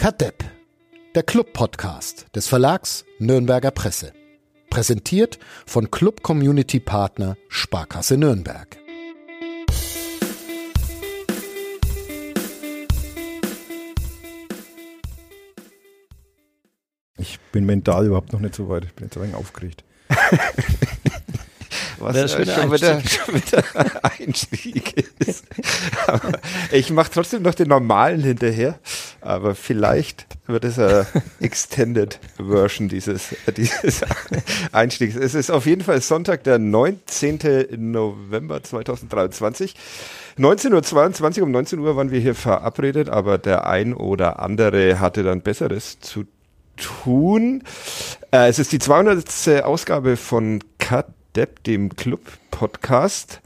Kadepp, der Club-Podcast des Verlags Nürnberger Presse. Präsentiert von Club Community Partner Sparkasse Nürnberg. Ich bin mental überhaupt noch nicht so weit. Ich bin jetzt ein wenig aufgeregt. was ja, schon, schon, wieder, schon wieder Einstieg ist. Aber ich mache trotzdem noch den normalen hinterher, aber vielleicht wird es eine Extended Version dieses, dieses Einstiegs. Es ist auf jeden Fall Sonntag, der 19. November 2023. 19.22 Uhr, um 19 Uhr waren wir hier verabredet, aber der ein oder andere hatte dann Besseres zu tun. Äh, es ist die 200. Ausgabe von Cut Depp, dem Club-Podcast.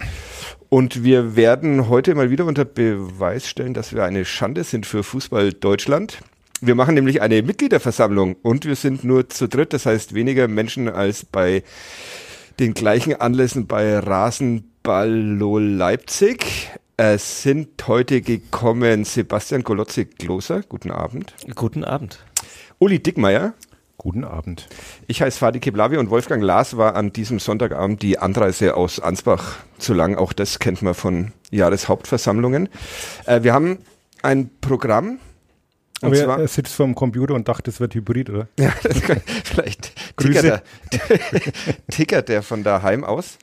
Und wir werden heute mal wieder unter Beweis stellen, dass wir eine Schande sind für Fußball Deutschland. Wir machen nämlich eine Mitgliederversammlung und wir sind nur zu dritt, das heißt weniger Menschen als bei den gleichen Anlässen bei Rasenballo Leipzig. Es sind heute gekommen Sebastian Golotze-Gloser. Guten Abend. Guten Abend. Uli Dickmeier. Guten Abend. Ich heiße Fadi Keblavi und Wolfgang Lars war an diesem Sonntagabend die Anreise aus Ansbach zu lang. Auch das kennt man von Jahreshauptversammlungen. Äh, wir haben ein Programm. Aber er, er sitzt vor dem Computer und dachte, es wird Hybrid, oder? Ja, kann, vielleicht tickert er, tickert er von daheim aus.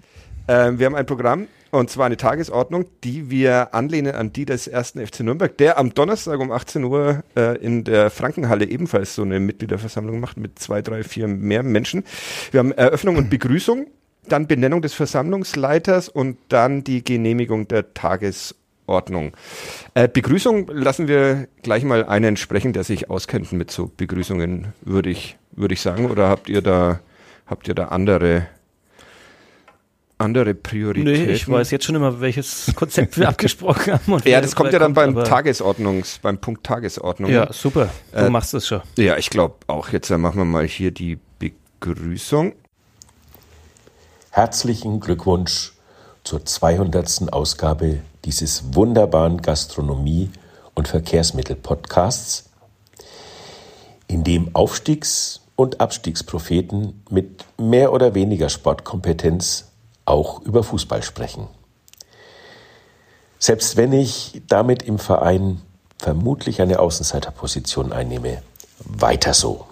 Äh, wir haben ein Programm und zwar eine Tagesordnung, die wir anlehnen an die des ersten FC Nürnberg, der am Donnerstag um 18 Uhr äh, in der Frankenhalle ebenfalls so eine Mitgliederversammlung macht mit zwei, drei, vier mehr Menschen. Wir haben Eröffnung und Begrüßung, dann Benennung des Versammlungsleiters und dann die Genehmigung der Tagesordnung. Äh, Begrüßung lassen wir gleich mal einen sprechen, der sich auskennt mit so Begrüßungen, würde ich, würde ich sagen. Oder habt ihr da, habt ihr da andere andere Prioritäten? Nee, ich weiß jetzt schon immer, welches Konzept wir abgesprochen haben. ja, das kommt ja dann kommt, beim Tagesordnungs, beim Punkt Tagesordnung. Ja, super. Du äh, machst es schon. Ja, ich glaube auch. Jetzt äh, machen wir mal hier die Begrüßung. Herzlichen Glückwunsch zur 200. Ausgabe dieses wunderbaren Gastronomie- und Verkehrsmittel-Podcasts, in dem Aufstiegs- und Abstiegspropheten mit mehr oder weniger Sportkompetenz auch über Fußball sprechen. Selbst wenn ich damit im Verein vermutlich eine Außenseiterposition einnehme, weiter so.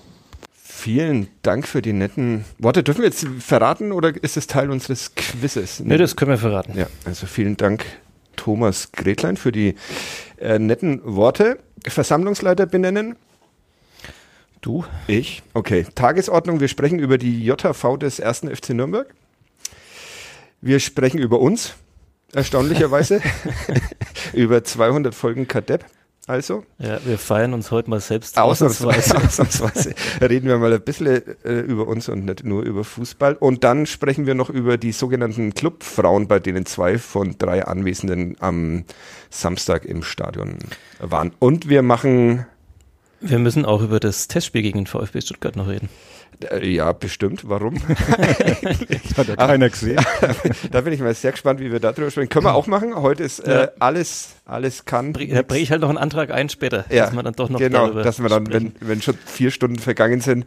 Vielen Dank für die netten Worte. Dürfen wir jetzt verraten oder ist es Teil unseres Quizzes? Nee, das können wir verraten. Ja, also vielen Dank, Thomas Gretlein, für die äh, netten Worte. Versammlungsleiter benennen. Du? Ich. Okay. Tagesordnung. Wir sprechen über die JV des ersten FC Nürnberg. Wir sprechen über uns, erstaunlicherweise. über 200 Folgen Kadepp. Also. Ja, wir feiern uns heute mal selbst ausnahmsweise. ausnahmsweise reden wir mal ein bisschen äh, über uns und nicht nur über Fußball. Und dann sprechen wir noch über die sogenannten Clubfrauen, bei denen zwei von drei Anwesenden am Samstag im Stadion waren. Und wir machen. Wir müssen auch über das Testspiel gegen den VfB Stuttgart noch reden. Äh, ja, bestimmt. Warum? Hat ja keiner gesehen. da bin ich mal sehr gespannt, wie wir darüber sprechen. Können wir auch machen. Heute ist äh, alles, alles kann. Da bringe ich halt noch einen Antrag ein später, ja, dass man dann doch noch Genau, dass wir dann, wenn, wenn schon vier Stunden vergangen sind,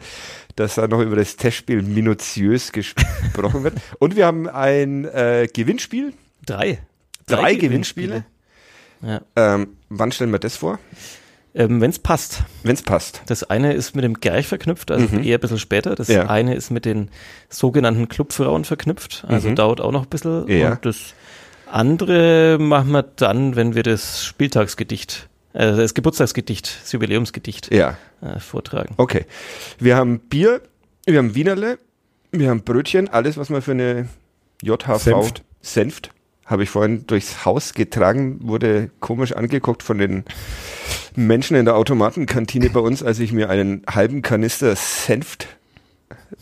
dass da noch über das Testspiel minutiös gesprochen wird. Und wir haben ein äh, Gewinnspiel. Drei. Drei, Drei Gewinnspiele. Gewinnspiele. Ja. Ähm, wann stellen wir das vor? Ähm, wenn es passt. Wenn es passt. Das eine ist mit dem Gerch verknüpft, also mhm. eher ein bisschen später. Das ja. eine ist mit den sogenannten Clubfrauen verknüpft, also mhm. dauert auch noch ein bisschen. Ja. Und das andere machen wir dann, wenn wir das Spieltagsgedicht, äh, das Geburtstagsgedicht, das Jubiläumsgedicht ja. äh, vortragen. Okay. Wir haben Bier, wir haben Wienerle, wir haben Brötchen, alles, was man für eine JHV Senft. Senft habe ich vorhin durchs Haus getragen, wurde komisch angeguckt von den Menschen in der Automatenkantine bei uns, als ich mir einen halben Kanister Senft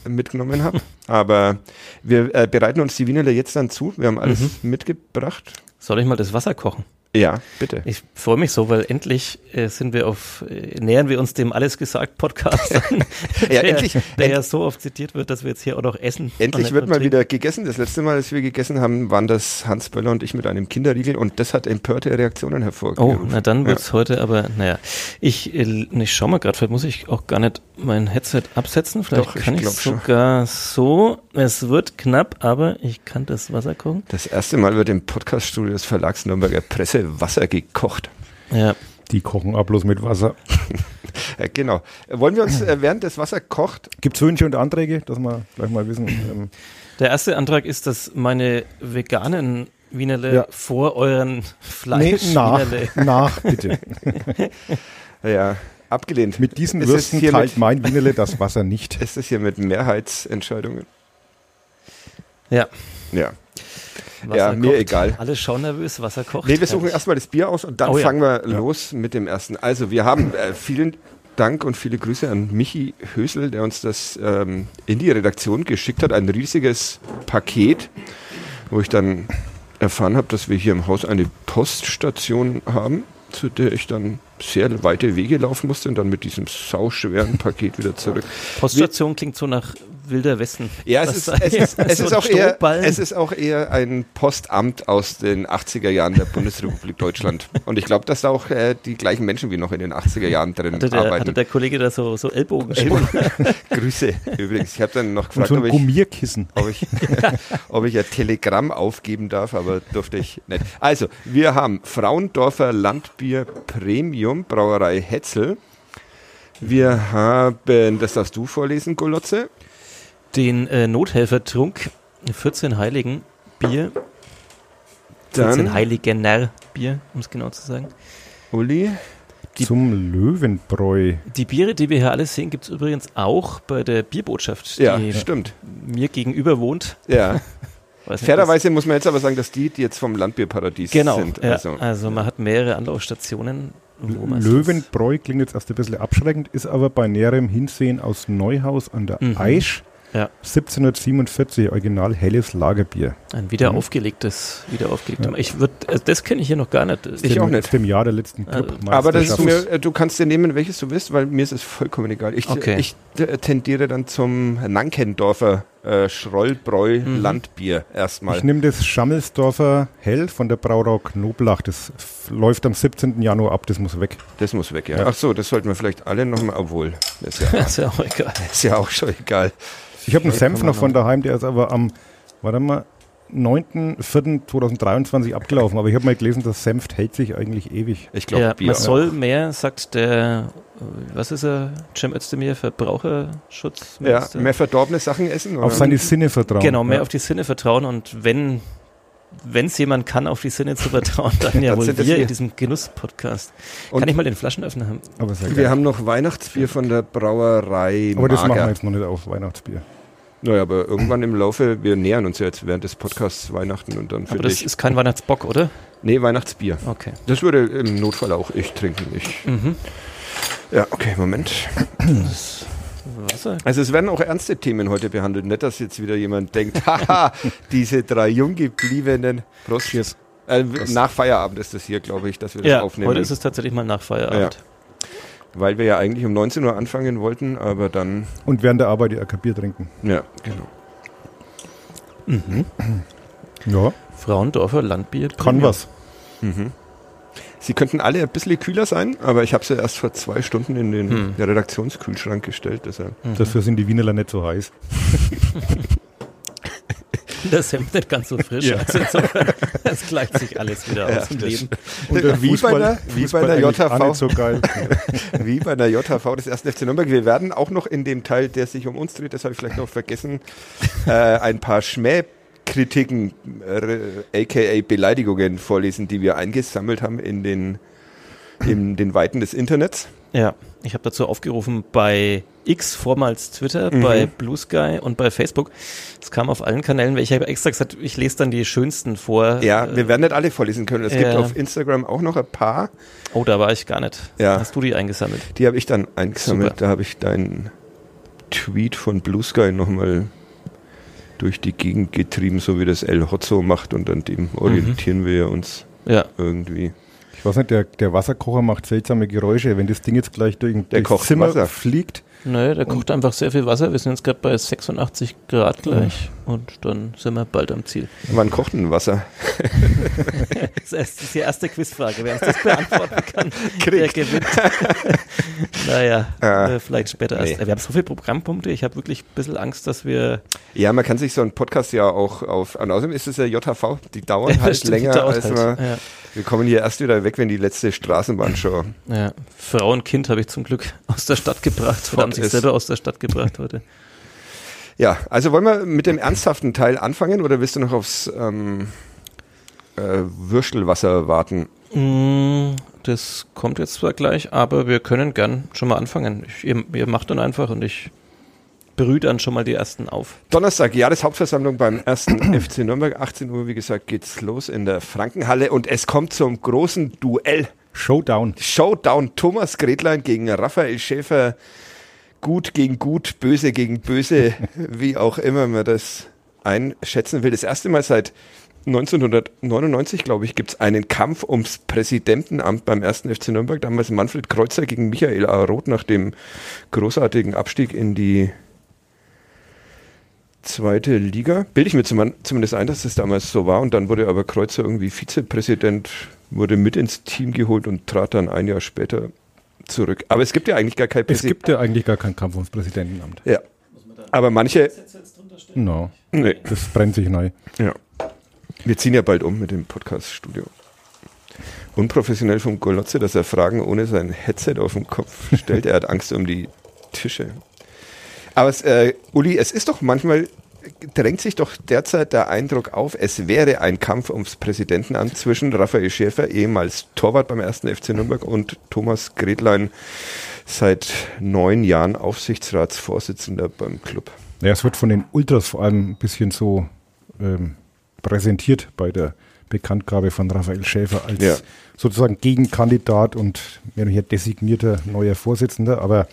mitgenommen habe. Aber wir äh, bereiten uns die Wienerle jetzt dann zu. Wir haben alles mhm. mitgebracht. Soll ich mal das Wasser kochen? Ja, bitte. Ich freue mich so, weil endlich äh, sind wir auf, äh, nähern wir uns dem Alles gesagt Podcast an. ja, der, endlich. Der end ja so oft zitiert wird, dass wir jetzt hier auch noch essen. Endlich wird mal wieder gegessen. Das letzte Mal, als wir gegessen haben, waren das Hans Böller und ich mit einem Kinderriegel und das hat empörte Reaktionen hervorgerufen. Oh, na dann wird's ja. heute, aber naja. Ich, äh, ich schau mal gerade, vielleicht muss ich auch gar nicht mein Headset absetzen. Vielleicht Doch, kann ich, ich sogar so. Es wird knapp, aber ich kann das Wasser kochen. Das erste Mal wird im Podcaststudio des Verlags Nürnberger Presse Wasser gekocht. Ja. Die kochen auch bloß mit Wasser. ja, genau. Wollen wir uns, äh, während das Wasser kocht. Gibt es Wünsche und Anträge, dass wir gleich mal wissen? Ähm Der erste Antrag ist, dass meine veganen Wienerle ja. vor euren Fleisch nee, nach, nach, bitte. ja, abgelehnt. Mit diesen Würsten teilt mein Wienerle das Wasser nicht. Ist das hier mit Mehrheitsentscheidungen? Ja. Ja. Wasser ja, mir kocht. egal. Alle schauen nervös, Wasser kocht. Nee, wir suchen erstmal das Bier aus und dann oh, fangen ja. wir ja. los mit dem ersten. Also, wir haben äh, vielen Dank und viele Grüße an Michi Hösel, der uns das ähm, in die Redaktion geschickt hat. Ein riesiges Paket, wo ich dann erfahren habe, dass wir hier im Haus eine Poststation haben, zu der ich dann sehr weite Wege laufen musste und dann mit diesem sauschweren Paket wieder zurück. Poststation klingt so nach Wilder Westen. Ja, es ist, es, ist, es, so ist auch eher, es ist auch eher ein Postamt aus den 80er Jahren der Bundesrepublik Deutschland. Und ich glaube, dass da auch äh, die gleichen Menschen wie noch in den 80er Jahren drin hatte der, arbeiten. Hatte der Kollege da so, so Ellbogen? Grüße übrigens. Ich habe dann noch gefragt, so ob, ich, ob, ich, ob ich ein Telegramm aufgeben darf, aber durfte ich nicht. Also, wir haben Frauendorfer Landbier Premium, Brauerei Hetzel. Wir haben, das darfst du vorlesen, Golotze den äh, Nothelfertrunk, 14 Heiligen Bier. 14 Dann, Heiligener Bier, um es genau zu sagen. Uli? Die, Zum Löwenbräu. Die Biere, die wir hier alle sehen, gibt es übrigens auch bei der Bierbotschaft, die ja, stimmt. mir gegenüber wohnt. Ja. Fairerweise muss man jetzt aber sagen, dass die, die jetzt vom Landbierparadies genau, sind. Ja, also, also man hat mehrere Anlaufstationen. Löwenbräu klingt jetzt erst ein bisschen abschreckend, ist aber bei näherem Hinsehen aus Neuhaus an der mhm. Aisch ja. 1747 original helles Lagerbier. Ein wieder mhm. aufgelegtes, wieder aufgelegtes. Ja. Ich würde, also das kenne ich hier noch gar nicht. Das ich auch nicht. Dem Jahr der letzten Club. Also, aber das ist mir, äh, du kannst dir nehmen, welches du willst, weil mir ist es vollkommen egal. Ich, okay. ich tendiere dann zum Nankendorfer äh, Schrollbräu mhm. Landbier erstmal. Ich nehme das Schammelsdorfer Hell von der Braurau Knoblach. Das läuft am 17. Januar ab, das muss weg. Das muss weg, ja. ja. Ach so, das sollten wir vielleicht alle nochmal, obwohl, das ist ja, das ist ja auch egal. ist ja auch schon egal. Ich habe einen Senf noch von daheim, der ist aber am, warte mal, 9.4.2023 abgelaufen, aber ich habe mal gelesen, das Senft hält sich eigentlich ewig. Ich glaube, ja, man soll mehr, sagt der, was ist er, Cem Özdemir, Verbraucherschutz? Ja, mehr verdorbene Sachen essen? Oder? Auf seine Sinne vertrauen. Genau, mehr ja. auf die Sinne vertrauen und wenn wenn es jemand kann, auf die Sinne zu vertrauen, dann ja wohl wir in diesem Genuss-Podcast. Kann ich mal den Flaschenöffner haben? wir geil. haben noch Weihnachtsbier von der Brauerei Aber das Mager. machen wir jetzt noch nicht auf, Weihnachtsbier. Naja, aber irgendwann im Laufe, wir nähern uns ja jetzt während des Podcasts Weihnachten und dann für Aber das dich. ist kein Weihnachtsbock, oder? Nee, Weihnachtsbier. Okay. Das würde im Notfall auch ich trinken. Ich. Mhm. Ja, okay, Moment. Wasser. Also es werden auch ernste Themen heute behandelt. Nicht, dass jetzt wieder jemand denkt, haha, diese drei jung gebliebenen Prost. Cheers. Äh, nach Feierabend ist das hier, glaube ich, dass wir das ja, aufnehmen. Heute ist es tatsächlich mal nach Feierabend. Ja weil wir ja eigentlich um 19 Uhr anfangen wollten, aber dann. Und während der Arbeit ihr Bier trinken. Ja, genau. Mhm. Ja. Frauendorfer Landbier. Kann was. Mhm. Sie könnten alle ein bisschen kühler sein, aber ich habe sie erst vor zwei Stunden in den hm. Redaktionskühlschrank gestellt. Deshalb. Mhm. Dafür sind die Wienerler nicht so heiß. das Hemd nicht ganz so frisch. Ja. Also insofern, es gleicht sich alles wieder ja, aus dem Leben. Und der wie, Fußball, bei der, wie bei der JHV. So geil. wie bei der JHV des ersten FC Nürnberg. Wir werden auch noch in dem Teil, der sich um uns dreht, das habe ich vielleicht noch vergessen, äh, ein paar Schmähkritiken, äh, aka Beleidigungen vorlesen, die wir eingesammelt haben in den, in den Weiten des Internets. Ja, ich habe dazu aufgerufen bei X, vormals Twitter, mhm. bei Blue Sky und bei Facebook. Es kam auf allen Kanälen, weil ich habe extra gesagt, ich lese dann die schönsten vor. Ja, wir werden nicht alle vorlesen können. Es äh, gibt auf Instagram auch noch ein paar. Oh, da war ich gar nicht. Ja. Hast du die eingesammelt? Die habe ich dann eingesammelt. Super. Da habe ich deinen Tweet von Blue Sky nochmal durch die Gegend getrieben, so wie das El Hotzo macht und an dem orientieren mhm. wir uns. Ja. Irgendwie. Ich weiß nicht, der, der Wasserkocher macht seltsame Geräusche. Wenn das Ding jetzt gleich durch ein Zimmer Wasser. fliegt, Nö, der kocht einfach sehr viel Wasser. Wir sind jetzt gerade bei 86 Grad gleich mhm. und dann sind wir bald am Ziel. Wann kocht denn Wasser? das ist die erste Quizfrage. Wer uns das beantworten kann, Kriegt. der gewinnt. naja, ah, äh, vielleicht später nee. erst. Wir haben so viele Programmpunkte. Ich habe wirklich ein bisschen Angst, dass wir. Ja, man kann sich so einen Podcast ja auch auf. Und außerdem ist es ja JHV, die dauern halt länger als halt. man. Ja. Wir kommen hier erst wieder weg, wenn die letzte Straßenbahn schon. Ja, Frau und Kind habe ich zum Glück aus der Stadt gebracht oder haben sich selber aus der Stadt gebracht heute. Ja, also wollen wir mit dem ernsthaften Teil anfangen oder willst du noch aufs ähm, äh, Würstelwasser warten? Mm, das kommt jetzt zwar gleich, aber wir können gern schon mal anfangen. Ich, ihr, ihr macht dann einfach und ich brühe dann schon mal die ersten auf. Donnerstag, Jahreshauptversammlung beim ersten FC Nürnberg. 18 Uhr, wie gesagt, geht's los in der Frankenhalle und es kommt zum großen Duell. Showdown. Showdown. Thomas Gretlein gegen Raphael Schäfer. Gut gegen gut, böse gegen böse, wie auch immer man das einschätzen will. Das erste Mal seit 1999, glaube ich, gibt es einen Kampf ums Präsidentenamt beim ersten FC Nürnberg. Damals Manfred Kreuzer gegen Michael A. Roth nach dem großartigen Abstieg in die zweite Liga. Bilde ich mir zumindest ein, dass das damals so war. Und dann wurde aber Kreuzer irgendwie Vizepräsident, wurde mit ins Team geholt und trat dann ein Jahr später zurück. Aber es gibt ja eigentlich gar kein Präsident. Es gibt ja eigentlich gar keinen Kampf ums Präsidentenamt. Ja. Aber manche. No. Nee. Das brennt sich neu. Ja. Wir ziehen ja bald um mit dem Podcast-Studio. Unprofessionell vom Golotze, dass er Fragen ohne sein Headset auf dem Kopf stellt. er hat Angst um die Tische. Aber es, äh, Uli, es ist doch manchmal, drängt sich doch derzeit der Eindruck auf, es wäre ein Kampf ums Präsidentenamt zwischen Raphael Schäfer, ehemals Torwart beim ersten FC Nürnberg, und Thomas Gretlein, seit neun Jahren Aufsichtsratsvorsitzender beim Club. Ja, es wird von den Ultras vor allem ein bisschen so ähm, präsentiert bei der Bekanntgabe von Raphael Schäfer als ja. sozusagen Gegenkandidat und mehr oder designierter neuer Vorsitzender. Aber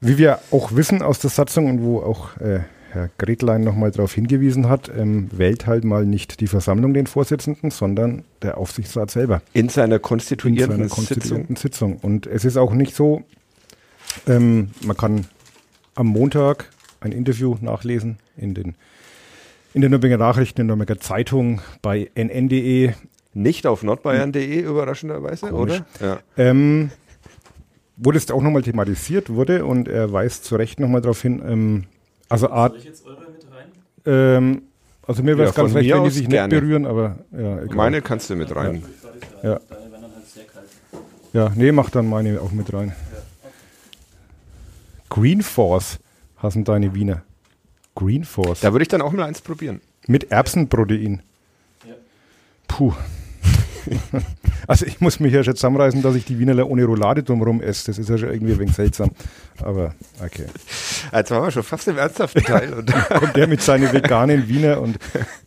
wie wir auch wissen aus der Satzung und wo auch äh, Herr Gretlein nochmal darauf hingewiesen hat, ähm, wählt halt mal nicht die Versammlung den Vorsitzenden, sondern der Aufsichtsrat selber. In seiner konstituierenden, In seiner konstituierenden Sitzung. Sitzung. Und es ist auch nicht so, ähm, man kann am Montag ein Interview nachlesen in den in den Nürnberger Nachrichten, in der Nürnberger Zeitung, bei nn.de. Nicht auf nordbayern.de überraschenderweise, Komisch. oder? Ja. Ähm, wo das auch nochmal thematisiert wurde und er weist zu Recht nochmal darauf hin, ähm, also Art. Soll ich jetzt eure mit rein? Ähm, also mir wäre es ja, ganz recht, wenn die sich gerne. nicht berühren, aber ja, egal. Meine kannst du mit rein. Ja. ja. Ja, nee, mach dann meine auch mit rein. Green Force hassen deine Wiener. Green Force. Da würde ich dann auch mal eins probieren. Mit Erbsenprotein. Ja. Puh. also ich muss mich ja schon zusammenreißen, dass ich die Wienerler ohne Roulade drumherum esse. Das ist ja schon irgendwie ein wenig seltsam. Aber okay. Jetzt waren wir schon fast im ernsthaften Teil. Und kommt der mit seinen veganen Wiener und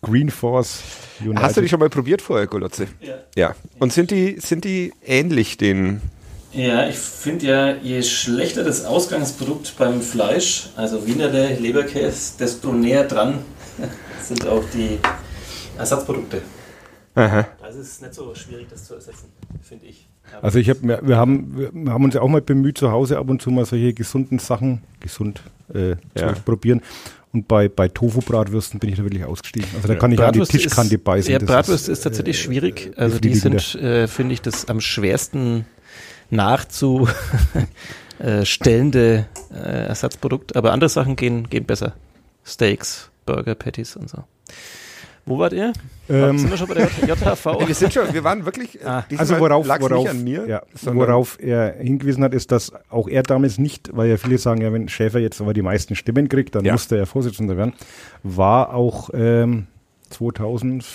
Green Force United. Hast du die schon mal probiert vorher, Golotze? Ja. ja. Und sind die, sind die ähnlich den ja, ich finde ja, je schlechter das Ausgangsprodukt beim Fleisch, also Wienerle, Leberkäse, desto näher dran sind auch die Ersatzprodukte. Aha. Das ist nicht so schwierig, das zu ersetzen, finde ich. Aber also ich habe, wir, wir, haben, wir haben uns ja auch mal bemüht, zu Hause ab und zu mal solche gesunden Sachen, gesund äh, ja. zu probieren. Und bei, bei Tofu-Bratwürsten bin ich da wirklich ausgestiegen. Also da kann ich Bratwurst an die Tischkante ist, beißen. Ja, Bratwurst ist, ist tatsächlich äh, schwierig. Also die sind, äh, finde ich, das am schwersten nachzustellende äh, Ersatzprodukt. Aber andere Sachen gehen, gehen besser. Steaks, Burger, Patties und so. Wo wart ihr? Ähm, sind wir schon bei der JHV? wir sind schon, wir waren wirklich, ah. also worauf, worauf, an mir, ja, worauf er hingewiesen hat, ist, dass auch er damals nicht, weil ja viele sagen, ja, wenn Schäfer jetzt aber die meisten Stimmen kriegt, dann ja. musste er Vorsitzender werden, war auch ähm, 2000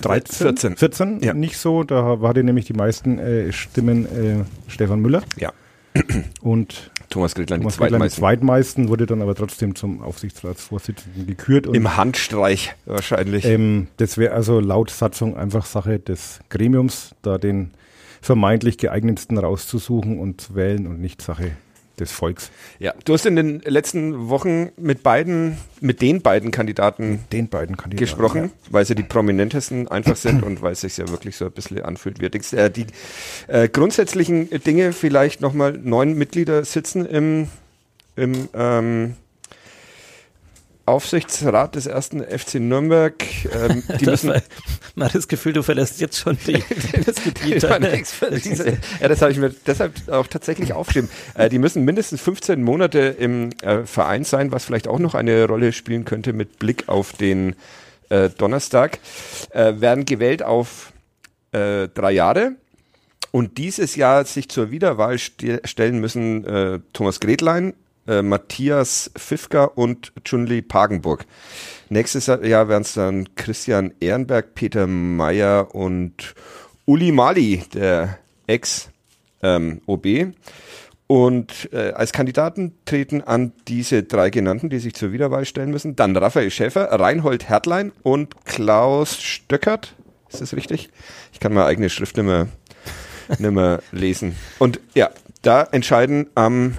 13, 14, 14 ja. nicht so. Da hatte nämlich die meisten äh, Stimmen äh, Stefan Müller. Ja. Und Thomas Gretlein, Thomas die zweitmeisten. Die zweitmeisten wurde dann aber trotzdem zum Aufsichtsratsvorsitzenden gekürt. Im Handstreich wahrscheinlich. Ähm, das wäre also laut Satzung einfach Sache des Gremiums, da den vermeintlich geeignetsten rauszusuchen und zu wählen und nicht Sache des Volks. Ja, du hast in den letzten Wochen mit beiden, mit den beiden Kandidaten, den beiden Kandidaten gesprochen, ja. weil sie die prominentesten einfach sind und weil es sich ja wirklich so ein bisschen anfühlt wie äh, die äh, grundsätzlichen Dinge vielleicht nochmal neun Mitglieder sitzen im, im ähm, Aufsichtsrat des ersten FC Nürnberg. Ähm, die das müssen, man hat das Gefühl, du verlässt jetzt schon die, das Gebiet. ja, das habe ich mir deshalb auch tatsächlich aufgeschrieben. Äh, die müssen mindestens 15 Monate im äh, Verein sein, was vielleicht auch noch eine Rolle spielen könnte mit Blick auf den äh, Donnerstag. Äh, werden gewählt auf äh, drei Jahre. Und dieses Jahr sich zur Wiederwahl stellen müssen äh, Thomas Gretlein, äh, Matthias Pfiffka und Chunli Pagenburg. Nächstes Jahr werden es dann Christian Ehrenberg, Peter Meyer und Uli Mali, der Ex-OB. Ähm, und äh, als Kandidaten treten an diese drei genannten, die sich zur Wiederwahl stellen müssen, dann Raphael Schäfer, Reinhold Hertlein und Klaus Stöckert. Ist das richtig? Ich kann meine eigene Schrift nicht mehr, nicht mehr lesen. Und ja, da entscheiden am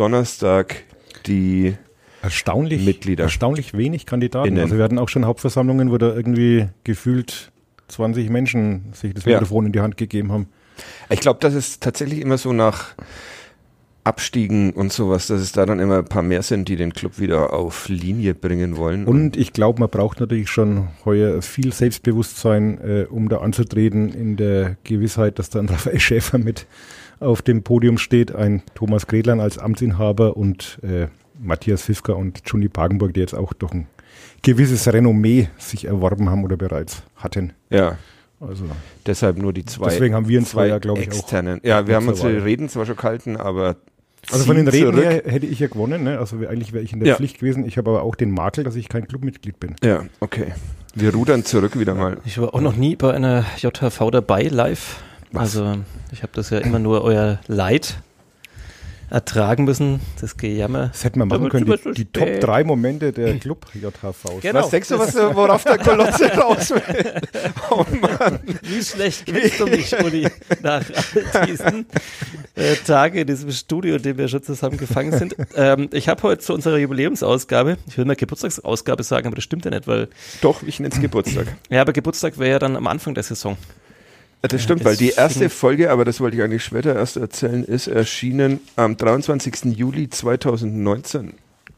Donnerstag die erstaunlich, Mitglieder. Erstaunlich wenig Kandidaten. Innen. Also wir hatten auch schon Hauptversammlungen, wo da irgendwie gefühlt 20 Menschen sich das Mikrofon ja. in die Hand gegeben haben. Ich glaube, das ist tatsächlich immer so nach Abstiegen und sowas, dass es da dann immer ein paar mehr sind, die den Club wieder auf Linie bringen wollen. Und ich glaube, man braucht natürlich schon heuer viel Selbstbewusstsein, äh, um da anzutreten, in der Gewissheit, dass dann Raphael Schäfer mit auf dem Podium steht, ein Thomas Gredlein als Amtsinhaber und äh, Matthias Fisker und Juni Pagenburg, die jetzt auch doch ein gewisses Renommee sich erworben haben oder bereits hatten. Ja. Also deshalb nur die zwei. Deswegen haben wir uns zwei, ja, glaube ich, externen. auch. Ja, wir haben unsere Reden zwar schon gehalten, aber also von den Reden zurück. her hätte ich ja gewonnen, ne? Also eigentlich wäre ich in der ja. Pflicht gewesen. Ich habe aber auch den Makel, dass ich kein Clubmitglied bin. Ja, okay. Wir rudern zurück wieder mal. Ich war auch noch nie bei einer JHV dabei, live. Was? Also ich habe das ja immer nur euer Leid ertragen müssen, das Gejammer. Das hätten wir machen können, die, die Top 3 Momente der Club JHV. Genau. Was denkst du, was, worauf der Kolotze raus will? Oh Mann. Wie schlecht kennst du mich, Uli, nach all diesen äh, Tagen in diesem Studio, in dem wir schon zusammen gefangen sind. Ähm, ich habe heute zu unserer Jubiläumsausgabe, ich will mal Geburtstagsausgabe sagen, aber das stimmt ja nicht, weil... Doch, ich nenne es Geburtstag. Ja, aber Geburtstag wäre ja dann am Anfang der Saison. Das stimmt, weil die erste Folge, aber das wollte ich eigentlich später erst erzählen, ist erschienen am 23. Juli 2019.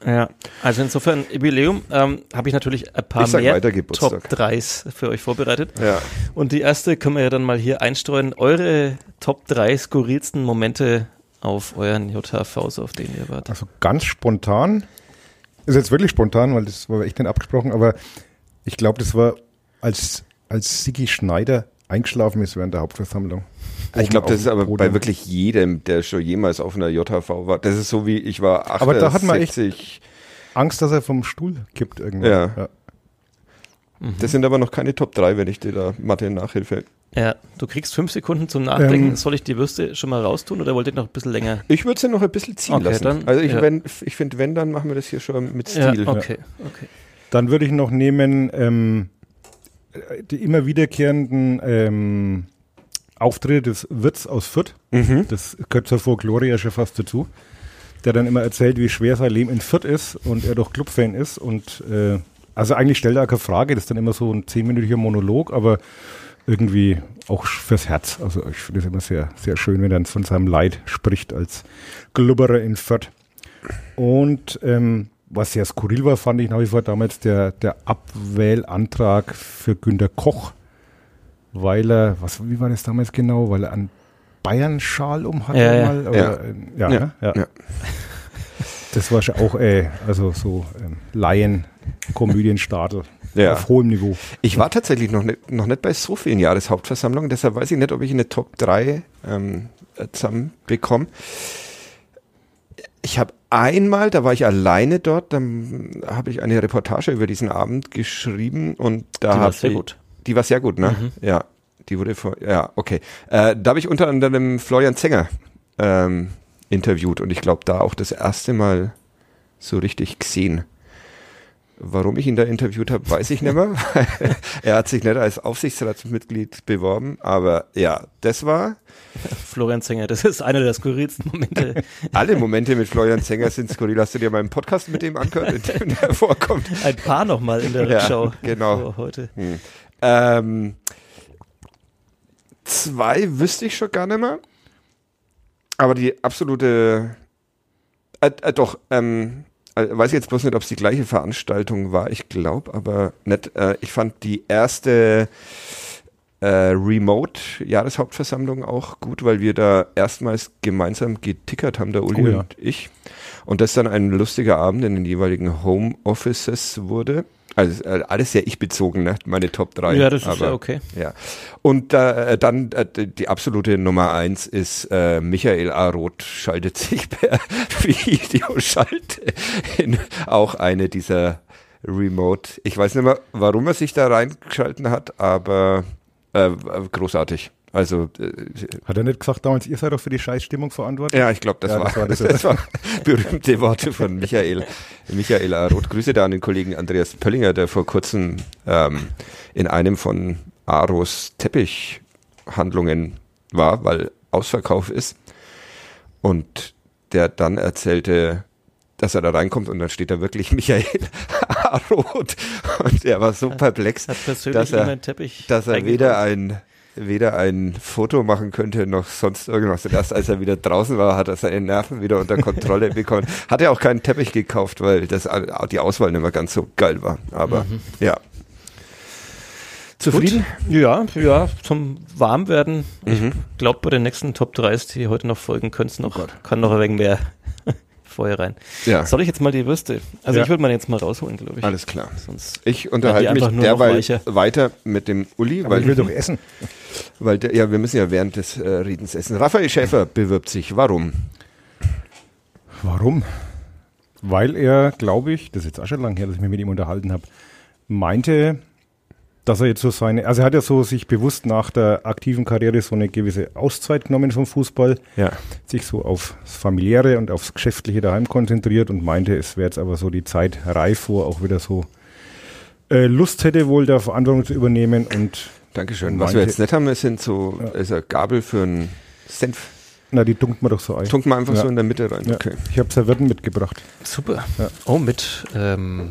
Ja, also insofern Jubiläum ähm, habe ich natürlich ein paar mehr Top 3s für euch vorbereitet. Ja. Und die erste können wir ja dann mal hier einstreuen. Eure Top 3 skurrilsten Momente auf euren JHVs, auf denen ihr wart. Also ganz spontan, ist jetzt wirklich spontan, weil das war echt nicht abgesprochen, aber ich glaube, das war als, als Sigi Schneider eingeschlafen ist während der Hauptversammlung. Ich glaube, das ist aber Podium. bei wirklich jedem, der schon jemals auf einer JHV war. Das ist so wie ich war 68. Aber da hat man echt Angst, dass er vom Stuhl kippt irgendwann. Ja. ja. Mhm. Das sind aber noch keine Top 3, wenn ich dir da Mathe Nachhilfe. Ja, du kriegst fünf Sekunden zum Nachdenken. Ähm, Soll ich die Würste schon mal raustun oder wollt ihr noch ein bisschen länger? Ich würde sie noch ein bisschen ziehen okay, lassen. Dann, also ich, ja. ich finde, wenn, dann machen wir das hier schon mit Stil. Ja, okay, okay. Dann würde ich noch nehmen, ähm, die immer wiederkehrenden ähm, Auftritte des Wirts aus Fürth. Mhm. Das gehört zur Folklore ja schon fast dazu. Der dann immer erzählt, wie schwer sein Leben in Fürth ist und er doch Clubfan ist. Und äh, also eigentlich stellt er keine Frage, das ist dann immer so ein zehnminütiger Monolog, aber irgendwie auch fürs Herz. Also ich finde es immer sehr, sehr schön, wenn er dann von seinem Leid spricht als Glubberer in Fürth. Und ähm, was sehr skurril war, fand ich nach wie vor damals der, der Abwählantrag für Günter Koch, weil er, was, wie war das damals genau, weil er einen Bayern-Schal um hatte ja, mal? Oder, ja. Ja, ja, ne? ja. Das war schon auch, äh, also so ähm, Laien-Komödienstadel ja. auf hohem Niveau. Ich war tatsächlich noch nicht, noch nicht bei so vielen Jahreshauptversammlungen, deshalb weiß ich nicht, ob ich eine Top 3 ähm, zusammenbekomme. Ich habe einmal, da war ich alleine dort, dann habe ich eine Reportage über diesen Abend geschrieben und da die war sehr gut. Die war sehr gut, ne? Mhm. Ja, die wurde vor, ja, okay. Äh, da habe ich unter anderem Florian Zenger ähm, interviewt und ich glaube da auch das erste Mal so richtig gesehen, Warum ich ihn da interviewt habe, weiß ich nicht mehr. er hat sich nicht als Aufsichtsratsmitglied beworben, aber ja, das war. Florian Zenger, das ist einer der skurrilsten Momente. Alle Momente mit Florian Zenger sind skurril. Hast du dir meinen Podcast mit dem angehört, in dem der vorkommt? Ein paar nochmal in der Rückschau. Ja, genau. Heute. Hm. Ähm, zwei wüsste ich schon gar nicht mehr. Aber die absolute. Äh, äh, doch, ähm, äh, weiß ich jetzt bloß nicht, ob es die gleiche Veranstaltung war. Ich glaube aber nicht. Äh, ich fand die erste äh, Remote-Jahreshauptversammlung auch gut, weil wir da erstmals gemeinsam getickert haben, der Uli oh, ja. und ich. Und das dann ein lustiger Abend in den jeweiligen Home Offices wurde. Also äh, alles sehr ich-bezogen, ne? meine Top 3. Ja, das ist ja okay. Ja. Und äh, dann äh, die absolute Nummer 1 ist äh, Michael A. Roth schaltet sich per Videoschalte in auch eine dieser Remote. Ich weiß nicht mehr, warum er sich da reingeschalten hat, aber äh, großartig. Also äh, hat er nicht gesagt damals, ihr seid doch für die Scheißstimmung verantwortlich? Ja, ich glaube, das, ja, war, das, war, das, das war berühmte Worte von Michael Michael Roth. Grüße da an den Kollegen Andreas Pöllinger, der vor kurzem ähm, in einem von Aros Teppichhandlungen war, weil Ausverkauf ist und der dann erzählte, dass er da reinkommt und dann steht da wirklich Michael Roth und er war so perplex, dass er, dass er weder ein weder ein Foto machen könnte noch sonst irgendwas. Und erst als er wieder draußen war, hat er seine Nerven wieder unter Kontrolle bekommen. Hat er auch keinen Teppich gekauft, weil das die Auswahl nicht mehr ganz so geil war. Aber mhm. ja. Zufrieden? Gut. Ja, ja, zum Warmwerden. Mhm. Ich glaube, bei den nächsten Top 3s, die heute noch folgen, könnte noch, oh kann noch ein wenig mehr Feuer rein. Ja. Soll ich jetzt mal die Würste? Also ja. ich würde mal jetzt mal rausholen, glaube ich. Alles klar. Sonst ich unterhalte mich derweil weiter mit dem Uli. weil ich will doch essen. Weil der, ja, wir müssen ja während des äh, Redens essen. Raphael Schäfer bewirbt sich. Warum? Warum? Weil er, glaube ich, das ist jetzt auch schon lange her, dass ich mich mit ihm unterhalten habe, meinte, dass er jetzt so seine, also er hat ja so sich bewusst nach der aktiven Karriere so eine gewisse Auszeit genommen vom Fußball, ja. sich so aufs familiäre und aufs geschäftliche daheim konzentriert und meinte, es wäre jetzt aber so die Zeit reif, wo er auch wieder so äh, Lust hätte, wohl da Verantwortung zu übernehmen und Dankeschön. Was wir jetzt nicht haben, sind so, ja. ist eine Gabel für einen Senf. Na, die tunkt man doch so ein. Tunkt man einfach ja. so in der Mitte rein. Ja. Okay. Ich habe Servietten mitgebracht. Super. Oh, mit ähm,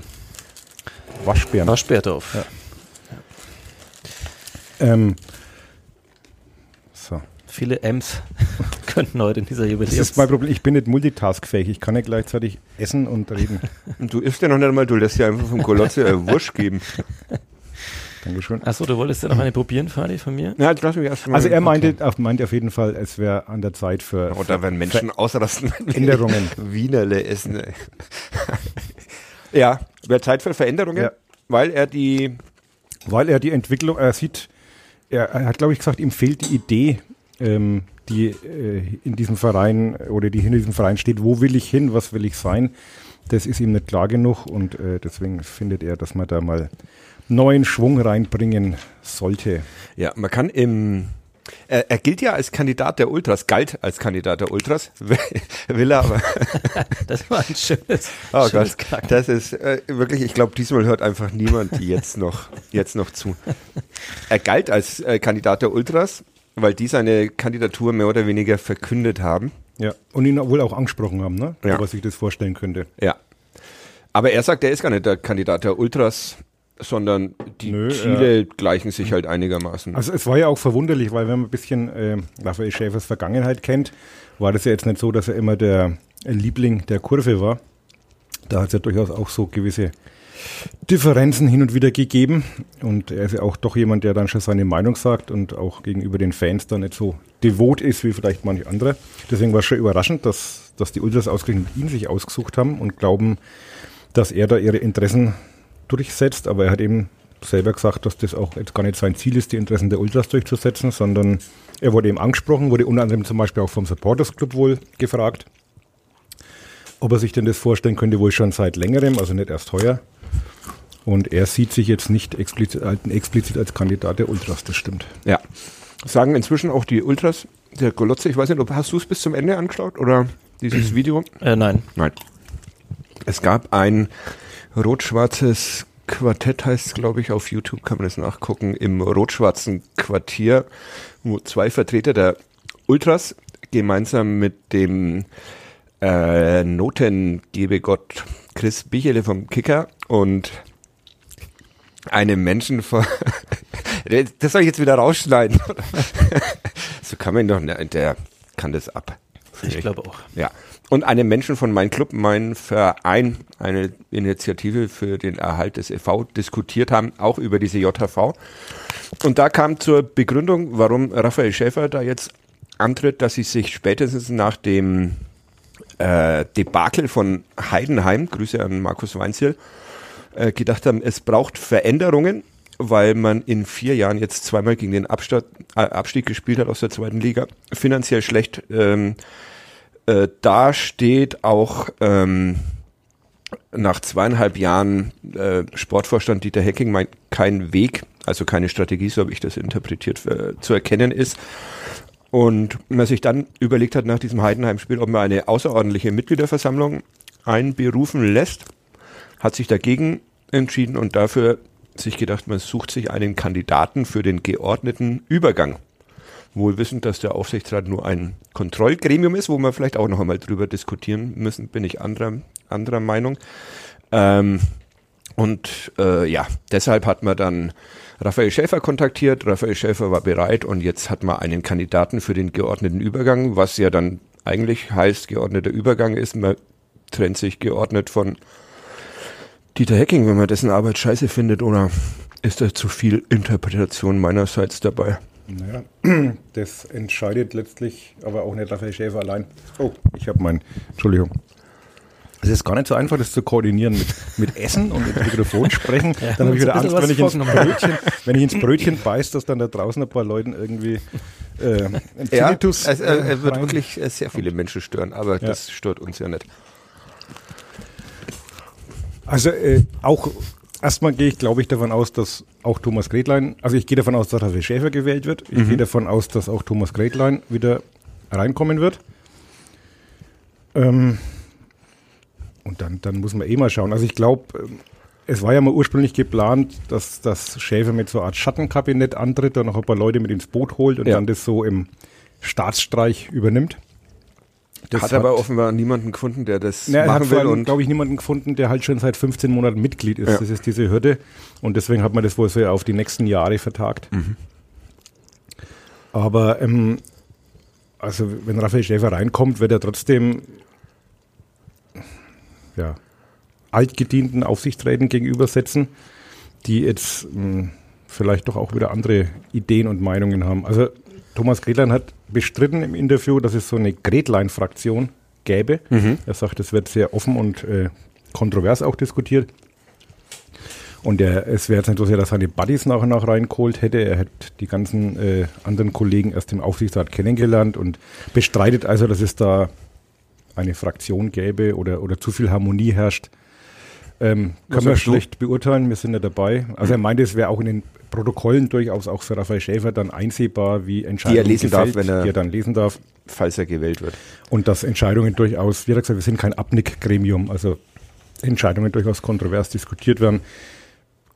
Waschbären. Waschbär drauf. Ja. Ähm, so. Viele M's könnten heute in dieser Jubiläum. Das ist mein Problem. Ich bin nicht multitaskfähig. Ich kann ja gleichzeitig essen und reden. du isst ja noch nicht einmal, du lässt ja einfach vom Kolotze äh, Wurst geben. Dankeschön. Achso, du wolltest ja noch eine probieren, Fadi, von mir? Ja, lass mich erst mal Also er meinte, okay. auf, meinte auf jeden Fall, es wäre an der Zeit für. Oder wenn Menschen ausrasten, Änderungen. Wienerle essen. ja, wäre Zeit für Veränderungen, ja. weil er die. Weil er die Entwicklung, er sieht er, hat, glaube ich, gesagt, ihm fehlt die Idee, ähm, die äh, in diesem Verein oder die hinter diesem Verein steht. Wo will ich hin? Was will ich sein? Das ist ihm nicht klar genug und äh, deswegen findet er, dass man da mal neuen Schwung reinbringen sollte. Ja, man kann im er, er, gilt ja als Kandidat der Ultras, galt als Kandidat der Ultras, will er aber. das war ein schönes, oh schönes Gott, Das ist äh, wirklich, ich glaube, diesmal hört einfach niemand jetzt noch, jetzt noch zu. Er galt als äh, Kandidat der Ultras, weil die seine Kandidatur mehr oder weniger verkündet haben. Ja, und ihn wohl auch angesprochen haben, ne? Ja. Was ich das vorstellen könnte. Ja. Aber er sagt, er ist gar nicht der Kandidat der Ultras sondern die Nö, Ziele äh, gleichen sich halt einigermaßen. Also es war ja auch verwunderlich, weil wenn man ein bisschen äh, Raphael Schäfers Vergangenheit kennt, war das ja jetzt nicht so, dass er immer der Liebling der Kurve war. Da hat es ja durchaus auch so gewisse Differenzen hin und wieder gegeben. Und er ist ja auch doch jemand, der dann schon seine Meinung sagt und auch gegenüber den Fans dann nicht so devot ist wie vielleicht manche andere. Deswegen war es schon überraschend, dass, dass die Ultras ausgerechnet ihn sich ausgesucht haben und glauben, dass er da ihre Interessen durchsetzt, aber er hat eben selber gesagt, dass das auch jetzt gar nicht sein Ziel ist, die Interessen der Ultras durchzusetzen, sondern er wurde eben angesprochen, wurde unter anderem zum Beispiel auch vom Supporters Club wohl gefragt, ob er sich denn das vorstellen könnte, wohl schon seit längerem, also nicht erst heuer. Und er sieht sich jetzt nicht explizit, explizit als Kandidat der Ultras, das stimmt. Ja. Sagen inzwischen auch die Ultras, der Golotze, ich weiß nicht, hast du es bis zum Ende angeschaut oder dieses Video? Äh, nein. Nein. Es gab ein rot-schwarzes Quartett heißt es, glaube ich, auf YouTube kann man das nachgucken, im rot-schwarzen Quartier, wo zwei Vertreter der Ultras gemeinsam mit dem äh, Notengebegott Chris Bichele vom Kicker und einem Menschen von das soll ich jetzt wieder rausschneiden. so kann man doch, der kann das ab. Ich glaube auch. Ja. Und einem Menschen von Mein Club, mein Verein, eine Initiative für den Erhalt des e.V. diskutiert haben, auch über diese JHV. Und da kam zur Begründung, warum Raphael Schäfer da jetzt antritt, dass sie sich spätestens nach dem äh, Debakel von Heidenheim, Grüße an Markus Weinziel, äh, gedacht haben, es braucht Veränderungen, weil man in vier Jahren jetzt zweimal gegen den Abstieg, äh, Abstieg gespielt hat aus der zweiten Liga, finanziell schlecht ähm, äh, da steht, auch ähm, nach zweieinhalb Jahren äh, Sportvorstand Dieter Hecking meint, kein Weg, also keine Strategie, so habe ich das interpretiert, äh, zu erkennen ist. Und man sich dann überlegt hat nach diesem Heidenheim-Spiel, ob man eine außerordentliche Mitgliederversammlung einberufen lässt, hat sich dagegen entschieden und dafür sich gedacht, man sucht sich einen Kandidaten für den geordneten Übergang. Wohl wissend, dass der Aufsichtsrat nur ein Kontrollgremium ist, wo wir vielleicht auch noch einmal drüber diskutieren müssen, bin ich anderer, anderer Meinung. Ähm, und äh, ja, deshalb hat man dann Raphael Schäfer kontaktiert. Raphael Schäfer war bereit und jetzt hat man einen Kandidaten für den geordneten Übergang, was ja dann eigentlich heißt, geordneter Übergang ist, man trennt sich geordnet von Dieter Hecking, wenn man dessen Arbeit scheiße findet, oder ist da zu viel Interpretation meinerseits dabei? Naja, das entscheidet letztlich aber auch nicht Raphael Schäfer allein. Oh, ich habe mein, Entschuldigung. Es ist gar nicht so einfach, das zu koordinieren mit, mit Essen und mit Mikrofon sprechen. Ja, dann habe ich wieder Angst, wenn ich, ins Brötchen, wenn ich ins Brötchen beiß, dass dann da draußen ein paar Leuten irgendwie äh, ein ja, es, äh, er wird wirklich sehr viele Menschen stören, aber ja. das stört uns ja nicht. Also äh, auch erstmal gehe ich, glaube ich, davon aus, dass auch Thomas Gretlein, also ich gehe davon aus, dass Raphael Schäfer gewählt wird. Ich mhm. gehe davon aus, dass auch Thomas Gretlein wieder reinkommen wird. Ähm, und dann, dann muss man eh mal schauen. Also ich glaube, ähm, es war ja mal ursprünglich geplant, dass das Schäfer mit so einer Art Schattenkabinett antritt und noch ein paar Leute mit ins Boot holt und ja. dann das so im Staatsstreich übernimmt. Das hat, hat aber offenbar niemanden gefunden, der das na, machen will. Und glaube ich, niemanden gefunden, der halt schon seit 15 Monaten Mitglied ist. Ja. Das ist diese Hürde. Und deswegen hat man das wohl so auf die nächsten Jahre vertagt. Mhm. Aber ähm, also wenn Raphael Schäfer reinkommt, wird er trotzdem ja, altgedienten Aufsichtsräten gegenübersetzen, die jetzt mh, hm, vielleicht doch auch wieder andere Ideen und Meinungen haben. Also Thomas Gretlein hat bestritten im Interview, dass es so eine Gretlein-Fraktion gäbe. Mhm. Er sagt, es wird sehr offen und äh, kontrovers auch diskutiert. Und er, es wäre jetzt nicht so sehr, dass er seine Buddies nach und nach reingeholt hätte. Er hätte die ganzen äh, anderen Kollegen erst im Aufsichtsrat kennengelernt und bestreitet also, dass es da eine Fraktion gäbe oder, oder zu viel Harmonie herrscht. Ähm, können wir schlecht beurteilen, wir sind ja dabei. Also er meinte, es wäre auch in den Protokollen durchaus auch für Raphael Schäfer dann einsehbar, wie Entscheidungen die er lesen gefällt, darf, wenn er, die er dann lesen darf. Falls er gewählt wird. Und dass Entscheidungen durchaus, wie gesagt, wir sind kein Abnickgremium, also Entscheidungen durchaus kontrovers diskutiert werden.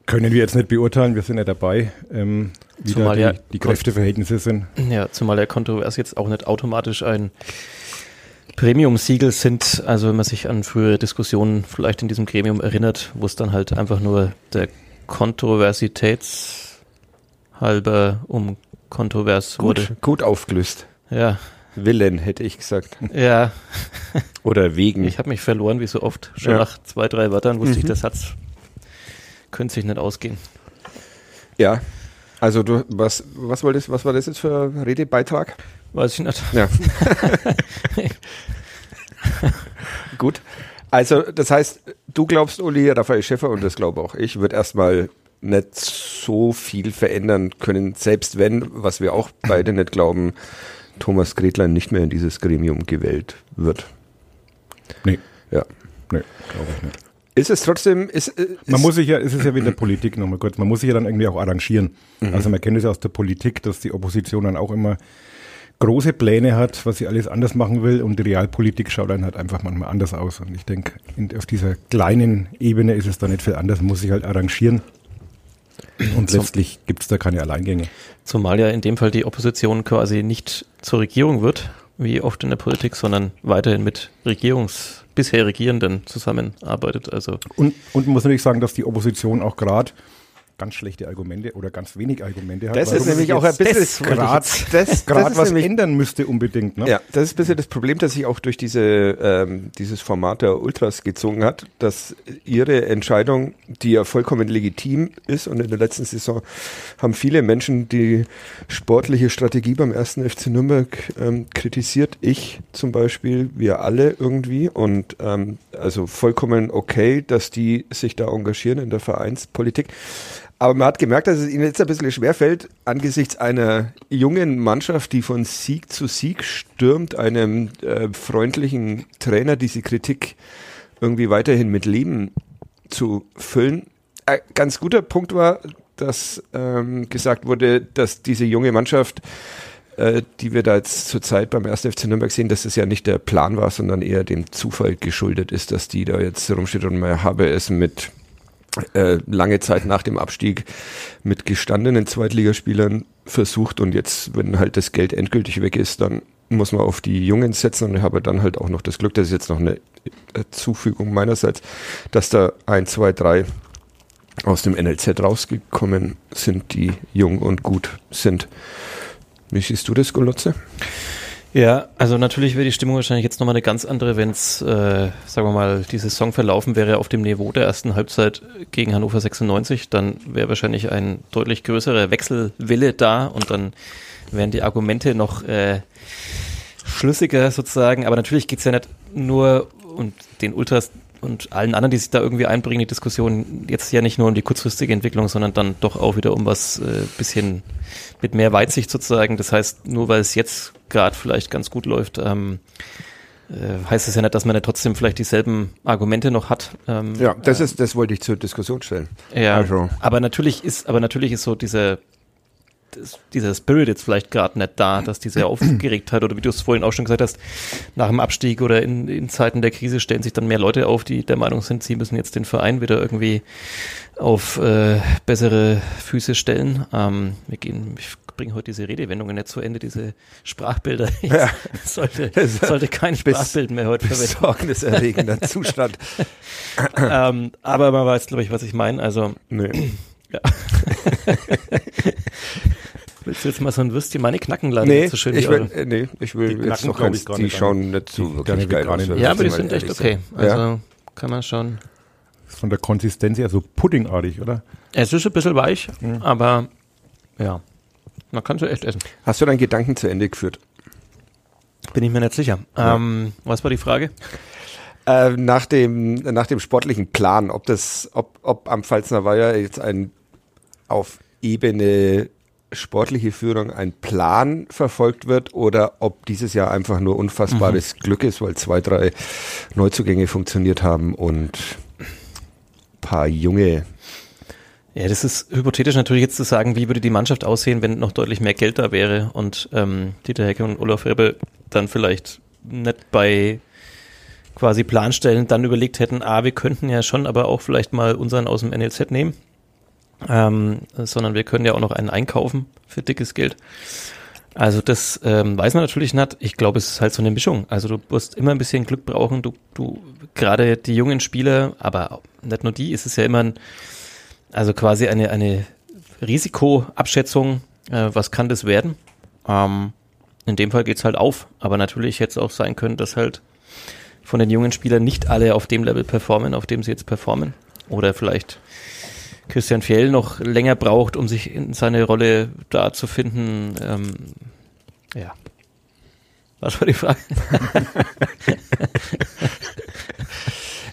Können wir jetzt nicht beurteilen, wir sind ja dabei, ähm, wie zumal da die, die Kräfteverhältnisse sind. Ja, zumal der Kontrovers jetzt auch nicht automatisch ein Premium-Siegel sind, also wenn man sich an frühere Diskussionen vielleicht in diesem Gremium erinnert, wo es dann halt einfach nur der Kontroversitätshalber um kontrovers gut, wurde. Gut aufgelöst. Ja. Willen, hätte ich gesagt. Ja. Oder wegen. Ich habe mich verloren, wie so oft. Schon ja. nach zwei, drei Wörtern wusste mhm. ich, der Satz könnte sich nicht ausgehen. Ja. Also du, was, was wolltest, was war das jetzt für ein Redebeitrag? Weiß ich nicht. Ja. Gut. Also, das heißt, du glaubst, Uli, Raphael Schäfer, und das glaube auch ich, wird erstmal nicht so viel verändern können, selbst wenn, was wir auch beide nicht glauben, Thomas Gretlein nicht mehr in dieses Gremium gewählt wird. Nee. Ja. Nee, glaube ich nicht. Ist es trotzdem, ist, ist äh, Man muss sich ja, ist es ja wie in der Politik nochmal kurz, man muss sich ja dann irgendwie auch arrangieren. Mhm. Also man kennt es ja aus der Politik, dass die Opposition dann auch immer große Pläne hat, was sie alles anders machen will und die Realpolitik schaut dann halt einfach manchmal anders aus. Und ich denke, auf dieser kleinen Ebene ist es da nicht viel anders, muss sich halt arrangieren. Und letztlich gibt es da keine Alleingänge. Zumal ja in dem Fall die Opposition quasi nicht zur Regierung wird, wie oft in der Politik, sondern weiterhin mit Regierungs, bisher Regierenden zusammenarbeitet. Also und, und muss natürlich sagen, dass die Opposition auch gerade ganz schlechte Argumente oder ganz wenig Argumente hat. Das ist nämlich auch ein bisschen das Grad, das, das was nämlich, ändern müsste unbedingt. Ne? Ja, das ist ein bisschen das Problem, das sich auch durch diese, ähm, dieses Format der Ultras gezogen hat, dass ihre Entscheidung, die ja vollkommen legitim ist und in der letzten Saison haben viele Menschen die sportliche Strategie beim ersten FC Nürnberg ähm, kritisiert. Ich zum Beispiel, wir alle irgendwie und ähm, also vollkommen okay, dass die sich da engagieren in der Vereinspolitik. Aber man hat gemerkt, dass es ihnen jetzt ein bisschen schwerfällt, angesichts einer jungen Mannschaft, die von Sieg zu Sieg stürmt, einem äh, freundlichen Trainer diese Kritik irgendwie weiterhin mit Leben zu füllen. Ein ganz guter Punkt war, dass ähm, gesagt wurde, dass diese junge Mannschaft, äh, die wir da jetzt zurzeit beim 1. FC Nürnberg sehen, dass es ja nicht der Plan war, sondern eher dem Zufall geschuldet ist, dass die da jetzt rumsteht und man habe es mit äh, lange Zeit nach dem Abstieg mit gestandenen Zweitligaspielern versucht und jetzt, wenn halt das Geld endgültig weg ist, dann muss man auf die Jungen setzen und ich habe dann halt auch noch das Glück, das ist jetzt noch eine äh, Zufügung meinerseits, dass da ein, zwei, drei aus dem NLZ rausgekommen sind, die jung und gut sind. Wie siehst du das, Golotze? Ja, also natürlich wäre die Stimmung wahrscheinlich jetzt nochmal eine ganz andere, wenn es, äh, sagen wir mal, die Saison verlaufen wäre auf dem Niveau der ersten Halbzeit gegen Hannover 96. Dann wäre wahrscheinlich ein deutlich größerer Wechselwille da und dann wären die Argumente noch äh, schlüssiger sozusagen. Aber natürlich geht's ja nicht nur und den Ultras und allen anderen, die sich da irgendwie einbringen, die Diskussion jetzt ja nicht nur um die kurzfristige Entwicklung, sondern dann doch auch wieder um was äh, bisschen mit mehr Weitsicht sozusagen. Das heißt, nur weil es jetzt gerade vielleicht ganz gut läuft, ähm, äh, heißt es ja nicht, dass man ja trotzdem vielleicht dieselben Argumente noch hat. Ähm, ja, das ist, das wollte ich zur Diskussion stellen. Ja, also. aber natürlich ist, aber natürlich ist so diese das, dieser Spirit jetzt vielleicht gerade nicht da, dass diese Aufgeregtheit oder wie du es vorhin auch schon gesagt hast, nach dem Abstieg oder in, in Zeiten der Krise stellen sich dann mehr Leute auf, die der Meinung sind, sie müssen jetzt den Verein wieder irgendwie auf äh, bessere Füße stellen. Ähm, wir gehen, ich bringe heute diese Redewendungen nicht zu Ende, diese Sprachbilder. Ich ja. sollte, sollte kein Sprachbild mehr heute verwenden. Besorgniserregender Zustand. ähm, aber man weiß, glaube ich, was ich meine. Also, nee. ja. Willst du jetzt mal so ein Würstchen meine knacken lassen? Nee, so schön ich will, äh, nee, ich will die jetzt noch ganz, die schauen nicht so wirklich geil aus. Ja, aber die sind echt okay. Also ja. kann man schon. Von der Konsistenz her so puddingartig, oder? Es ist ein bisschen weich, mhm. aber ja, man kann sie echt essen. Hast du deinen Gedanken zu Ende geführt? Bin ich mir nicht sicher. Ja. Ähm, was war die Frage? Äh, nach dem nach dem sportlichen Plan, ob das, ob, ob am Pfalzner Weiher jetzt ein auf Ebene sportliche Führung ein Plan verfolgt wird oder ob dieses Jahr einfach nur unfassbares mhm. Glück ist, weil zwei, drei Neuzugänge funktioniert haben und paar junge. Ja, das ist hypothetisch natürlich jetzt zu sagen, wie würde die Mannschaft aussehen, wenn noch deutlich mehr Geld da wäre und ähm, Dieter Hecke und Olaf Rebbe dann vielleicht nicht bei quasi Planstellen dann überlegt hätten, ah, wir könnten ja schon aber auch vielleicht mal unseren aus dem NLZ nehmen ähm, sondern wir können ja auch noch einen einkaufen für dickes Geld. Also das ähm, weiß man natürlich nicht. Ich glaube, es ist halt so eine Mischung. Also du wirst immer ein bisschen Glück brauchen. Du, du gerade die jungen Spieler, aber nicht nur die, ist es ja immer ein, also quasi eine eine Risikoabschätzung. Äh, was kann das werden? Ähm, in dem Fall geht's halt auf. Aber natürlich hätte es auch sein können, dass halt von den jungen Spielern nicht alle auf dem Level performen, auf dem sie jetzt performen. Oder vielleicht Christian Fjell noch länger braucht, um sich in seine Rolle da zu finden. Ähm, ja. Was war die Frage?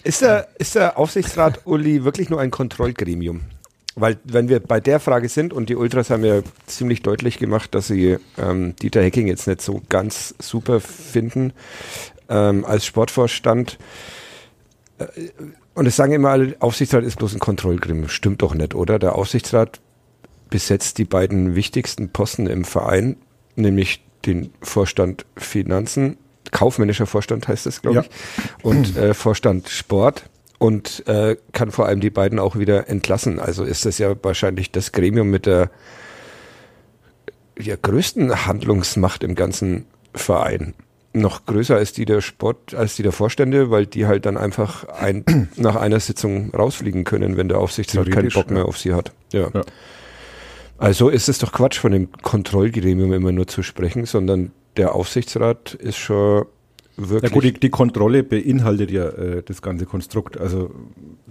ist, der, ist der Aufsichtsrat Uli wirklich nur ein Kontrollgremium? Weil wenn wir bei der Frage sind und die Ultras haben ja ziemlich deutlich gemacht, dass sie ähm, Dieter Hecking jetzt nicht so ganz super finden ähm, als Sportvorstand. Äh, und es sagen immer alle, Aufsichtsrat ist bloß ein Kontrollgremium. Stimmt doch nicht, oder? Der Aufsichtsrat besetzt die beiden wichtigsten Posten im Verein, nämlich den Vorstand Finanzen, kaufmännischer Vorstand heißt das, glaube ja. ich, und äh, Vorstand Sport und äh, kann vor allem die beiden auch wieder entlassen. Also ist das ja wahrscheinlich das Gremium mit der ja, größten Handlungsmacht im ganzen Verein. Noch größer als die der Sport, als die der Vorstände, weil die halt dann einfach ein, nach einer Sitzung rausfliegen können, wenn der Aufsichtsrat keinen Bock mehr auf sie hat. Ja. ja. Also ist es doch Quatsch, von dem Kontrollgremium immer nur zu sprechen, sondern der Aufsichtsrat ist schon wirklich. Ja gut, die, die Kontrolle beinhaltet ja äh, das ganze Konstrukt. Also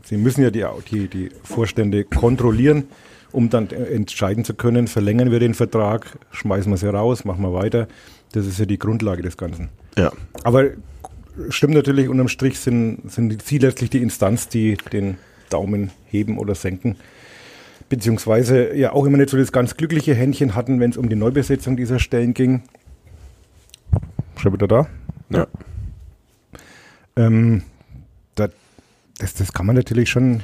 sie müssen ja die, die, die Vorstände kontrollieren um dann entscheiden zu können, verlängern wir den Vertrag, schmeißen wir sie raus, machen wir weiter. Das ist ja die Grundlage des Ganzen. Ja. Aber stimmt natürlich, unterm Strich sind, sind sie letztlich die Instanz, die den Daumen heben oder senken. Beziehungsweise ja auch immer nicht so das ganz glückliche Händchen hatten, wenn es um die Neubesetzung dieser Stellen ging. Schon wieder da? Ja. Ähm, da, das, das kann man natürlich schon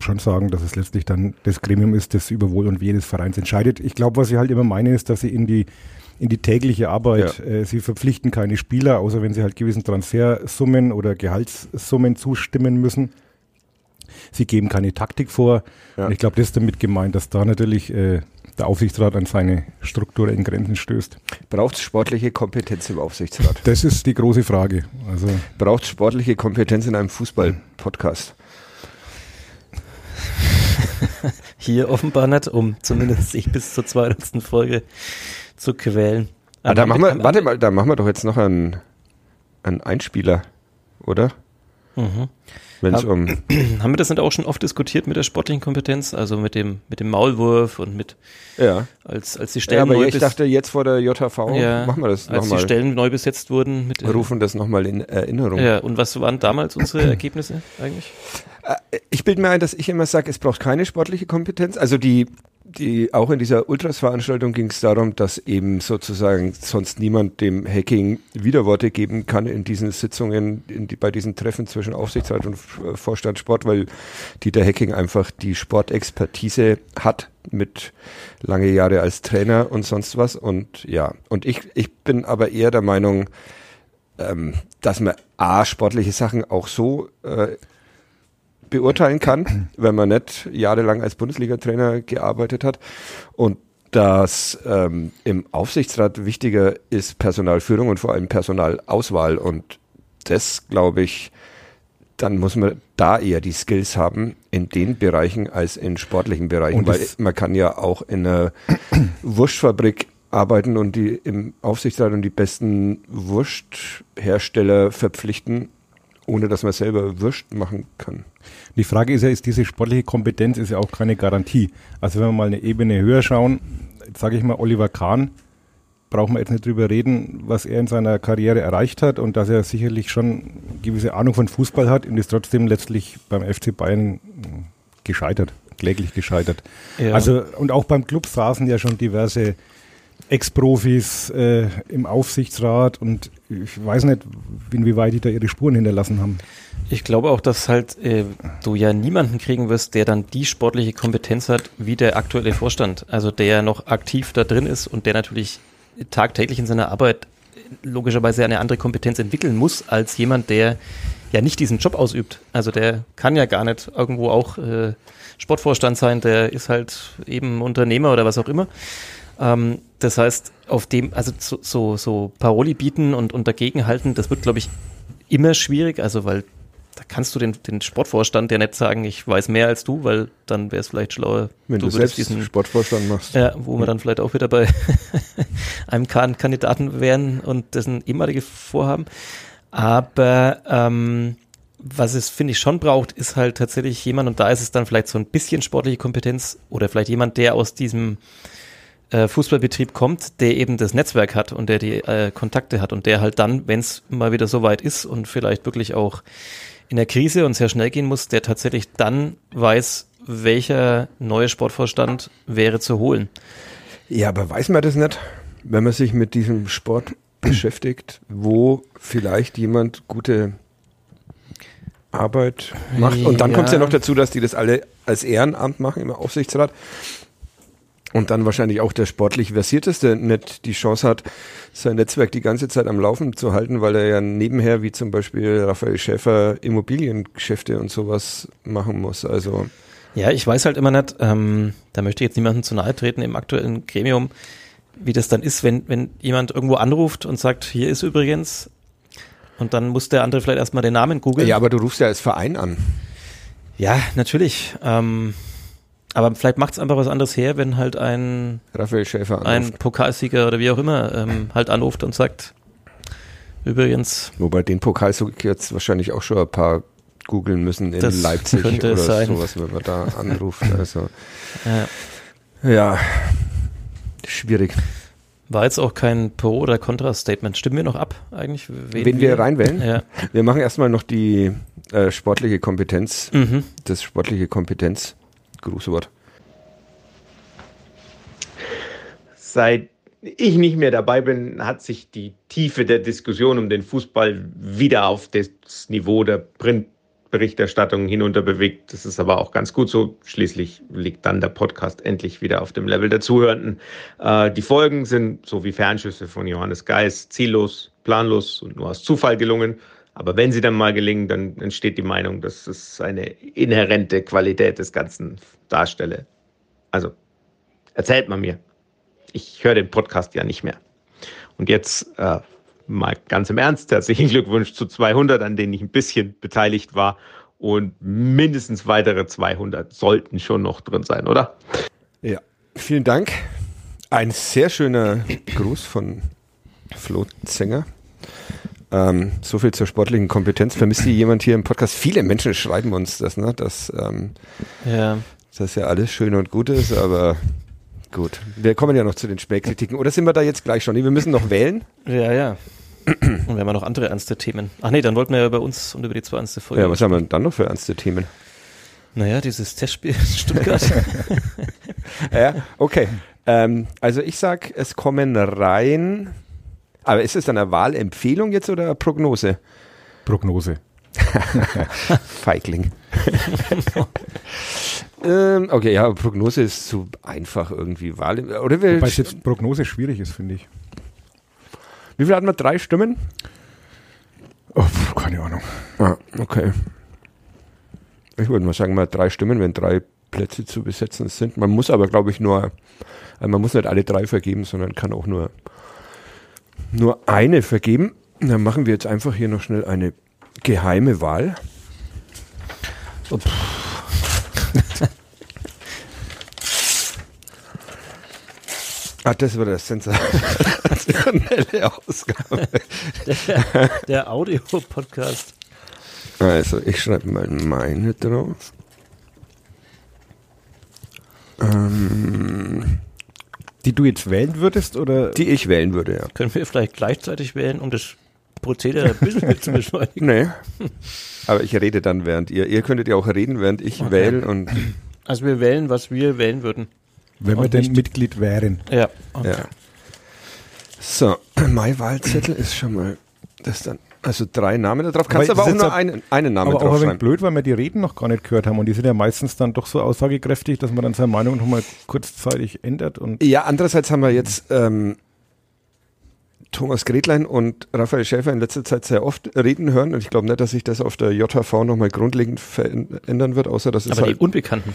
schon sagen, dass es letztlich dann das Gremium ist, das über Wohl und Wehe des Vereins entscheidet. Ich glaube, was sie halt immer meinen, ist, dass sie in die in die tägliche Arbeit, ja. äh, sie verpflichten keine Spieler, außer wenn sie halt gewissen Transfersummen oder Gehaltssummen zustimmen müssen. Sie geben keine Taktik vor. Ja. Und ich glaube, das ist damit gemeint, dass da natürlich äh, der Aufsichtsrat an seine Struktur in Grenzen stößt. Braucht es sportliche Kompetenz im Aufsichtsrat? Das ist die große Frage. Also Braucht es sportliche Kompetenz in einem Fußball-Podcast? Hier offenbar nicht, um zumindest sich bis zur 200. Folge zu quälen. Ah, da machen wir, warte mal, da machen wir doch jetzt noch einen, einen Einspieler, oder? Mhm. Wenn es um haben wir das nicht auch schon oft diskutiert mit der sportlichen Kompetenz, also mit dem mit dem Maulwurf und mit ja als als die Stellen ja, aber ich dachte jetzt vor der JHV ja, machen wir das als die Stellen neu besetzt wurden mit rufen das nochmal in Erinnerung. Ja und was waren damals unsere Ergebnisse eigentlich? Äh, ich bilde mir ein, dass ich immer sage, es braucht keine sportliche Kompetenz. Also die die, auch in dieser Ultras-Veranstaltung ging es darum, dass eben sozusagen sonst niemand dem Hacking Widerworte geben kann in diesen Sitzungen, in die, bei diesen Treffen zwischen Aufsichtsrat und Vorstand Sport, weil Dieter Hacking einfach die Sportexpertise hat mit lange Jahre als Trainer und sonst was. Und ja, und ich, ich bin aber eher der Meinung, ähm, dass man A, sportliche Sachen auch so äh, beurteilen kann, wenn man nicht jahrelang als Bundesliga-Trainer gearbeitet hat. Und dass ähm, im Aufsichtsrat wichtiger ist Personalführung und vor allem Personalauswahl. Und das, glaube ich, dann muss man da eher die Skills haben in den Bereichen als in sportlichen Bereichen, weil man kann ja auch in einer Wurstfabrik arbeiten und die im Aufsichtsrat und die besten Wursthersteller verpflichten, ohne dass man selber Wurst machen kann. Die Frage ist ja, ist diese sportliche Kompetenz ist ja auch keine Garantie. Also wenn wir mal eine Ebene höher schauen, sage ich mal Oliver Kahn, brauchen wir jetzt nicht drüber reden, was er in seiner Karriere erreicht hat und dass er sicherlich schon gewisse Ahnung von Fußball hat und ist trotzdem letztlich beim FC Bayern gescheitert, kläglich gescheitert. Ja. Also und auch beim Club saßen ja schon diverse Ex-Profis äh, im Aufsichtsrat und ich weiß nicht, inwieweit die da ihre Spuren hinterlassen haben. Ich glaube auch, dass halt äh, du ja niemanden kriegen wirst, der dann die sportliche Kompetenz hat wie der aktuelle Vorstand. Also der noch aktiv da drin ist und der natürlich tagtäglich in seiner Arbeit logischerweise eine andere Kompetenz entwickeln muss als jemand, der ja nicht diesen Job ausübt. Also der kann ja gar nicht irgendwo auch äh, Sportvorstand sein, der ist halt eben Unternehmer oder was auch immer. Ähm, das heißt, auf dem, also so, so, so Paroli bieten und, und dagegen halten, das wird, glaube ich, immer schwierig, also weil da kannst du den, den Sportvorstand ja nicht sagen, ich weiß mehr als du, weil dann wäre es vielleicht schlauer, wenn du, du selbst diesen Sportvorstand machst. Ja, wo wir dann vielleicht auch wieder bei einem Kandidaten wären und dessen ehemalige Vorhaben. Aber ähm, was es, finde ich, schon braucht, ist halt tatsächlich jemand, und da ist es dann vielleicht so ein bisschen sportliche Kompetenz oder vielleicht jemand, der aus diesem äh, Fußballbetrieb kommt, der eben das Netzwerk hat und der die äh, Kontakte hat und der halt dann, wenn es mal wieder so weit ist und vielleicht wirklich auch in der Krise und sehr schnell gehen muss, der tatsächlich dann weiß, welcher neue Sportvorstand wäre zu holen. Ja, aber weiß man das nicht, wenn man sich mit diesem Sport beschäftigt, wo vielleicht jemand gute Arbeit macht. Und dann ja. kommt es ja noch dazu, dass die das alle als Ehrenamt machen im Aufsichtsrat. Und dann wahrscheinlich auch der sportlich versierteste nicht die Chance hat, sein Netzwerk die ganze Zeit am Laufen zu halten, weil er ja nebenher, wie zum Beispiel Raphael Schäfer, Immobiliengeschäfte und sowas machen muss. Also ja, ich weiß halt immer nicht, ähm, da möchte ich jetzt niemandem zu nahe treten im aktuellen Gremium, wie das dann ist, wenn, wenn jemand irgendwo anruft und sagt, hier ist übrigens, und dann muss der andere vielleicht erstmal den Namen googeln. Ja, aber du rufst ja als Verein an. Ja, natürlich. Ähm, aber vielleicht macht es einfach was anderes her, wenn halt ein Raphael Schäfer anruft. ein Pokalsieger oder wie auch immer ähm, halt anruft und sagt, übrigens. Wobei den Pokalsieger jetzt wahrscheinlich auch schon ein paar googeln müssen in das Leipzig oder sein. sowas, wenn man da anruft. Also ja. ja, schwierig. War jetzt auch kein Pro- oder Contra-Statement. Stimmen wir noch ab eigentlich? Wen, Wen wir, wir reinwählen? Ja. Wir machen erstmal noch die äh, sportliche Kompetenz. Mhm. Das sportliche Kompetenz. Grußwort. Seit ich nicht mehr dabei bin, hat sich die Tiefe der Diskussion um den Fußball wieder auf das Niveau der Print Berichterstattung hinunter bewegt. Das ist aber auch ganz gut so. Schließlich liegt dann der Podcast endlich wieder auf dem Level der Zuhörenden. Äh, die Folgen sind, so wie Fernschüsse von Johannes Geis, ziellos, planlos und nur aus Zufall gelungen. Aber wenn sie dann mal gelingen, dann entsteht die Meinung, dass es eine inhärente Qualität des Ganzen darstelle. Also, erzählt man mir. Ich höre den Podcast ja nicht mehr. Und jetzt äh, mal ganz im Ernst, herzlichen Glückwunsch zu 200, an denen ich ein bisschen beteiligt war. Und mindestens weitere 200 sollten schon noch drin sein, oder? Ja, vielen Dank. Ein sehr schöner Gruß von Flo Zenger. Ähm, so viel zur sportlichen Kompetenz. Vermisst hier jemand hier im Podcast? Viele Menschen schreiben uns das, ne? dass ähm, ja. das ja alles schön und gut ist, aber gut. Wir kommen ja noch zu den Spähkritiken. Oder sind wir da jetzt gleich schon? Wir müssen noch wählen. Ja, ja. Und wir haben ja noch andere ernste Themen. Ach nee, dann wollten wir ja bei uns und über die zwei ernste Folgen. Ja, was haben wir dann noch für ernste Themen? Naja, dieses Testspiel in Stuttgart. ja, okay. Ähm, also ich sag, es kommen rein. Aber ist es dann eine Wahlempfehlung jetzt oder eine Prognose? Prognose. Feigling. ähm, okay, ja, Prognose ist zu einfach irgendwie. Wahl, oder Wobei es jetzt Prognose schwierig ist, finde ich. Wie viel hatten wir? Drei Stimmen? Oh, keine Ahnung. Ah, okay. Ich würde mal sagen, mal drei Stimmen, wenn drei Plätze zu besetzen sind. Man muss aber, glaube ich, nur, also man muss nicht alle drei vergeben, sondern kann auch nur, nur eine vergeben. Dann machen wir jetzt einfach hier noch schnell eine geheime Wahl. Oh, Ah, das war das sensationelle Ausgabe. Der, der Audio-Podcast. Also, ich schreibe mal meine drauf. Ähm, du jetzt wählen würdest, oder? Die ich wählen würde, ja. Können wir vielleicht gleichzeitig wählen, um das Prozedere ein bisschen zu beschleunigen? Nee. Aber ich rede dann während ihr. Ihr könntet ja auch reden, während ich okay. wähle und. Also wir wählen, was wir wählen würden. Wenn wir denn Mitglied wären. Ja. Okay. ja. So, mein Wahlzettel ist schon mal das dann. Also drei Namen da drauf. Kannst aber, aber auch nur einen, einen Namen aber drauf auch ein blöd, weil wir die Reden noch gar nicht gehört haben und die sind ja meistens dann doch so aussagekräftig, dass man dann seine Meinung nochmal kurzzeitig ändert. Und ja, andererseits haben wir jetzt ähm, Thomas Gretlein und Raphael Schäfer in letzter Zeit sehr oft reden hören und ich glaube nicht, dass sich das auf der JHV nochmal grundlegend verändern wird, außer dass es aber halt die Unbekannten.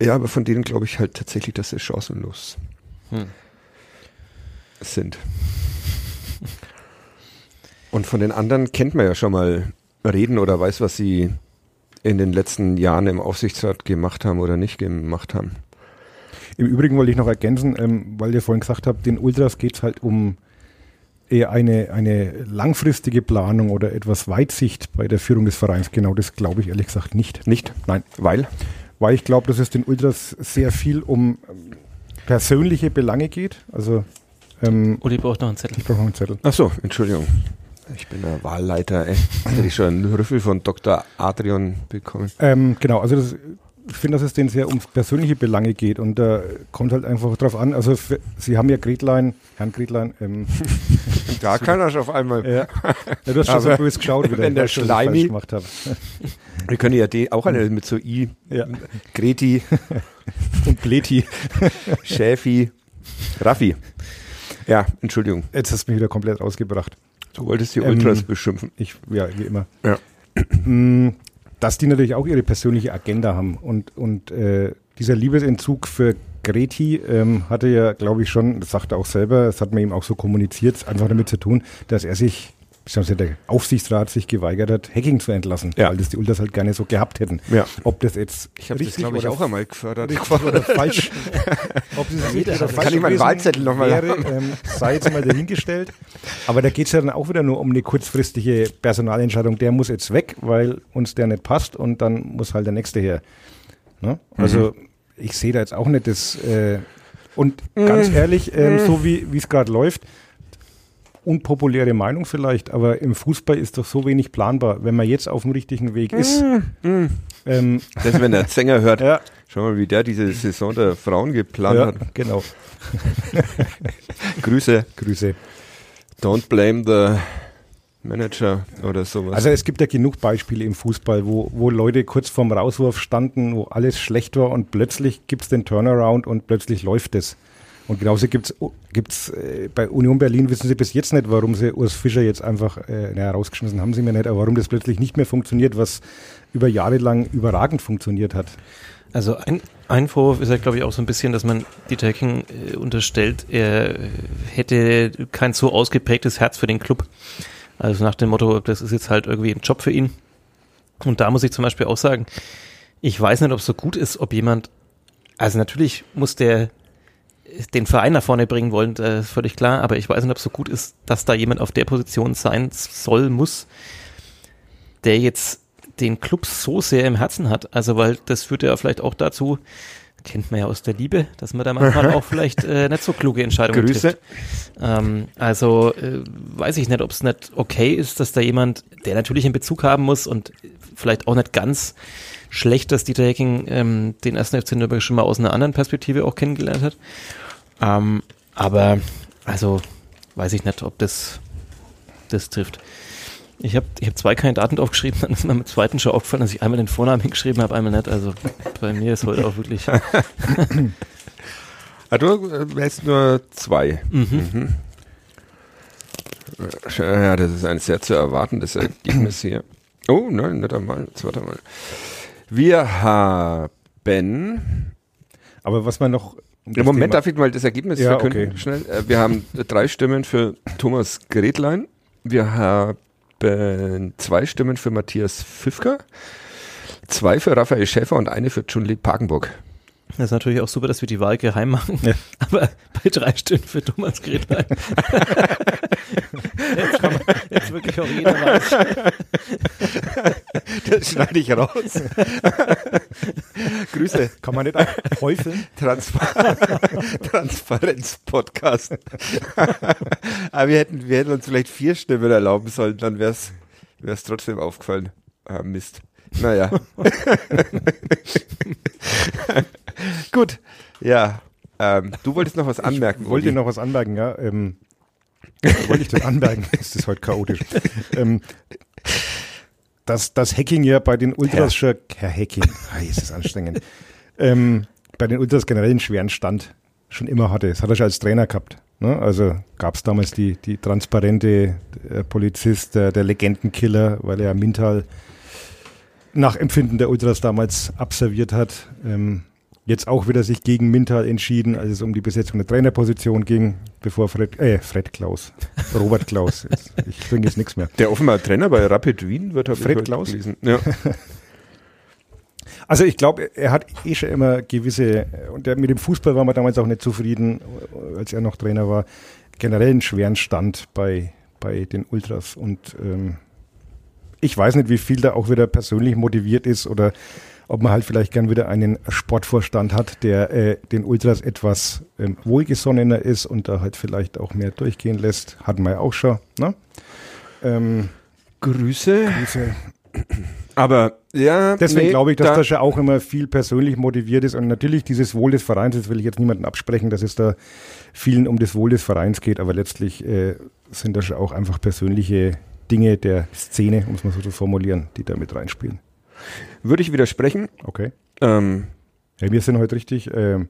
Ja, aber von denen glaube ich halt tatsächlich, dass sie chancenlos hm. sind. Und von den anderen kennt man ja schon mal reden oder weiß, was sie in den letzten Jahren im Aufsichtsrat gemacht haben oder nicht gemacht haben. Im Übrigen wollte ich noch ergänzen, ähm, weil ihr vorhin gesagt habt, den Ultras geht es halt um eher eine, eine langfristige Planung oder etwas Weitsicht bei der Führung des Vereins. Genau das glaube ich ehrlich gesagt nicht. Nicht? Nein. Weil? weil ich glaube, dass es den Ultras sehr viel um ähm, persönliche Belange geht. Also ähm, Uli braucht noch einen Zettel. Ich brauche noch einen Zettel. Ach so, Entschuldigung. Ich bin der Wahlleiter, ey. Hätte ich schon einen Rüffel von Dr. Adrian bekommen. Ähm, genau, also das ich finde, dass es denen sehr ums persönliche Belange geht und da äh, kommt halt einfach drauf an. Also für, Sie haben ja Gretlein, Herrn Gretlein. Ähm, da kann er schon auf einmal. Ja. ja du hast schon so böse geschaut, wieder, wenn der Schleimi gemacht habe. Wir können ja die, auch eine mit so I. Ja. Greti. und Gleti. Schäfi. Raffi. Ja, Entschuldigung. Jetzt hast du mich wieder komplett rausgebracht. Du wolltest die Ultras ähm, beschimpfen. Ich, ja, wie immer. Ja. Mm, dass die natürlich auch ihre persönliche Agenda haben. Und, und äh, dieser Liebesentzug für Greti ähm, hatte ja, glaube ich, schon, das sagt er auch selber, das hat man ihm auch so kommuniziert, einfach damit zu tun, dass er sich beziehungsweise der Aufsichtsrat sich geweigert hat, Hacking zu entlassen, ja. weil das die Ultras halt gerne so gehabt hätten. Ja. Ob das jetzt ich habe das glaube ich auch einmal gefördert oder falsch, ob das jetzt oder falsch kann ich meinen Wahlzettel nochmal wäre, ähm, sei jetzt mal dahingestellt. Aber da geht es ja dann auch wieder nur um eine kurzfristige Personalentscheidung. Der muss jetzt weg, weil uns der nicht passt und dann muss halt der nächste her. Ne? Also mhm. ich sehe da jetzt auch nicht das äh, und ganz mhm. ehrlich, ähm, mhm. so wie es gerade läuft, unpopuläre Meinung vielleicht, aber im Fußball ist doch so wenig planbar, wenn man jetzt auf dem richtigen Weg ist. Mm, mm. Ähm, das, wenn der Sänger hört, ja. schau mal, wie der diese Saison der Frauen geplant ja, hat. Genau. Grüße. Grüße. Don't blame the Manager oder sowas. Also es gibt ja genug Beispiele im Fußball, wo, wo Leute kurz vorm Rauswurf standen, wo alles schlecht war und plötzlich gibt es den Turnaround und plötzlich läuft es. Und genauso gibt es äh, bei Union Berlin, wissen Sie bis jetzt nicht, warum sie Urs Fischer jetzt einfach, äh, naja, rausgeschmissen haben sie mir nicht, aber warum das plötzlich nicht mehr funktioniert, was über Jahre lang überragend funktioniert hat. Also ein, ein Vorwurf ist ja, glaube ich, auch so ein bisschen, dass man Dieter Hecking äh, unterstellt, er hätte kein so ausgeprägtes Herz für den Club. Also nach dem Motto, das ist jetzt halt irgendwie ein Job für ihn. Und da muss ich zum Beispiel auch sagen, ich weiß nicht, ob es so gut ist, ob jemand, also natürlich muss der den Verein nach vorne bringen wollen, das ist völlig klar, aber ich weiß nicht, ob es so gut ist, dass da jemand auf der Position sein soll, muss, der jetzt den Club so sehr im Herzen hat. Also, weil das führt ja vielleicht auch dazu, kennt man ja aus der Liebe, dass man da manchmal auch vielleicht äh, nicht so kluge Entscheidungen Grüße. trifft. Ähm, also äh, weiß ich nicht, ob es nicht okay ist, dass da jemand, der natürlich einen Bezug haben muss und vielleicht auch nicht ganz schlecht, dass Dieter Hecking ähm, den ersten FC Nürnberg schon mal aus einer anderen Perspektive auch kennengelernt hat. Ähm, aber, also, weiß ich nicht, ob das, das trifft. Ich habe ich hab zwei Kandidaten aufgeschrieben, dann ist mir mit zweiten schon aufgefallen, dass ich einmal den Vornamen hingeschrieben habe, einmal nicht. Also bei mir ist heute auch wirklich. ah, du hältst nur zwei. Mhm. Mhm. Ja, das ist ein sehr zu erwartendes Ergebnis hier. Oh, nein, nicht einmal. Zweiter Mal. Wir haben. Aber was man noch im Moment Thema. darf ich mal das Ergebnis ja, verkünden. Okay. Schnell. Äh, wir haben drei Stimmen für Thomas Gretlein. Wir haben zwei Stimmen für Matthias Pfiffker, zwei für Raphael Schäfer und eine für Chun-Li Parkenburg. Das ist natürlich auch super, dass wir die Wahl geheim machen. Ja. Aber bei drei Stunden für Thomas Gretlein. jetzt, man, jetzt wirklich auch jeder weiß. Das schneide ich raus. Grüße. Kann man nicht häufeln? Transpa Transparenz-Podcast. Aber wir hätten, wir hätten uns vielleicht vier Stimmen erlauben sollen, dann wäre es trotzdem aufgefallen. Ah, Mist. Naja. Gut. Ja. Ähm, du wolltest noch was anmerken. Ich wollte noch was anmerken, ja. Ähm, wollte ich das anmerken? ist das heute chaotisch. ähm, dass das Hacking ja bei den Ultras schon, Herr Hacking, ah, ist das anstrengend, ähm, bei den Ultras generell einen schweren Stand schon immer hatte. Das hat er schon als Trainer gehabt. Ne? Also gab es damals die, die transparente äh, Polizist, der, der Legendenkiller, weil er Mintal nach Empfinden der Ultras damals absolviert hat. Ähm, jetzt auch wieder sich gegen Mintal entschieden, als es um die Besetzung der Trainerposition ging, bevor Fred, äh, Fred Klaus, Robert Klaus, jetzt, ich bringe jetzt nichts mehr. Der offenbar Trainer bei Rapid Wien wird, habe Fred Klaus. Gelesen. Ja. Also ich glaube, er hat eh schon immer gewisse, und der, mit dem Fußball war man damals auch nicht zufrieden, als er noch Trainer war, generell einen schweren Stand bei, bei den Ultras und ähm, ich weiß nicht, wie viel da auch wieder persönlich motiviert ist oder ob man halt vielleicht gern wieder einen Sportvorstand hat, der äh, den Ultras etwas ähm, wohlgesonnener ist und da halt vielleicht auch mehr durchgehen lässt. Hatten wir ja auch schon. Ne? Ähm, Grüße. Grüße. Aber Ja, Deswegen nee, glaube ich, dass da das ja auch immer viel persönlich motiviert ist und natürlich dieses Wohl des Vereins, das will ich jetzt niemanden absprechen, dass es da vielen um das Wohl des Vereins geht, aber letztlich äh, sind das auch einfach persönliche Dinge der Szene, um es mal so zu formulieren, die da mit reinspielen. Würde ich widersprechen. Okay. Ähm, ja, wir sind heute richtig, ähm,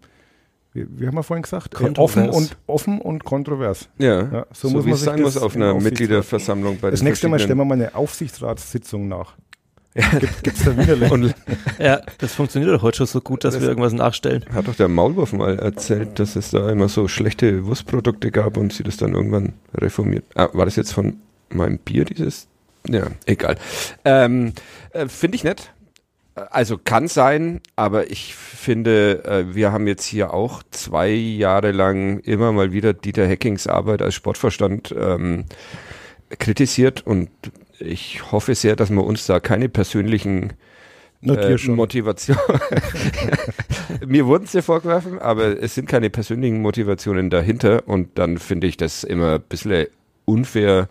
wie, wie, haben wir vorhin gesagt, äh, offen, und, offen und kontrovers. Ja, ja so, so muss man sagen muss auf einer Mitgliederversammlung. Bei das nächste Mal stellen wir mal eine Aufsichtsratssitzung nach. Ja. Gibt es da wieder und, Ja, das funktioniert doch heute schon so gut, dass das wir irgendwas nachstellen. Hat doch der Maulwurf mal erzählt, dass es da immer so schlechte Wurstprodukte gab und sie das dann irgendwann reformiert. Ah, war das jetzt von meinem Bier, dieses? Ja, egal. Ähm, äh, Finde ich nett. Also kann sein, aber ich finde, äh, wir haben jetzt hier auch zwei Jahre lang immer mal wieder Dieter Hackings Arbeit als Sportverstand ähm, kritisiert und ich hoffe sehr, dass wir uns da keine persönlichen äh, Motivation. Mir wurden ja vorgeworfen, aber es sind keine persönlichen Motivationen dahinter und dann finde ich das immer ein bisschen unfair,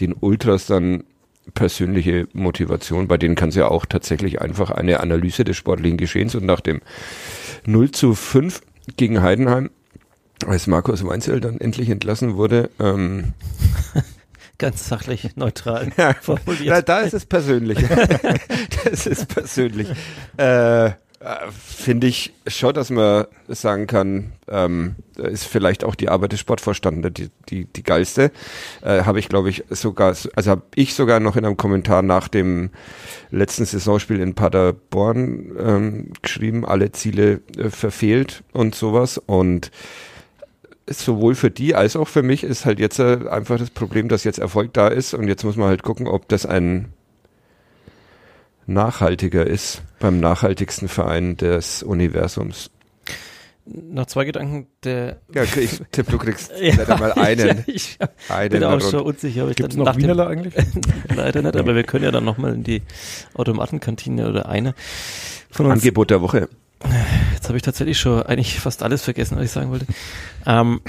den Ultras dann persönliche Motivation, bei denen kann es ja auch tatsächlich einfach eine Analyse des sportlichen Geschehens und nach dem 0 zu 5 gegen Heidenheim, als Markus Weinzel dann endlich entlassen wurde, ähm, ganz sachlich neutral ja, formuliert. Da, da ist es persönlich. das ist persönlich. Äh, Finde ich schon, dass man sagen kann, ähm, ist vielleicht auch die Arbeit des Sportvorstandes die, die, die geilste. Äh, habe ich, glaube ich, sogar, also habe ich sogar noch in einem Kommentar nach dem letzten Saisonspiel in Paderborn ähm, geschrieben, alle Ziele äh, verfehlt und sowas. Und sowohl für die als auch für mich ist halt jetzt äh, einfach das Problem, dass jetzt Erfolg da ist und jetzt muss man halt gucken, ob das ein nachhaltiger ist beim nachhaltigsten Verein des Universums. Noch zwei Gedanken. Der ja, ich tipp, du kriegst ja, mal einen. ich, ich einen bin auch schon unsicher. Gibt es noch Wienerler eigentlich? Leider nicht, aber wir können ja dann nochmal in die Automatenkantine oder eine von uns. Angebot der Woche. Jetzt habe ich tatsächlich schon eigentlich fast alles vergessen, was ich sagen wollte. Ähm,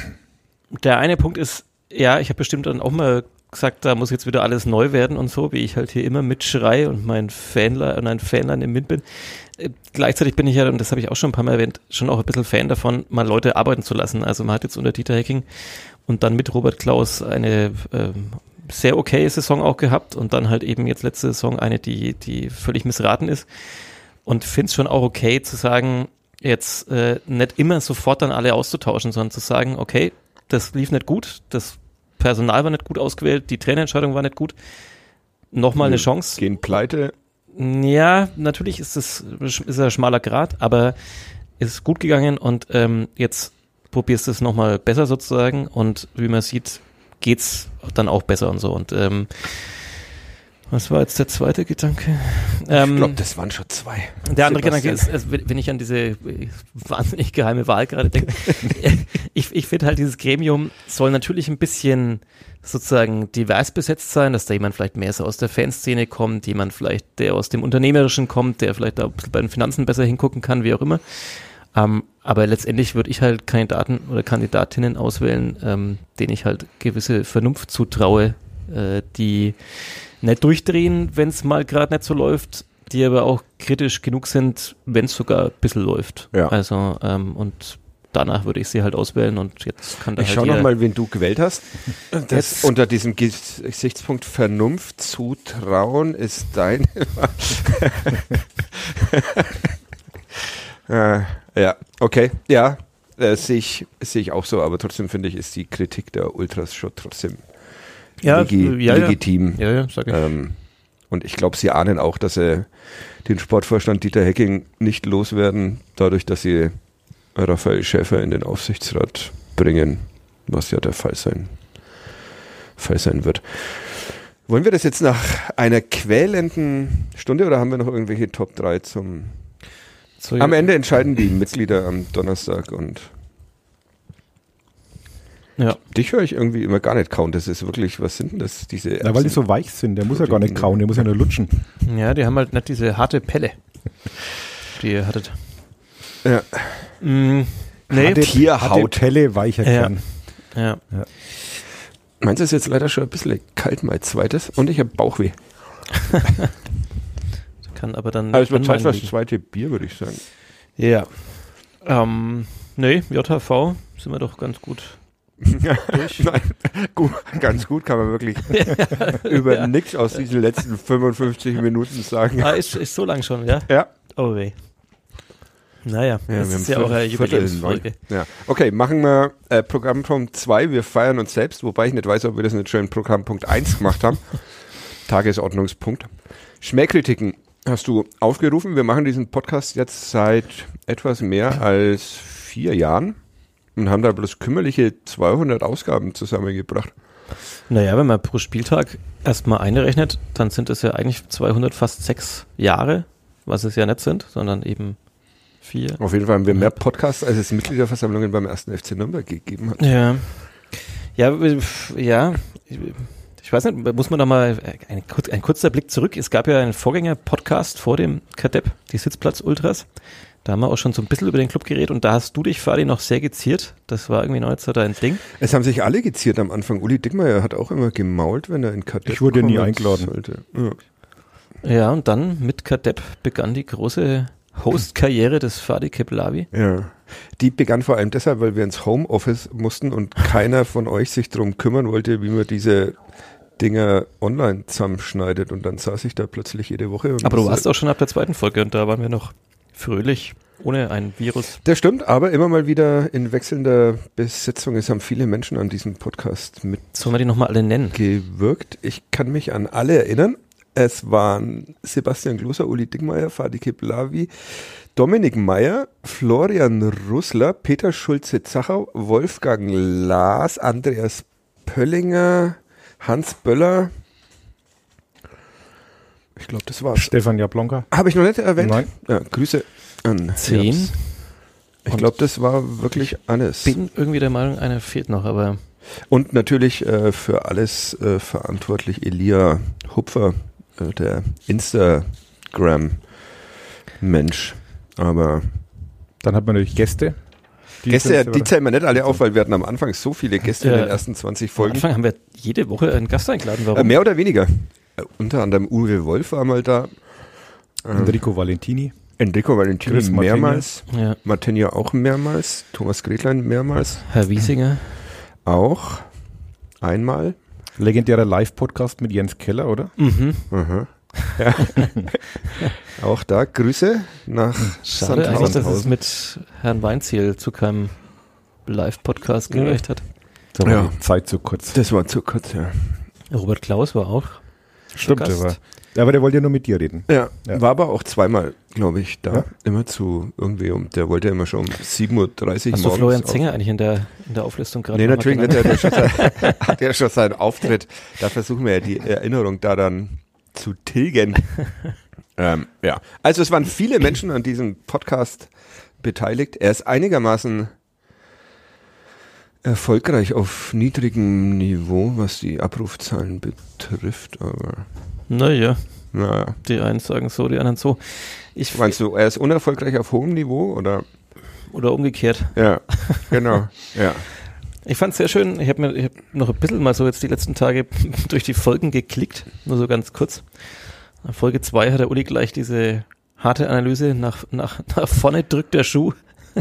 der eine Punkt ist, ja, ich habe bestimmt dann auch mal gesagt, da muss jetzt wieder alles neu werden und so, wie ich halt hier immer mitschrei und mein Fanler und ein Fanlein im Wind bin. Äh, gleichzeitig bin ich ja, und das habe ich auch schon ein paar Mal erwähnt, schon auch ein bisschen Fan davon, mal Leute arbeiten zu lassen. Also man hat jetzt unter Dieter Hecking und dann mit Robert Klaus eine äh, sehr okay Saison auch gehabt und dann halt eben jetzt letzte Saison eine, die, die völlig missraten ist und finde es schon auch okay zu sagen, jetzt äh, nicht immer sofort dann alle auszutauschen, sondern zu sagen, okay, das lief nicht gut, das Personal war nicht gut ausgewählt, die Trainerentscheidung war nicht gut, nochmal eine Chance. Gehen pleite. Ja, natürlich ist es ist ein schmaler Grad, aber es ist gut gegangen und ähm, jetzt probierst du es nochmal besser sozusagen und wie man sieht, geht's dann auch besser und so und ähm, was war jetzt der zweite Gedanke? Ähm, ich glaube, das waren schon zwei. Der andere Gedanke ist, ist, wenn ich an diese äh, wahnsinnig geheime Wahl gerade denke, ich, ich finde halt, dieses Gremium soll natürlich ein bisschen sozusagen divers besetzt sein, dass da jemand vielleicht mehr so aus der Fanszene kommt, jemand vielleicht, der aus dem Unternehmerischen kommt, der vielleicht da bei den Finanzen besser hingucken kann, wie auch immer. Ähm, aber letztendlich würde ich halt Kandidaten oder Kandidatinnen auswählen, ähm, denen ich halt gewisse Vernunft zutraue, äh, die nicht durchdrehen, wenn es mal gerade nicht so läuft, die aber auch kritisch genug sind, wenn es sogar ein bisschen läuft. Ja. Also, ähm, und danach würde ich sie halt auswählen und jetzt kann da Ich halt schau noch mal, wen du gewählt hast. Das unter diesem Gesichtspunkt Vernunft zutrauen ist dein. äh, ja, okay, ja, äh, sehe ich, seh ich auch so, aber trotzdem finde ich, ist die Kritik der Ultras schon trotzdem ja, legi ja, legitim. Ja, ja, sag ich. Ähm, und ich glaube, sie ahnen auch, dass sie den Sportvorstand Dieter Hecking nicht loswerden, dadurch, dass sie Raphael Schäfer in den Aufsichtsrat bringen, was ja der Fall sein, Fall sein wird. Wollen wir das jetzt nach einer quälenden Stunde oder haben wir noch irgendwelche Top 3 zum. So, am Ende entscheiden die Mitglieder am Donnerstag und ja. Dich höre ich irgendwie immer gar nicht kauen. Das ist wirklich, was sind denn das? Diese Erbsen? Ja, weil die so weich sind. Der muss ja gar nicht kauen, der muss ja nur lutschen. Ja, die haben halt nicht diese harte Pelle, die ihr hattet. Ja. Mm, nee. Harte, Tierhaut. Pelle, weicher ja. Kern. Ja. ja. Meins ist jetzt leider schon ein bisschen kalt, mein zweites. Und ich habe Bauchweh. Kann aber dann. Also es wird Zeit für das zweite Bier, würde ich sagen. Ja. Ähm, nee, JHV sind wir doch ganz gut. Nein, gut, ganz gut kann man wirklich über ja. nichts aus diesen letzten 55 Minuten sagen. Ah, ist, ist so lang schon, ja? Ja. Oh weh. Naja, ja, das ist ja auch eine Jubiläumsfolge. Ja. Okay, machen wir äh, Programmpunkt 2. Wir feiern uns selbst, wobei ich nicht weiß, ob wir das nicht schon in Programmpunkt 1 gemacht haben. Tagesordnungspunkt. Schmähkritiken hast du aufgerufen. Wir machen diesen Podcast jetzt seit etwas mehr als vier Jahren und haben da bloß kümmerliche 200 Ausgaben zusammengebracht. Naja, wenn man pro Spieltag erstmal eine rechnet, dann sind es ja eigentlich 200 fast sechs Jahre, was es ja nicht sind, sondern eben vier. Auf jeden Fall haben wir mehr Podcasts, als es Mitgliederversammlungen beim ersten FC Nürnberg gegeben hat. Ja. Ja, ja. Ich weiß nicht, muss man da mal ein, ein kurzer Blick zurück. Es gab ja einen Vorgänger-Podcast vor dem Kadepp, die Sitzplatz-Ultras. Da haben wir auch schon so ein bisschen über den Club geredet und da hast du dich, Fadi, noch sehr geziert. Das war irgendwie noch so dein Ding. Es haben sich alle geziert am Anfang. Uli Dickmeyer hat auch immer gemault, wenn er in Kadepp Ich wurde nie eingeladen. Sollte. Ja. ja, und dann mit Kadepp begann die große Host-Karriere des Fadi Keblavi. Ja. Die begann vor allem deshalb, weil wir ins Homeoffice mussten und keiner von euch sich darum kümmern wollte, wie man diese Dinger online zusammenschneidet und dann saß ich da plötzlich jede Woche. aber du warst auch schon ab der zweiten Folge und da waren wir noch fröhlich, ohne ein Virus. Das stimmt, aber immer mal wieder in wechselnder Besetzung. Es haben viele Menschen an diesem Podcast mit. Sollen wir die nochmal alle nennen? Gewirkt. Ich kann mich an alle erinnern. Es waren Sebastian Gloser, Uli Dickmeier, Fadi Kiblavi, Dominik Meyer, Florian Russler, Peter Schulze-Zachau, Wolfgang Lars, Andreas Pöllinger, Hans Böller. Ich glaube, das war's. Stefan Jablonka. Habe ich noch nicht erwähnt? Nein. Ja, Grüße an Zehn. Ich glaube, das war wirklich alles. Ich bin irgendwie der Meinung, einer fehlt noch, aber. Und natürlich äh, für alles äh, verantwortlich Elia Hupfer, äh, der Instagram-Mensch. Aber. Dann hat man natürlich Gäste. Die Gäste, die zählen wir nicht alle auf, weil wir hatten am Anfang so viele Gäste ja, in den ersten 20 Folgen. Am Anfang haben wir jede Woche einen Gast eingeladen. Warum? Äh, mehr oder weniger. Äh, unter anderem Uwe Wolf war mal da. Enrico Valentini. Enrico Valentini Chris mehrmals. Ja. Martinia auch mehrmals. Thomas Gretlein mehrmals. Herr Wiesinger. Auch. Einmal. Legendärer Live-Podcast mit Jens Keller, oder? Mhm. Aha. Ja. auch da Grüße nach Schade Sandhausen. eigentlich, dass es mit Herrn Weinziel zu keinem Live-Podcast gereicht hat. Da war ja. die Zeit zu kurz. Das war zu kurz, ja. Robert Klaus war auch Stimmt, war. Ja, aber der wollte ja nur mit dir reden. Ja, ja. war aber auch zweimal, glaube ich, da. Ja? Immer zu irgendwie um, der wollte ja immer schon um 7.30 Uhr Hast morgens. du Florian Zenger eigentlich in der, in der Auflistung gerade? Nee, natürlich nicht. Der hat ja, schon sein, hat ja schon seinen Auftritt. Da versuchen wir ja die Erinnerung da dann zu tilgen. ähm, ja, also es waren viele Menschen an diesem Podcast beteiligt. Er ist einigermaßen erfolgreich auf niedrigem Niveau, was die Abrufzahlen betrifft, aber. Naja. Naja. Die einen sagen so, die anderen so. Ich Meinst du, er ist unerfolgreich auf hohem Niveau oder? Oder umgekehrt. Ja, genau. ja. Ich fand es sehr schön. Ich habe mir ich hab noch ein bisschen mal so jetzt die letzten Tage durch die Folgen geklickt, nur so ganz kurz. Folge 2 hat der Uli gleich diese harte Analyse nach, nach, nach vorne drückt der Schuh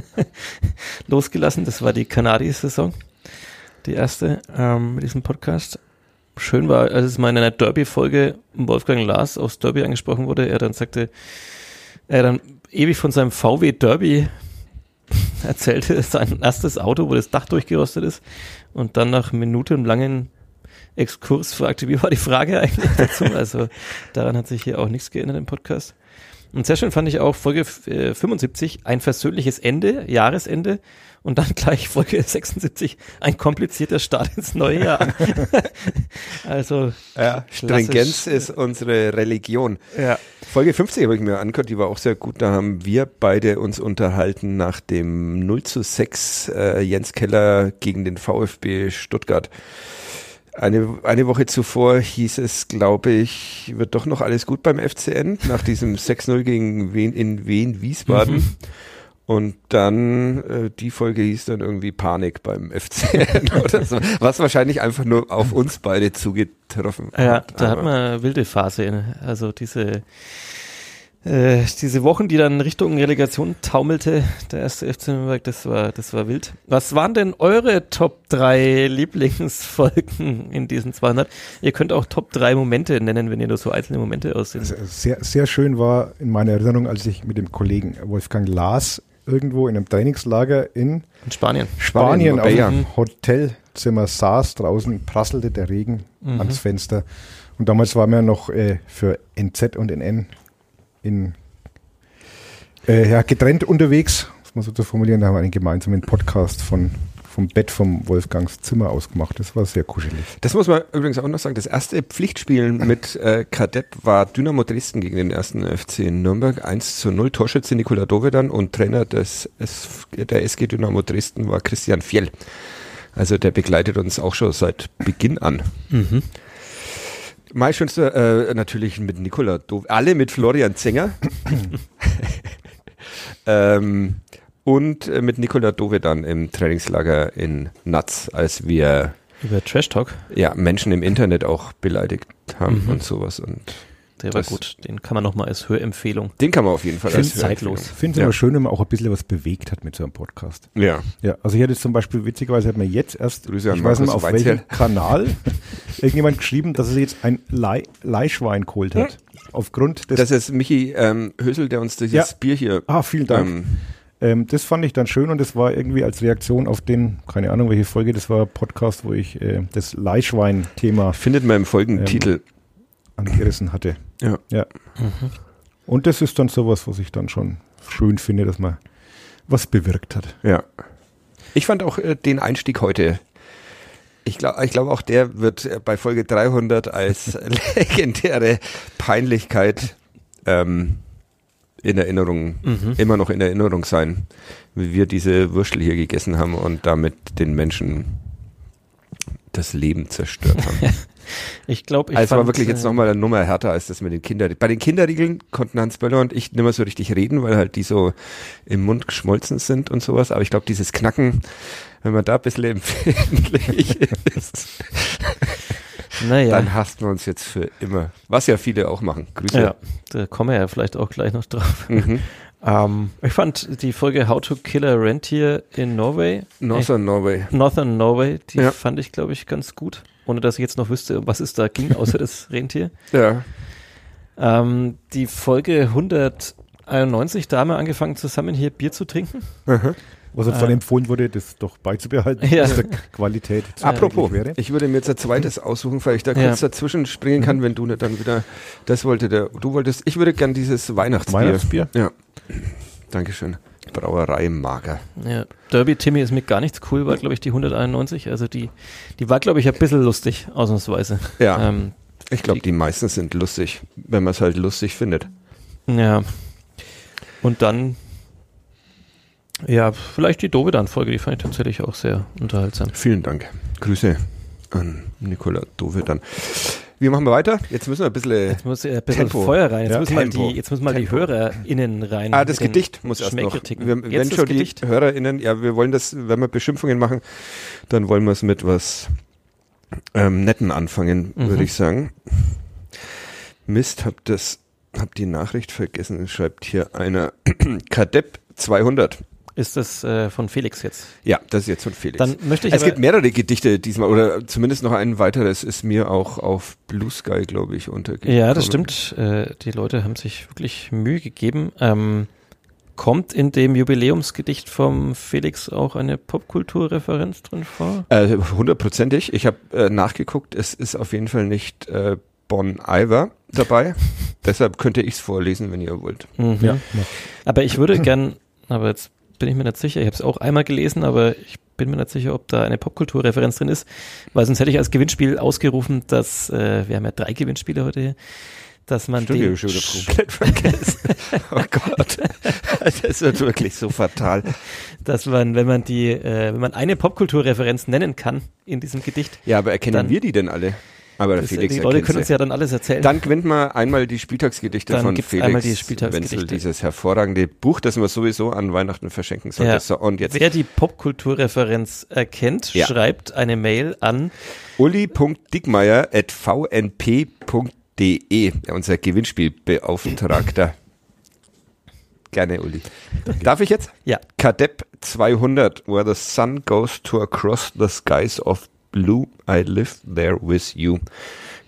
losgelassen. Das war die Kanadi-Saison, die erste ähm, mit diesem Podcast. Schön war, als es mal in einer Derby-Folge Wolfgang Lars aus Derby angesprochen wurde, er dann sagte, er dann ewig von seinem VW Derby erzählte, sein erstes Auto, wo das Dach durchgerostet ist und dann nach minutenlangen Exkurs fragte, wie war die Frage eigentlich dazu? Also daran hat sich hier auch nichts geändert im Podcast. Und sehr schön fand ich auch Folge 75, äh, ein versöhnliches Ende, Jahresende. Und dann gleich Folge 76, ein komplizierter Start ins neue Jahr. also. Ja, Stringenz ist unsere Religion. Ja. Folge 50 habe ich mir angehört, die war auch sehr gut. Da haben wir beide uns unterhalten nach dem 0 zu 6 äh, Jens Keller gegen den VfB Stuttgart. Eine, eine Woche zuvor hieß es, glaube ich, wird doch noch alles gut beim FCN nach diesem 6-0 gegen Wien in Wien Wiesbaden. Mhm. Und dann äh, die Folge hieß dann irgendwie Panik beim FCN oder so, was wahrscheinlich einfach nur auf uns beide zugetroffen ja, hat. Ja, da hat man eine wilde Phase. Also diese Äh, diese Wochen, die dann Richtung Relegation taumelte, der erste FC Nürnberg, das war, das war wild. Was waren denn eure Top 3 Lieblingsfolgen in diesen 200? Ihr könnt auch Top 3 Momente nennen, wenn ihr nur so einzelne Momente aussehen. Sehr, sehr schön war in meiner Erinnerung, als ich mit dem Kollegen Wolfgang Lars irgendwo in einem Trainingslager in, in Spanien, Spanien, Spanien auf dem Hotelzimmer saß, draußen prasselte der Regen mhm. ans Fenster. Und damals waren wir noch äh, für NZ und NN in äh, ja, getrennt unterwegs, muss man so zu formulieren. Da haben wir einen gemeinsamen Podcast von vom Bett vom Wolfgangs Zimmer aus gemacht. Das war sehr kuschelig. Das muss man übrigens auch noch sagen. Das erste Pflichtspiel mit äh, Kadett war Dynamo Dresden gegen den ersten FC in Nürnberg. 1 zu 0. Torschütze Nikola Dovedan und Trainer des, der SG Dynamo Dresden war Christian Fjell. Also der begleitet uns auch schon seit Beginn an. Mhm. Mein schönster äh, natürlich mit Nikola Dove. Alle mit Florian Zenger. ähm, und äh, mit Nikola Dove dann im Trainingslager in Natz, als wir über Trash Talk ja Menschen im Internet auch beleidigt haben mhm. und sowas und der war gut. Den kann man nochmal als Hörempfehlung. Den kann man auf jeden Fall als zeitlos. Ich finde es ja. immer schön, wenn man auch ein bisschen was bewegt hat mit so einem Podcast. Ja. Ja, also ich hatte zum Beispiel, witzigerweise hat mir jetzt erst, Grüße ich weiß nicht auf welchem Kanal, irgendjemand geschrieben, dass er jetzt ein Leih Leihschwein geholt hat. Hm? Aufgrund des. Das ist Michi ähm, Hösel, der uns dieses ja. Bier hier. Ah, vielen Dank. Ähm, ähm, das fand ich dann schön und das war irgendwie als Reaktion auf den, keine Ahnung welche Folge, das war ein Podcast, wo ich äh, das Leihschwein-Thema. Findet man im Folgentitel. Ähm, angerissen hatte. Ja. ja. Mhm. Und das ist dann sowas, was ich dann schon schön finde, dass man was bewirkt hat. Ja. Ich fand auch äh, den Einstieg heute ich glaube ich glaub auch der wird äh, bei Folge 300 als legendäre Peinlichkeit ähm, in Erinnerung, mhm. immer noch in Erinnerung sein, wie wir diese Würstel hier gegessen haben und damit den Menschen das Leben zerstört haben. Ich glaube, ich Also fand, war wirklich jetzt äh, nochmal eine Nummer härter als das mit den Kindern. Bei den Kinderriegeln konnten Hans Böller und ich nicht mehr so richtig reden, weil halt die so im Mund geschmolzen sind und sowas. Aber ich glaube, dieses Knacken, wenn man da ein bisschen empfindlich ist, naja. dann hasst man uns jetzt für immer. Was ja viele auch machen. Grüße. Ja, da kommen wir ja vielleicht auch gleich noch drauf. Mhm. Um, ich fand die Folge How to Kill a Rentier in Norway. Northern Norway. Northern Norway, die ja. fand ich, glaube ich, ganz gut ohne dass ich jetzt noch wüsste, was es da ging, außer das Rentier. Ja. Ähm, die Folge 191, da haben wir angefangen, zusammen hier Bier zu trinken. Mhm. Was uns dann äh, empfohlen wurde, das doch beizubehalten, ja. dass der Qualität Apropos, wäre. ich würde mir jetzt ein zweites aussuchen, weil ich da kurz ja. dazwischen springen kann, mhm. wenn du dann wieder, das wollte der, du wolltest, ich würde gern dieses Weihnachtsbier. Weihnachtsbier? Ja. Dankeschön. Brauerei Mager. Ja, Derby Timmy ist mit gar nichts cool, war glaube ich die 191. Also die, die war glaube ich ein bisschen lustig, ausnahmsweise. Ja. Ähm, ich glaube, die meisten sind lustig, wenn man es halt lustig findet. Ja. Und dann, ja, vielleicht die Dovedan-Folge, die fand ich tatsächlich auch sehr unterhaltsam. Vielen Dank. Grüße an Nikola Dovedan. Wie machen wir weiter? Jetzt müssen wir ein bisschen, jetzt muss ein bisschen Tempo. Feuer rein. Jetzt ja. müssen mal die, jetzt müssen mal die HörerInnen rein. Ah, das Gedicht muss erst noch. Wir, wenn schon Gedicht? die HörerInnen, ja, wir wollen das, wenn wir Beschimpfungen machen, dann wollen wir es mit was ähm, Netten anfangen, mhm. würde ich sagen. Mist, hab das, hab die Nachricht vergessen. Schreibt hier einer Kadepp 200. Ist das äh, von Felix jetzt? Ja, das ist jetzt von Felix. Dann möchte ich es gibt mehrere Gedichte diesmal oder zumindest noch ein weiteres ist mir auch auf Blue Sky, glaube ich, untergekommen. Ja, das stimmt. Äh, die Leute haben sich wirklich Mühe gegeben. Ähm, kommt in dem Jubiläumsgedicht vom Felix auch eine Popkulturreferenz drin vor? Äh, hundertprozentig. ich habe äh, nachgeguckt. Es ist auf jeden Fall nicht äh, Bon Iver dabei. Deshalb könnte ich es vorlesen, wenn ihr wollt. Mhm. Ja. Aber ich würde gern, aber jetzt bin ich mir nicht sicher. Ich habe es auch einmal gelesen, aber ich bin mir nicht sicher, ob da eine Popkulturreferenz drin ist, weil sonst hätte ich als Gewinnspiel ausgerufen, dass äh, wir haben ja drei Gewinnspiele heute hier, dass man Stimmt, den komplett vergessen. oh Gott, das wird wirklich so fatal. Dass man, wenn man die, äh, wenn man eine Popkulturreferenz nennen kann in diesem Gedicht. Ja, aber erkennen wir die denn alle? Aber das, Felix die Leute können uns ja dann alles erzählen. Dann gewinnt man einmal die Spieltagsgedichte dann von Felix einmal die Spieltagsgedichte. Wenzel, dieses hervorragende Buch, das man sowieso an Weihnachten verschenken sollte. Ja. So, und jetzt Wer die Popkulturreferenz erkennt, ja. schreibt eine Mail an uli.dickmeier.vnp.de, unser Gewinnspielbeauftragter. Gerne, Uli. Danke. Darf ich jetzt? Ja. Kadepp 200, where the sun goes to across the skies of blue, I live there with you.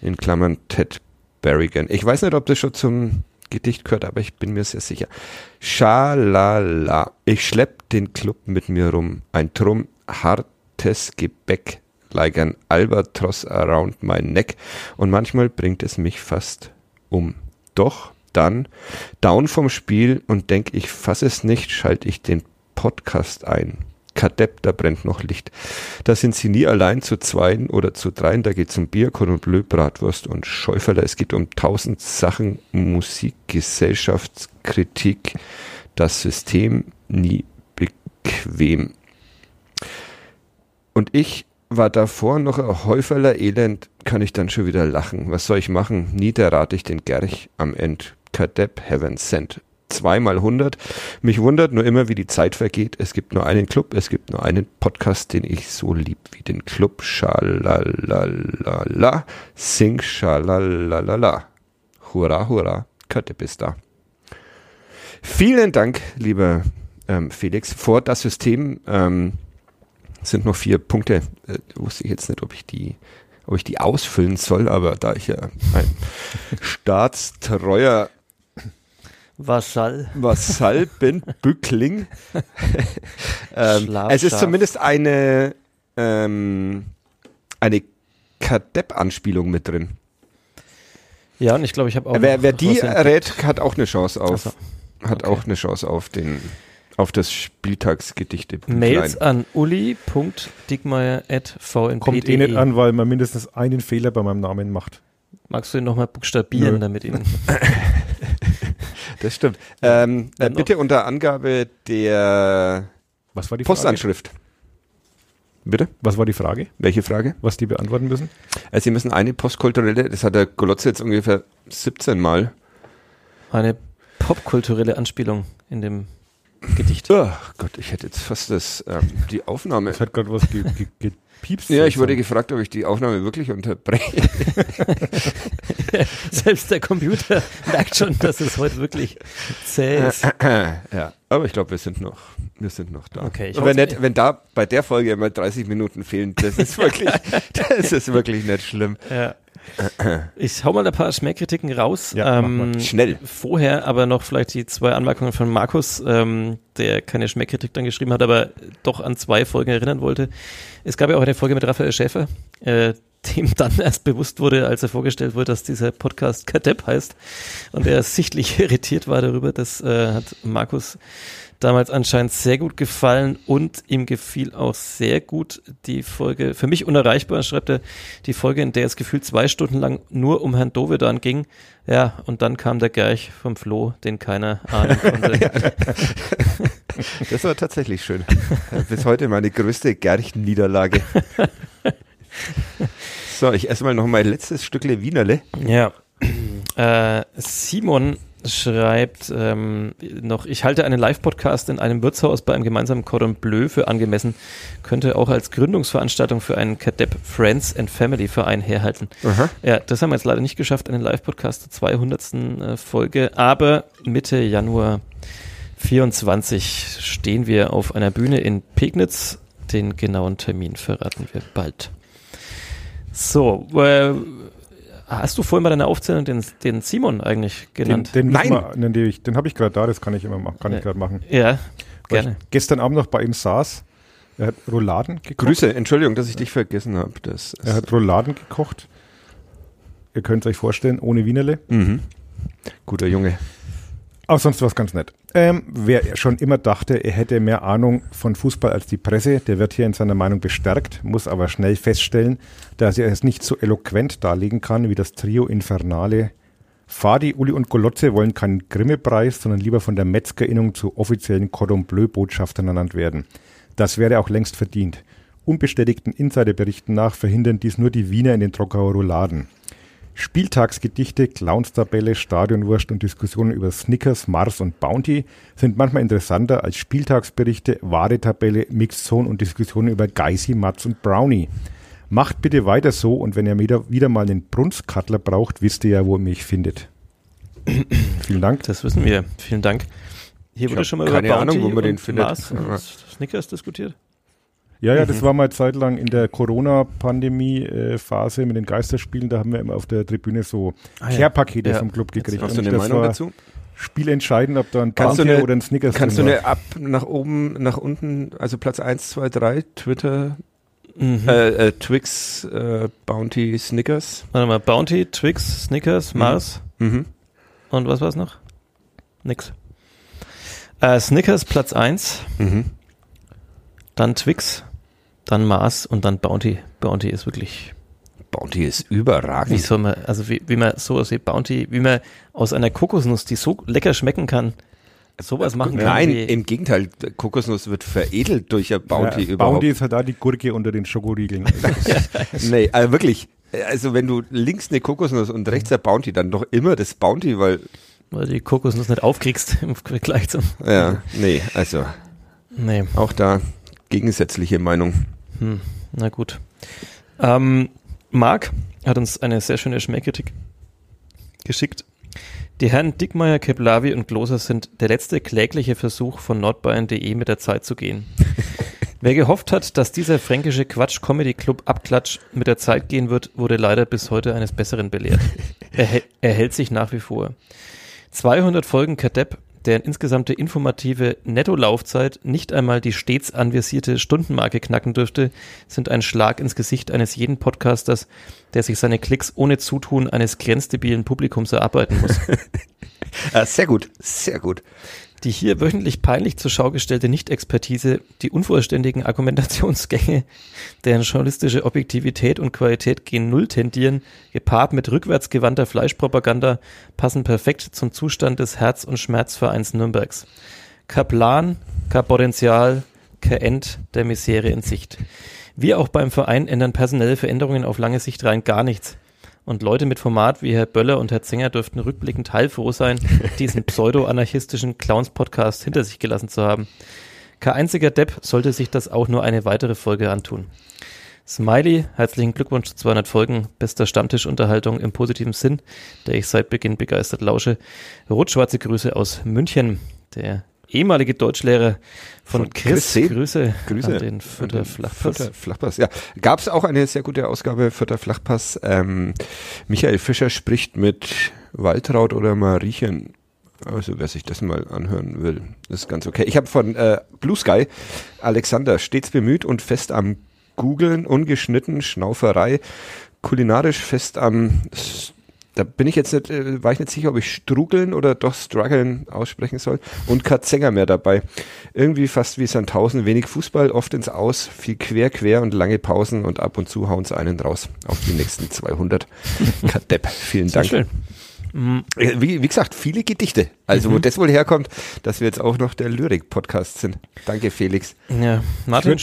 In Klammern Ted Berrigan. Ich weiß nicht, ob das schon zum Gedicht gehört, aber ich bin mir sehr sicher. Schalala, ich schlepp den Club mit mir rum, ein Trumm hartes Gebäck, like an Albatross around my neck, und manchmal bringt es mich fast um. Doch dann, down vom Spiel und denk, ich fass es nicht, schalte ich den Podcast ein. Kadepp, da brennt noch Licht. Da sind sie nie allein zu zweien oder zu dreien, da geht's um Bier, Korn und Bleu, Bratwurst und Schäuferler. Es geht um tausend Sachen, Musik, Gesellschaftskritik, das System nie bequem. Und ich war davor noch ein Häuferler Elend, kann ich dann schon wieder lachen. Was soll ich machen? Niederrate ich den Gerch am End. Kadepp Heaven Sent zweimal 100. Mich wundert nur immer, wie die Zeit vergeht. Es gibt nur einen Club, es gibt nur einen Podcast, den ich so lieb wie den Club. Schalalala, sing schalalalala. Hurra, hurra, Kötte bis da. Vielen Dank, lieber ähm, Felix. Vor das System ähm, sind noch vier Punkte. Äh, wusste ich jetzt nicht, ob ich die ob ich die ausfüllen soll, aber da ich ja ein staatstreuer Vasall. Vasall bin, Bückling. ähm, es ist zumindest eine, ähm, eine Kadepp-Anspielung mit drin. Ja, und ich glaube, ich habe auch. Wer, wer die errät, hat auch eine Chance auf. So. Hat okay. auch eine Chance auf den auf das Spieltagsgedichte. Mails an uli.dickmeier.vnp.de Kommt eh nicht an, weil man mindestens einen Fehler bei meinem Namen macht. Magst du ihn nochmal buchstabieren, Nö. damit ihn. Das stimmt. Ähm, äh, bitte unter Angabe der Was war die Postanschrift. Frage? Bitte? Was war die Frage? Welche Frage? Was die beantworten müssen? Also Sie müssen eine postkulturelle, das hat der Golotze jetzt ungefähr 17 Mal. Eine popkulturelle Anspielung in dem Gedicht. Oh Gott, ich hätte jetzt fast das, ähm, die Aufnahme. Es hat gerade was ge ge Pieps. Ja, ich wurde gefragt, ob ich die Aufnahme wirklich unterbreche. Selbst der Computer merkt schon, dass es heute wirklich zäh ist. ja, aber ich glaube, wir sind noch, wir sind noch da. Okay, Und wenn, nicht, wenn da bei der Folge immer 30 Minuten fehlen, das ist wirklich, das ist wirklich nicht schlimm. Ja. Ich hau mal ein paar Schmähkritiken raus. Ja, ähm, Schnell. Vorher aber noch vielleicht die zwei Anmerkungen von Markus, ähm, der keine Schmähkritik dann geschrieben hat, aber doch an zwei Folgen erinnern wollte. Es gab ja auch eine Folge mit Raphael Schäfer, äh, dem dann erst bewusst wurde, als er vorgestellt wurde, dass dieser Podcast Kadepp heißt und er sichtlich irritiert war darüber. Das äh, hat Markus damals anscheinend sehr gut gefallen und ihm gefiel auch sehr gut die Folge, für mich unerreichbar, schreibt er, die Folge, in der es gefühlt zwei Stunden lang nur um Herrn Dovedan ging. Ja, und dann kam der Gerch vom Floh, den keiner ahnen konnte. das war tatsächlich schön. Bis heute meine größte Gerch-Niederlage. So, ich esse mal noch mein letztes Stückle Wienerle. Ja. Äh, Simon schreibt ähm, noch, ich halte einen Live-Podcast in einem Wirtshaus bei einem gemeinsamen Cordon Bleu für angemessen, könnte auch als Gründungsveranstaltung für einen Cadepp Friends and Family Verein herhalten. Aha. Ja, das haben wir jetzt leider nicht geschafft, einen Live-Podcast zur 200. Äh, Folge, aber Mitte Januar 24 stehen wir auf einer Bühne in Pegnitz. Den genauen Termin verraten wir bald. So, äh, Hast du vorhin bei deiner Aufzählung den, den Simon eigentlich genannt? Den, den Nein. Mal, den, den habe ich gerade da, das kann ich immer machen, kann ich gerade machen. Ja, Weil gerne. Ich gestern Abend noch bei ihm saß. Er hat Rouladen gekocht. Grüße, Entschuldigung, dass ich dich vergessen habe. Er hat Rouladen gekocht. Ihr könnt es euch vorstellen, ohne Wienerle. Mhm. Guter Junge. Auch sonst was ganz nett. Ähm, wer schon immer dachte, er hätte mehr Ahnung von Fußball als die Presse, der wird hier in seiner Meinung bestärkt, muss aber schnell feststellen, dass er es nicht so eloquent darlegen kann wie das Trio Infernale. Fadi, Uli und Golotze wollen keinen Grimme-Preis, sondern lieber von der Metzgerinnung zu offiziellen Cordon Bleu-Botschaftern ernannt werden. Das wäre auch längst verdient. Unbestätigten Insiderberichten nach verhindern dies nur die Wiener in den Trockauer Rouladen. Spieltagsgedichte, Clownstabelle, Stadionwurst und Diskussionen über Snickers, Mars und Bounty sind manchmal interessanter als Spieltagsberichte, wahre Tabelle, Mixzone und Diskussionen über Geisi, Matz und Brownie. Macht bitte weiter so und wenn ihr wieder, wieder mal einen Brunskattler braucht, wisst ihr ja, wo ihr mich findet. Vielen Dank. Das wissen wir. Vielen Dank. Hier wurde schon mal keine über Ahnung, wo man den findet. Mars Snickers diskutiert. Ja, ja, das mhm. war mal zeitlang in der Corona-Pandemie-Phase mit den Geisterspielen. Da haben wir immer auf der Tribüne so ah, Care-Pakete ja. vom Club gekriegt. Hast du eine Meinung dazu? Spielentscheidend, ob da ein kannst eine, oder ein Snickers Kannst du eine ab nach oben, nach unten, also Platz 1, 2, 3, Twitter, mhm. äh, äh, Twix, äh, Bounty, Snickers. Warte mal, Bounty, Twix, Snickers, mhm. Mars. Mhm. Und was war es noch? Nix. Äh, Snickers Platz 1. Mhm. Dann Twix, dann Mars und dann Bounty. Bounty ist wirklich. Bounty ist überragend. Wie soll man, also wie, wie man sowas wie Bounty, wie man aus einer Kokosnuss, die so lecker schmecken kann, sowas machen kann. Nein, im Gegenteil, Kokosnuss wird veredelt durch ein Bounty ja, überhaupt. Bounty ist halt da die Gurke unter den Schokoriegeln. nee, also wirklich. Also wenn du links eine Kokosnuss und rechts ein Bounty, dann doch immer das Bounty, weil weil du die Kokosnuss nicht aufkriegst im Vergleich zum. Ja, nee, also. Nee. Auch da gegensätzliche Meinung. Hm, na gut. Ähm, Marc hat uns eine sehr schöne Schmähkritik geschickt. Die Herren Dickmeyer, Keplavi und Gloser sind der letzte klägliche Versuch von nordbayern.de mit der Zeit zu gehen. Wer gehofft hat, dass dieser fränkische Quatsch-Comedy-Club Abklatsch mit der Zeit gehen wird, wurde leider bis heute eines Besseren belehrt. Er, er hält sich nach wie vor. 200 Folgen Kadepp deren insgesamte informative Nettolaufzeit nicht einmal die stets anvisierte Stundenmarke knacken dürfte, sind ein Schlag ins Gesicht eines jeden Podcasters, der sich seine Klicks ohne Zutun eines grenzdebilen Publikums erarbeiten muss. sehr gut, sehr gut. Die hier wöchentlich peinlich zur Schau gestellte Nicht-Expertise, die unvollständigen Argumentationsgänge, deren journalistische Objektivität und Qualität gen Null tendieren, gepaart mit rückwärtsgewandter Fleischpropaganda, passen perfekt zum Zustand des Herz- und Schmerzvereins Nürnbergs. Kaplan, Potenzial, kein End der Misere in Sicht. Wie auch beim Verein ändern personelle Veränderungen auf lange Sicht rein gar nichts. Und Leute mit Format wie Herr Böller und Herr Zenger dürften rückblickend heilfroh sein, diesen pseudo-anarchistischen Clowns-Podcast hinter sich gelassen zu haben. Kein einziger Depp sollte sich das auch nur eine weitere Folge antun. Smiley, herzlichen Glückwunsch zu 200 Folgen bester Stammtischunterhaltung im positiven Sinn, der ich seit Beginn begeistert lausche. Rot-schwarze Grüße aus München, der ehemalige Deutschlehrer von, von Chris. Chris Grüße, Grüße an den Fürther Flachpass. Fürther Flachpass, ja. Gab es auch eine sehr gute Ausgabe Fürther Flachpass. Ähm, Michael Fischer spricht mit Waltraud oder Mariechen. Also wer sich das mal anhören will, ist ganz okay. Ich habe von äh, Blue Sky Alexander stets bemüht und fest am Googeln, ungeschnitten, Schnauferei, kulinarisch fest am da bin ich jetzt nicht, äh, war ich nicht sicher, ob ich strugeln oder doch strugglen aussprechen soll. Und Kat Sänger mehr dabei. Irgendwie fast wie Sandhausen, wenig Fußball, oft ins Aus, viel quer, quer und lange Pausen und ab und zu hauen sie einen raus auf die nächsten 200. Kadepp, vielen Dank. Schön. Mhm. Wie, wie, gesagt, viele Gedichte. Also, mhm. wo das wohl herkommt, dass wir jetzt auch noch der Lyrik-Podcast sind. Danke, Felix. Ja, Martin,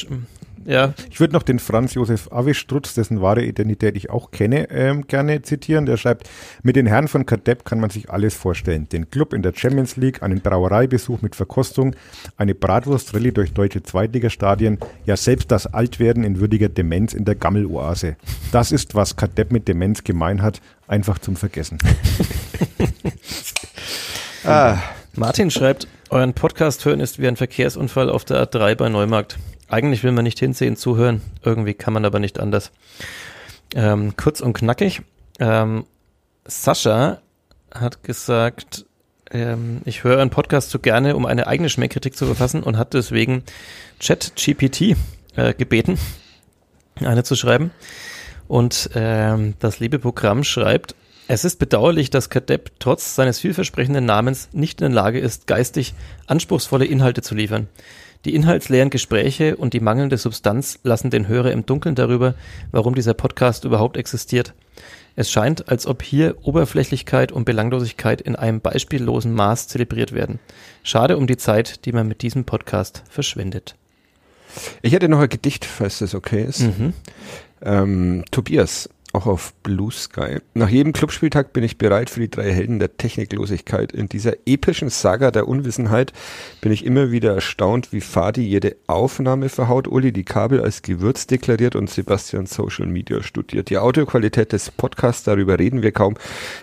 ja. Ich würde noch den Franz Josef Awistrutz, dessen wahre Identität ich auch kenne, ähm, gerne zitieren. Der schreibt, mit den Herren von Kadepp kann man sich alles vorstellen. Den Club in der Champions League, einen Brauereibesuch mit Verkostung, eine Bratwurstrallye durch deutsche Zweitligastadien, ja selbst das Altwerden in würdiger Demenz in der Gammeloase. Das ist, was Kadepp mit Demenz gemein hat, einfach zum Vergessen. ah. Martin schreibt, euren Podcast hören ist wie ein Verkehrsunfall auf der A3 bei Neumarkt. Eigentlich will man nicht hinsehen, zuhören. Irgendwie kann man aber nicht anders. Ähm, kurz und knackig. Ähm, Sascha hat gesagt, ähm, ich höre einen Podcast so gerne, um eine eigene Schmähkritik zu verfassen und hat deswegen ChatGPT äh, gebeten, eine zu schreiben. Und ähm, das liebe Programm schreibt, es ist bedauerlich, dass Kadepp trotz seines vielversprechenden Namens nicht in der Lage ist, geistig anspruchsvolle Inhalte zu liefern. Die inhaltsleeren Gespräche und die mangelnde Substanz lassen den Hörer im Dunkeln darüber, warum dieser Podcast überhaupt existiert. Es scheint, als ob hier Oberflächlichkeit und Belanglosigkeit in einem beispiellosen Maß zelebriert werden. Schade um die Zeit, die man mit diesem Podcast verschwendet. Ich hätte noch ein Gedicht, falls das okay ist. Mhm. Ähm, Tobias auch auf Blue Sky. Nach jedem Clubspieltag bin ich bereit für die drei Helden der Techniklosigkeit. In dieser epischen Saga der Unwissenheit bin ich immer wieder erstaunt, wie Fadi jede Aufnahme verhaut, Uli die Kabel als Gewürz deklariert und Sebastian Social Media studiert. Die Audioqualität des Podcasts, darüber reden wir kaum.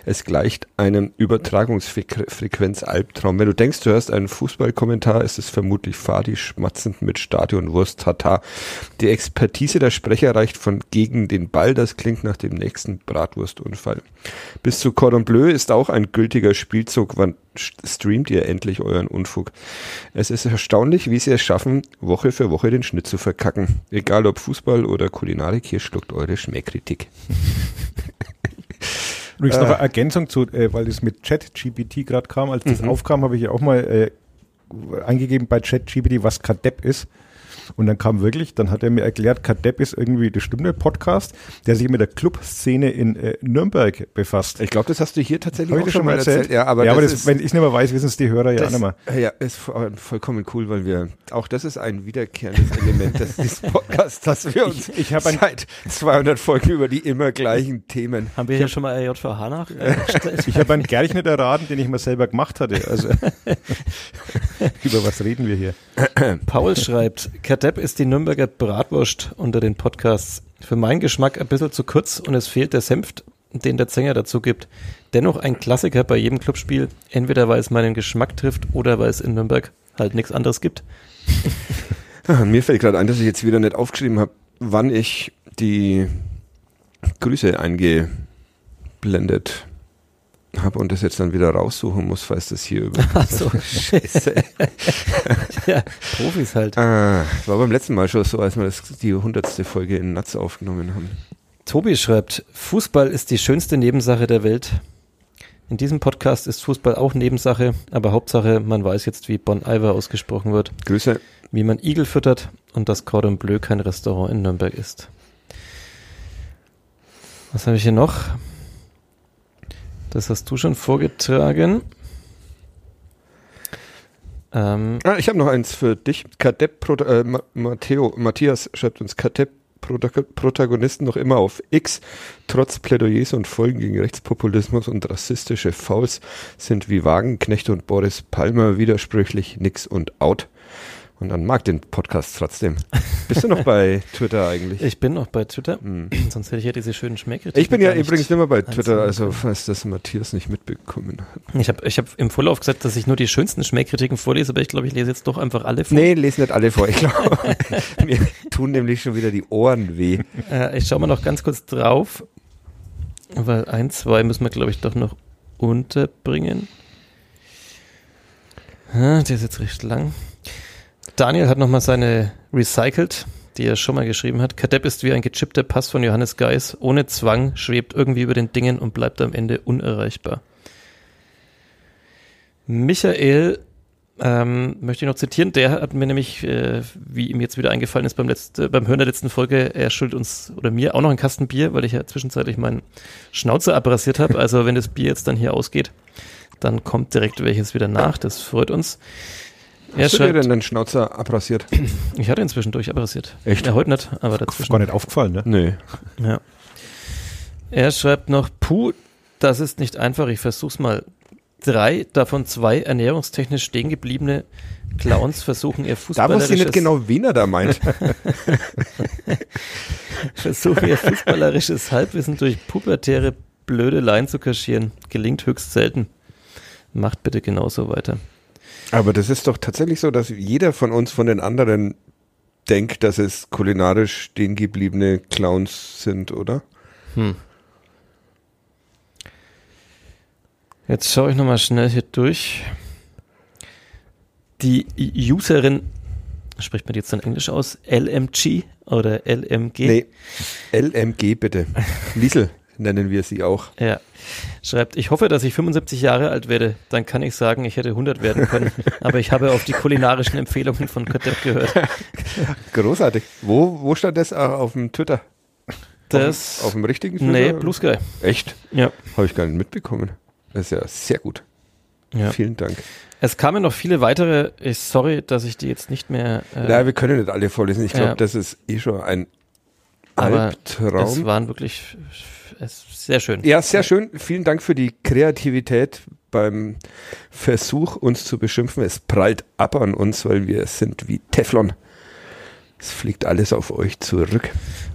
Es gleicht einem Übertragungsfrequenz-Albtraum. Wenn du denkst, du hörst einen Fußballkommentar, ist es vermutlich Fadi schmatzend mit Stadionwurst Tata. Die Expertise der Sprecher reicht von gegen den Ball, das klingt nach dem nächsten Bratwurstunfall. Bis zu Cordon Bleu ist auch ein gültiger Spielzug. Wann streamt ihr endlich euren Unfug? Es ist erstaunlich, wie sie es schaffen, Woche für Woche den Schnitt zu verkacken. Egal ob Fußball oder Kulinarik, hier schluckt eure Schmähkritik. Übrigens noch eine Ergänzung zu, äh, weil das mit ChatGPT gerade kam. Als das mhm. aufkam, habe ich ja auch mal äh, eingegeben bei ChatGPT, was Kadepp ist. Und dann kam wirklich, dann hat er mir erklärt, Kadepp ist irgendwie, das stimmt, der Podcast, der sich mit der Clubszene in äh, Nürnberg befasst. Ich glaube, das hast du hier tatsächlich auch schon mal erzählt. erzählt. Ja, aber, ja, aber das, das wenn ich es nicht mehr weiß, wissen es die Hörer ja auch nicht mehr. Ja, ist vollkommen cool, weil wir, auch das ist ein wiederkehrendes Element des, des Podcasts, dass wir uns ich, ich ein, seit 200 Folgen über die immer gleichen Themen. Haben wir hier schon mal RJVH nach? Äh, ich habe einen Gerchnet erraten, den ich mal selber gemacht hatte. Also, über was reden wir hier? Paul schreibt, Kadepp ist die Nürnberger Bratwurst unter den Podcasts. Für meinen Geschmack ein bisschen zu kurz und es fehlt der Senf, den der Zänger dazu gibt. Dennoch ein Klassiker bei jedem Clubspiel, entweder weil es meinen Geschmack trifft oder weil es in Nürnberg halt nichts anderes gibt. Mir fällt gerade ein, dass ich jetzt wieder nicht aufgeschrieben habe, wann ich die Grüße eingeblendet habe und das jetzt dann wieder raussuchen muss, falls das hier über. Ach so, Scheiße. ja, Profis halt. Ah, war beim letzten Mal schon so, als wir das, die hundertste Folge in Natz aufgenommen haben. Tobi schreibt, Fußball ist die schönste Nebensache der Welt. In diesem Podcast ist Fußball auch Nebensache, aber Hauptsache, man weiß jetzt, wie Bon Iver ausgesprochen wird. Grüße. Wie man Igel füttert und dass Cordon Bleu kein Restaurant in Nürnberg ist. Was habe ich hier noch? Das hast du schon vorgetragen. Ähm, ah, ich habe noch eins für dich. Kadepp äh, Matteo, Matthias schreibt uns Kadepp Protagonisten noch immer auf X. Trotz Plädoyers und Folgen gegen Rechtspopulismus und rassistische Fouls sind wie Wagenknecht und Boris Palmer widersprüchlich nix und out. Und dann mag den Podcast trotzdem. Bist du noch bei Twitter eigentlich? Ich bin noch bei Twitter. Hm. Sonst hätte ich ja diese schönen Schmähkritiken. Ich bin ja übrigens immer bei Twitter, also falls das Matthias nicht mitbekommen hat. Ich habe ich hab im Vorlauf gesagt, dass ich nur die schönsten Schmähkritiken vorlese, aber ich glaube, ich lese jetzt doch einfach alle vor. Nee, lese nicht alle vor. Ich glaube, mir tun nämlich schon wieder die Ohren weh. Äh, ich schaue mal noch ganz kurz drauf, weil ein, zwei müssen wir, glaube ich, doch noch unterbringen. Ah, der ist jetzt recht lang. Daniel hat nochmal seine recycelt, die er schon mal geschrieben hat. Kadepp ist wie ein gechippter Pass von Johannes Geis. Ohne Zwang schwebt irgendwie über den Dingen und bleibt am Ende unerreichbar. Michael ähm, möchte ich noch zitieren. Der hat mir nämlich, äh, wie ihm jetzt wieder eingefallen ist beim, letzte, beim Hören der letzten Folge, er schuldet uns oder mir auch noch einen Kasten Bier, weil ich ja zwischenzeitlich meinen Schnauzer abrasiert habe. Also wenn das Bier jetzt dann hier ausgeht, dann kommt direkt welches wieder nach. Das freut uns. Hast er du dir denn den Schnauzer abrasiert? Ich hatte ihn zwischendurch abrasiert. Echt? Ja, heute nicht, aber dazwischen. Gar nicht aufgefallen, ne? Nee. Ja. Er schreibt noch, puh, das ist nicht einfach, ich versuch's mal. Drei, davon zwei ernährungstechnisch stehen gebliebene Clowns versuchen ihr fußballerisches... Da wusste ich nicht genau, wen er da meint. versuchen ihr fußballerisches Halbwissen durch pubertäre Blödeleien zu kaschieren. Gelingt höchst selten. Macht bitte genauso weiter. Aber das ist doch tatsächlich so, dass jeder von uns von den anderen denkt, dass es kulinarisch stehen gebliebene Clowns sind, oder? Hm. Jetzt schaue ich nochmal schnell hier durch. Die Userin, spricht man jetzt dann Englisch aus? LMG oder LMG? Nee, LMG bitte. Liesel nennen wir sie auch. Ja. Schreibt, ich hoffe, dass ich 75 Jahre alt werde. Dann kann ich sagen, ich hätte 100 werden können. aber ich habe auf die kulinarischen Empfehlungen von Kadepp gehört. Großartig. Wo, wo stand das auf dem Twitter? Das, auf, auf dem richtigen Twitter? Nee, Blue Sky. Echt? Ja. Habe ich gar nicht mitbekommen. Das ist ja sehr gut. Ja. Vielen Dank. Es kamen noch viele weitere. Ich, sorry, dass ich die jetzt nicht mehr. Äh, Nein, wir können nicht alle vorlesen. Ich glaube, ja. das ist eh schon ein Aber Albtraum. Es waren wirklich sehr schön. Ja, sehr schön. Vielen Dank für die Kreativität beim Versuch, uns zu beschimpfen. Es prallt ab an uns, weil wir sind wie Teflon. Es fliegt alles auf euch zurück.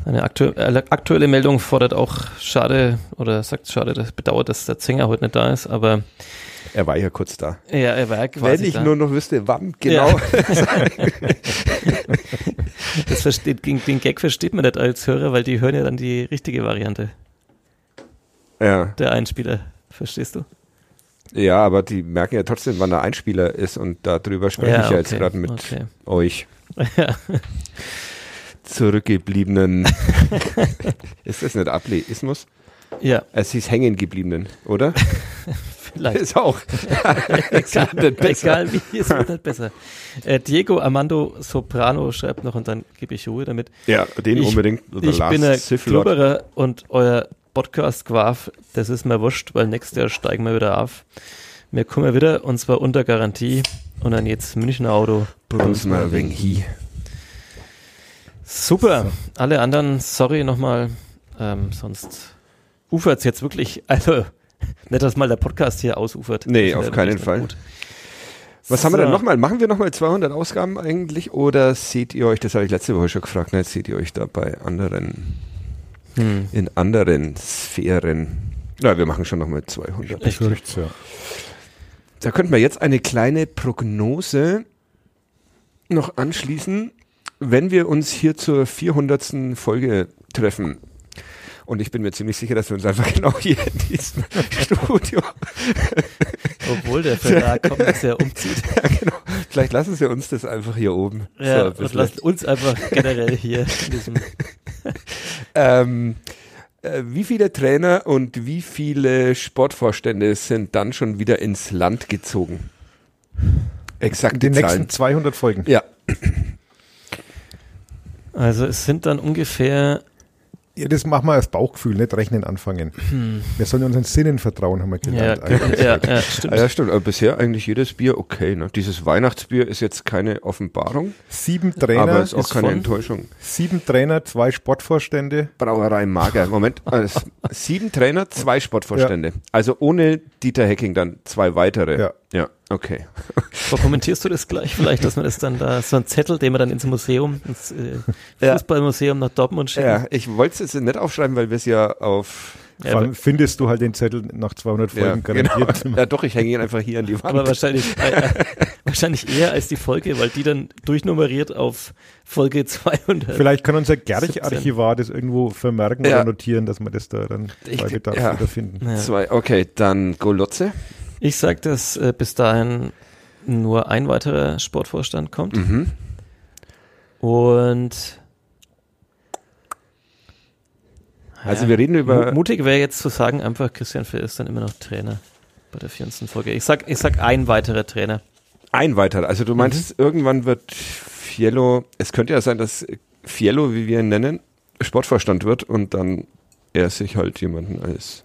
Eine äh, aktuelle Meldung fordert auch schade oder sagt schade, das bedauert, dass der Zänger heute nicht da ist, aber er war ja kurz da. Ja, er war quasi Wenn ich da. nur noch wüsste, wann genau. Ja. das versteht, den Gag versteht man nicht als Hörer, weil die hören ja dann die richtige Variante. Ja. Der Einspieler, verstehst du? Ja, aber die merken ja trotzdem, wann der Einspieler ist und darüber spreche ja, ich ja jetzt gerade mit okay. euch. Ja. Zurückgebliebenen. ist das nicht Ableismus? Ja. Es hieß hängengebliebenen, oder? Vielleicht. Ist auch. egal, egal wie, es wird halt besser. Äh, Diego Armando Soprano schreibt noch und dann gebe ich Ruhe damit. Ja, den ich, unbedingt. Ich bin ein Klubberer und euer Podcast Quaf, das ist mir wurscht, weil nächstes Jahr steigen wir wieder auf. Wir kommen wieder und zwar unter Garantie und dann jetzt Münchner Auto. Bruce Merving He. Super. Alle anderen, sorry nochmal. Ähm, sonst ufert es jetzt wirklich, also nicht, dass mal der Podcast hier ausufert. Nee, auf keinen Fall. Gut. Was so. haben wir denn nochmal? Machen wir nochmal 200 Ausgaben eigentlich oder seht ihr euch, das habe ich letzte Woche schon gefragt, ne, seht ihr euch da bei anderen, hm. in anderen Sphären? Na, wir machen schon nochmal 200. Ich fürchte, ja. Da könnten wir jetzt eine kleine Prognose noch anschließen, wenn wir uns hier zur 400. Folge treffen. Und ich bin mir ziemlich sicher, dass wir uns einfach genau hier in diesem Studio. Obwohl der Verlag kommt, dass er umzieht. Ja, genau. Vielleicht lassen sie uns das einfach hier oben. Ja, so, und lassen uns einfach generell hier in diesem. ähm, äh, wie viele Trainer und wie viele Sportvorstände sind dann schon wieder ins Land gezogen? Exakt. In den Zahlen. nächsten 200 Folgen. Ja. Also es sind dann ungefähr ja, das machen wir als Bauchgefühl, nicht rechnen anfangen. Hm. Wir sollen unseren Sinnen vertrauen, haben wir gelernt. Ja, ja, ja, stimmt. ja, stimmt. Aber bisher eigentlich jedes Bier okay. Ne? Dieses Weihnachtsbier ist jetzt keine Offenbarung. Sieben Trainer. Aber ist auch ist keine Enttäuschung. Sieben Trainer, zwei Sportvorstände. Brauerei Mager. Moment. Also sieben Trainer, zwei Sportvorstände. Ja. Also ohne Dieter Hecking dann zwei weitere. Ja. Ja. Okay. Aber kommentierst du das gleich vielleicht, dass man das dann da, so ein Zettel, den man dann ins Museum, ins äh, Fußballmuseum nach Dortmund schickt? Ja, ich wollte es jetzt nicht aufschreiben, weil wir es ja auf ja, findest du halt den Zettel nach 200 Folgen ja, garantiert. Genau. Ja, doch, ich hänge ihn einfach hier an die Wand. Aber wahrscheinlich, äh, wahrscheinlich eher als die Folge, weil die dann durchnummeriert auf Folge 200. Vielleicht kann unser Gerch-Archivar das irgendwo vermerken ja. oder notieren, dass wir das da dann bei Bedarf ja. wiederfinden. Ja. Zwei, okay, dann Golotze. Ich sage, dass äh, bis dahin nur ein weiterer Sportvorstand kommt. Mhm. Und also wir reden über. Mutig wäre jetzt zu sagen, einfach Christian Phil ist dann immer noch Trainer bei der 14. Folge. Ich sag, ich sag ein weiterer Trainer. Ein weiterer. Also du meinst, mhm. irgendwann wird Fiello, es könnte ja sein, dass Fiello, wie wir ihn nennen, Sportvorstand wird und dann er sich halt jemanden als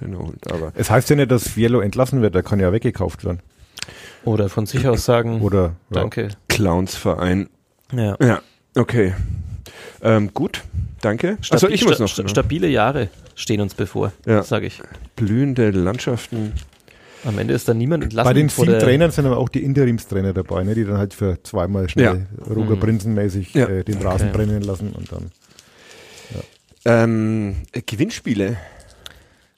Holt. Aber es heißt ja nicht, dass Fiello entlassen wird, der kann ja weggekauft werden. Oder von sich aus sagen, Oder, danke. Clownsverein. Ja. Ja, okay. Ähm, gut, danke. Stabi also ich muss noch. Sta stabile Jahre stehen uns bevor, ja. sage ich. Blühende Landschaften. Am Ende ist da niemand entlassen. Bei den sieben Trainern sind aber auch die Interimstrainer dabei, ne, die dann halt für zweimal schnell ja. Roger mhm. Prinzenmäßig ja. äh, den Rasen okay. brennen lassen und dann. Ja. Ähm, Gewinnspiele.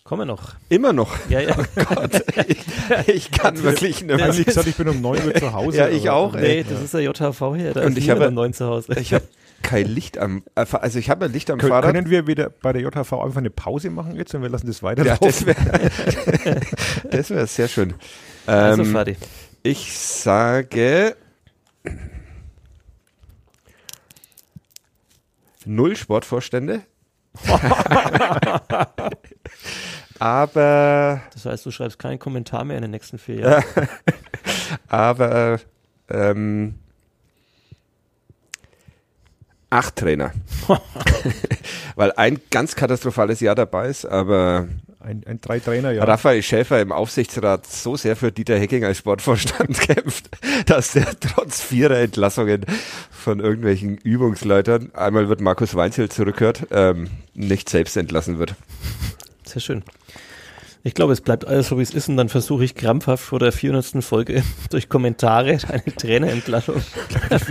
Kommen noch. Immer noch? Ja, ja. Oh Gott, ich, ich kann wirklich nicht mehr. Ich gesagt, ich bin um 9 Uhr zu Hause. ja, ich auch. Ey. Nee, das ist der JHV hier. Da und ich habe um 9 zu Hause. Ich habe kein Licht am, also ich habe ein Licht am Kön Fahrrad. Können wir wieder bei der JHV einfach eine Pause machen jetzt und wir lassen das weiter Ja, das wäre das wär sehr schön. Also, ähm, Fadi. Ich sage null Sportvorstände. Aber. Das heißt, du schreibst keinen Kommentar mehr in den nächsten vier Jahren. aber ähm, acht Trainer. Weil ein ganz katastrophales Jahr dabei ist, aber ein, ein Drei-Trainer-Jahr. Raphael Schäfer im Aufsichtsrat so sehr für Dieter Hecking als Sportvorstand kämpft, dass der trotz vierer Entlassungen von irgendwelchen Übungsleitern, einmal wird Markus Weinzel zurückhört, ähm, nicht selbst entlassen wird. Sehr schön. Ich glaube, es bleibt alles so, wie es ist und dann versuche ich krampfhaft vor der 400. Folge durch Kommentare eine Trainerentlassung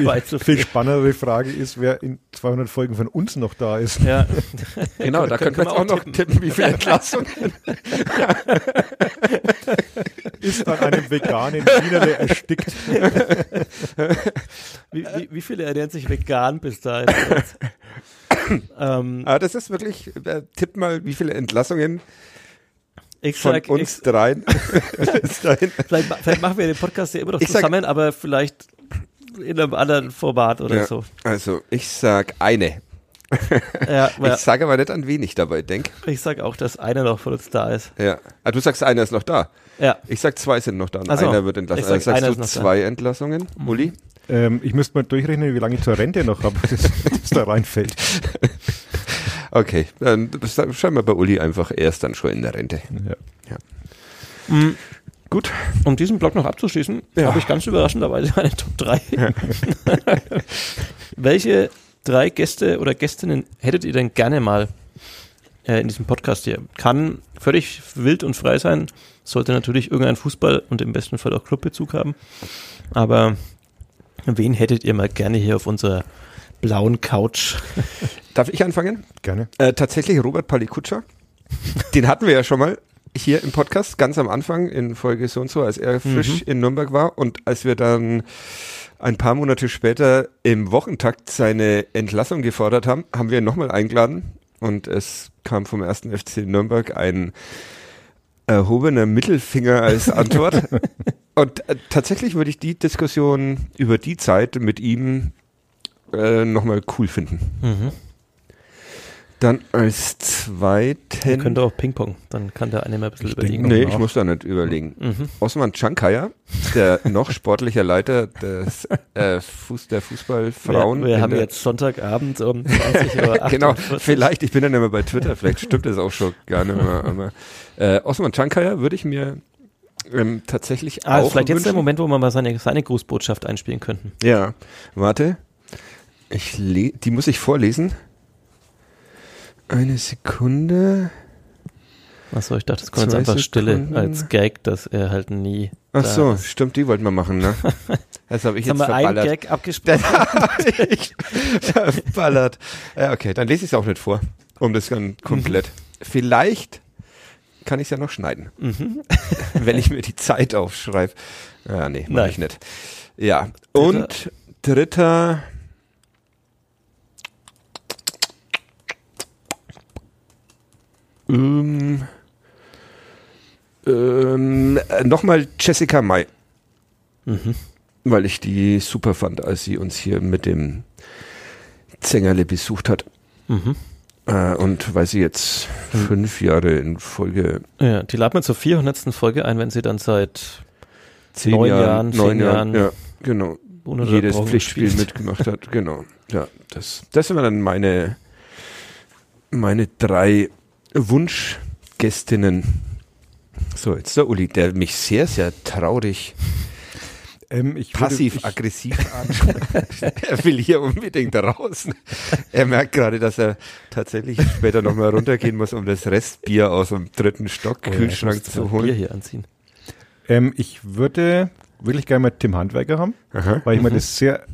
beizuführen. Viel spannendere Frage ist, wer in 200 Folgen von uns noch da ist. Ja, genau, da können wir auch noch tippen, wie viele Entlassungen. ist an einem veganen Wienerle erstickt. wie, wie, wie viele ernähren sich vegan bis dahin? ähm, Aber das ist wirklich, äh, tipp mal, wie viele Entlassungen ich von sag, uns ich, dreien. vielleicht, vielleicht, machen wir den Podcast ja immer noch ich zusammen, sag, aber vielleicht in einem anderen Format oder ja, so. Also ich sag eine. ja, ich sage aber nicht, an wen ich dabei denke. Ich sage auch, dass einer noch von uns da ist. Ja. Ah, du sagst, einer ist noch da. Ja. Ich sag, zwei sind noch da und also, einer wird entlassen. Ich sag, also sagst du zwei da. Entlassungen, Uli? Ähm, ich müsste mal durchrechnen, wie lange ich zur Rente noch habe, dass das da reinfällt. Okay, dann schreiben wir bei Uli einfach erst dann schon in der Rente. Ja. ja. Mhm. Gut. Um diesen Blog noch abzuschließen, ja. habe ich ganz überraschenderweise eine Top 3. Ja. Welche drei Gäste oder Gästinnen hättet ihr denn gerne mal äh, in diesem Podcast hier? Kann völlig wild und frei sein, sollte natürlich irgendein Fußball und im besten Fall auch Clubbezug haben. Aber wen hättet ihr mal gerne hier auf unserer blauen Couch. Darf ich anfangen? Gerne. Äh, tatsächlich Robert Palikutscher. Den hatten wir ja schon mal hier im Podcast, ganz am Anfang in Folge so und so, als er frisch mhm. in Nürnberg war und als wir dann ein paar Monate später im Wochentakt seine Entlassung gefordert haben, haben wir ihn nochmal eingeladen und es kam vom ersten FC Nürnberg ein erhobener Mittelfinger als Antwort. und äh, tatsächlich würde ich die Diskussion über die Zeit mit ihm äh, nochmal cool finden. Mhm. Dann als zweiten. Könnte auch Ping-Pong, dann kann der eine mal ein bisschen ich überlegen. Nee, ich muss da nicht überlegen. Mhm. Osman Chankaya, der noch sportlicher Leiter des, äh, Fuß, der Fußballfrauen. Wir, wir haben jetzt Sonntagabend um 20 Uhr. genau, vielleicht, ich bin dann immer bei Twitter, vielleicht stimmt das auch schon gar nicht mehr. Aber, äh, Osman Chankaya würde ich mir ähm, tatsächlich ah, auch. Vielleicht jetzt der Moment, wo wir mal seine, seine Grußbotschaft einspielen könnten. Ja, warte. Ich die muss ich vorlesen. Eine Sekunde. Achso, ich dachte, es kommt jetzt einfach Sekunden. Stille als Gag, dass er halt nie. Ach so, ist. stimmt, die wollten wir machen, ne? Das habe ich jetzt, jetzt haben verballert. einen Gag abgesprochen. ich verballert. Ja, okay, dann lese ich es auch nicht vor, um das dann komplett. Mhm. Vielleicht kann ich es ja noch schneiden, mhm. wenn ich mir die Zeit aufschreibe. Ja, nee, mach ich nicht. Ja, und dritter Ähm, ähm, Nochmal Jessica May. Mhm. Weil ich die super fand, als sie uns hier mit dem Zängerle besucht hat. Mhm. Äh, und weil sie jetzt mhm. fünf Jahre in Folge. Ja, die laden wir zur 400. Folge ein, wenn sie dann seit zehn neun Jahren, neun Jahren, Jahren ja, genau, jedes Pflichtspiel spielt. mitgemacht hat. Genau. Ja, das, das sind dann meine, meine drei Wunschgästinnen. So, jetzt der Uli, der mich sehr, sehr traurig ähm, passiv-aggressiv anschaut. er will hier unbedingt raus. Er merkt gerade, dass er tatsächlich später nochmal runtergehen muss, um das Restbier aus dem dritten Stock oh, Kühlschrank ja, zu holen. Bier hier anziehen. Ähm, ich würde wirklich gerne mal Tim Handwerker haben, Aha. weil ich mhm. mir das sehr,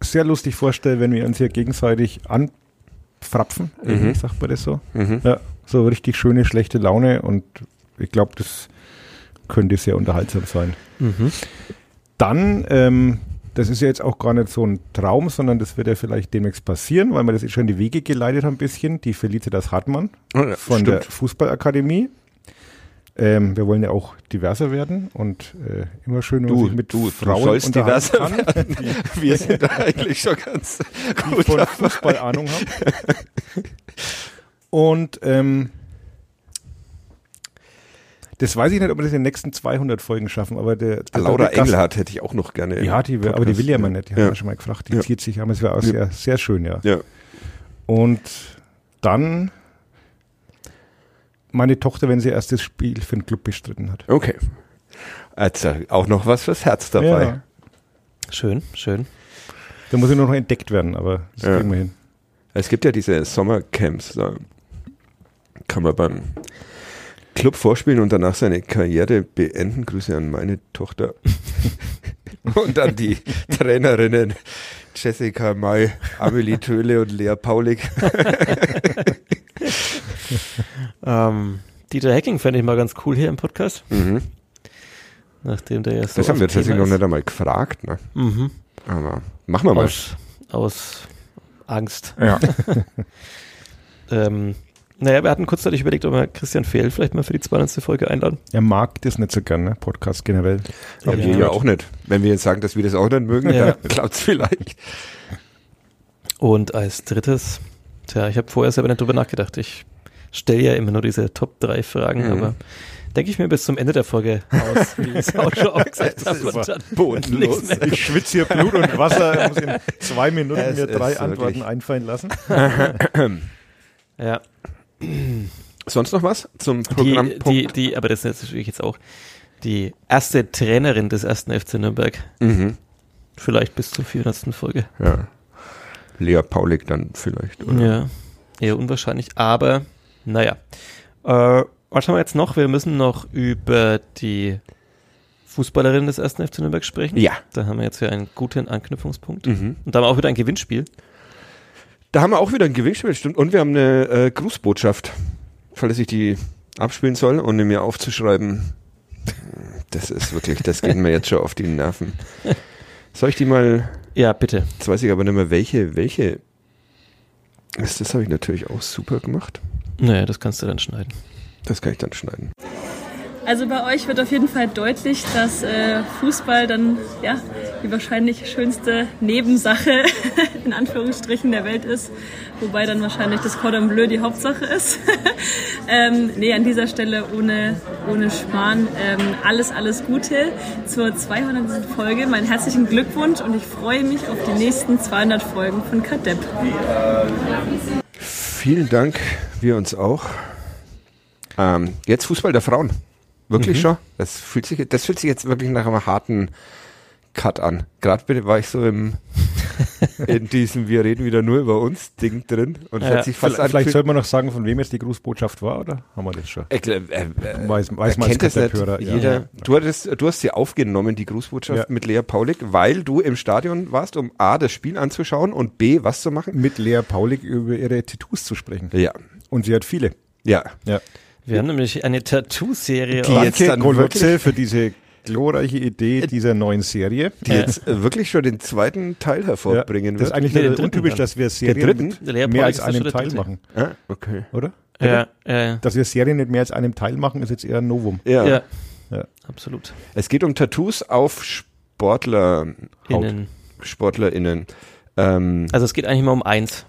sehr lustig vorstelle, wenn wir uns hier gegenseitig anfrapfen. Mhm. Sagt man das so? Mhm. Ja, so richtig schöne, schlechte Laune und ich glaube, das könnte sehr unterhaltsam sein. Mhm. Dann, ähm, das ist ja jetzt auch gar nicht so ein Traum, sondern das wird ja vielleicht demnächst passieren, weil wir das jetzt schon die Wege geleitet haben ein bisschen, die Felicitas Hartmann oh ja, von stimmt. der Fußballakademie. Ähm, wir wollen ja auch diverser werden und äh, immer schön du, mit du, Frauen du sollst diverser kann, werden. Wir sind da eigentlich schon ganz gut die von Fußball Ahnung haben. Und ähm, das weiß ich nicht, ob wir das in den nächsten 200 Folgen schaffen, aber der, der Laura Engelhardt hätte ich auch noch gerne. Ja, die, Podcast, aber die will ja mal nicht. Die ja. haben wir schon mal gefragt. Die ja. zieht sich, aber es wäre auch sehr, sehr schön, ja. ja. Und dann Meine Tochter, wenn sie erstes Spiel für den Club bestritten hat. Okay. Also auch noch was fürs Herz dabei. Ja. Schön, schön. Da muss ich nur noch entdeckt werden, aber das ja. kriegen wir hin. Es gibt ja diese Sommercamps, da kann man beim Club vorspielen und danach seine Karriere beenden. Grüße an meine Tochter. und an die Trainerinnen Jessica May, Amelie Töle und Lea Paulik. ähm, Dieter Hacking fände ich mal ganz cool hier im Podcast. Mhm. Nachdem der ja so Das haben wir tatsächlich noch nicht einmal gefragt. Ne? Mhm. Aber machen wir mal. Aus, aus Angst. Ja. ähm, naja, wir hatten kurzzeitig überlegt, ob wir Christian Fehl vielleicht mal für die 200. Folge einladen. Er mag das nicht so gerne, ne? Podcast generell. Aber ja. wir ja auch nicht. Wenn wir jetzt sagen, dass wir das auch nicht mögen, ja. dann klappt es vielleicht. Und als drittes, tja, ich habe vorher selber nicht drüber nachgedacht. Ich stelle ja immer nur diese Top 3 Fragen, mhm. aber denke ich mir bis zum Ende der Folge aus, wie ich es auch schon auch gesagt habe. Bodenlos. Ich schwitze hier Blut und Wasser, muss in zwei Minuten es mir drei Antworten einfallen lassen. ja. Sonst noch was zum Programm? Die, die, die, aber das ist natürlich jetzt auch die erste Trainerin des ersten FC Nürnberg. Mhm. Vielleicht bis zur 400. Folge. Ja. Lea Paulik dann vielleicht, oder? Ja, eher unwahrscheinlich, aber naja. Äh, was haben wir jetzt noch? Wir müssen noch über die Fußballerin des ersten FC Nürnberg sprechen. Ja. Da haben wir jetzt ja einen guten Anknüpfungspunkt. Mhm. Und da haben wir auch wieder ein Gewinnspiel. Da haben wir auch wieder ein Gewinnspiel, stimmt. Und wir haben eine äh, Grußbotschaft, falls ich die abspielen soll und mir aufzuschreiben. Das ist wirklich, das geht mir jetzt schon auf die Nerven. Soll ich die mal? Ja, bitte. Jetzt weiß ich aber nicht mehr, welche, welche. Das, das habe ich natürlich auch super gemacht. Naja, das kannst du dann schneiden. Das kann ich dann schneiden. Also bei euch wird auf jeden Fall deutlich, dass äh, Fußball dann ja, die wahrscheinlich schönste Nebensache in Anführungsstrichen der Welt ist, wobei dann wahrscheinlich das Cordon Bleu die Hauptsache ist. ähm, nee, an dieser Stelle ohne, ohne Schmarrn ähm, alles, alles Gute zur 200. Folge. Meinen herzlichen Glückwunsch und ich freue mich auf die nächsten 200 Folgen von Kadepp. Vielen Dank, wir uns auch. Ähm, jetzt Fußball der Frauen. Wirklich mhm. schon? Das fühlt, sich, das fühlt sich jetzt wirklich nach einem harten Cut an. Gerade war ich so im in diesem Wir reden wieder nur über uns Ding drin. Und ja, hat sich fast vielleicht, vielleicht sollte man noch sagen, von wem jetzt die Grußbotschaft war, oder? Haben wir das schon? Äh, äh, äh, weiß weiß man als Hörer. Jeder, ja. du, hattest, du hast sie aufgenommen, die Grußbotschaft mit Lea Paulik, weil du im Stadion warst, um A, das Spiel anzuschauen und B, was zu machen? Mit Lea Paulik über ihre Tattoos zu sprechen. Ja. Und sie hat viele. Ja. Ja. Wir haben nämlich eine Tattoo-Serie. Die jetzt dann Golotze für diese glorreiche Idee dieser neuen Serie. Die ja. jetzt wirklich schon den zweiten Teil hervorbringen ja, das wird. Das ist eigentlich nee, untypisch, dass wir Serien mehr als einem Teil machen. Ah, okay. Oder? Ja, ja, Dass wir Serien nicht mehr als einem Teil machen, ist jetzt eher ein Novum. Ja. ja. ja. Absolut. Es geht um Tattoos auf Sportler. Innen. SportlerInnen. Ähm, also es geht eigentlich mal um eins.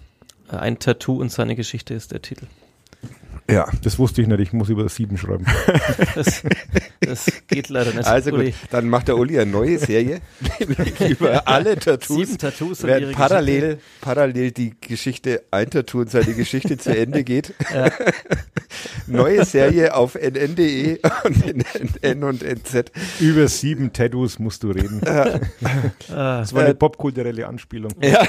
Ein Tattoo und seine Geschichte ist der Titel. Ja. Das wusste ich nicht, ich muss über sieben schreiben. das, das, geht leider nicht. Also gut, dann macht der Uli eine neue Serie über alle Tattoos. Sieben Tattoos während parallel, Geschichte. parallel die Geschichte, ein Tattoo und seine Geschichte zu Ende geht. Ja. neue Serie auf nn.de und nn und nz. Über sieben Tattoos musst du reden. Ja. Das war eine äh, popkulturelle Anspielung. Ja.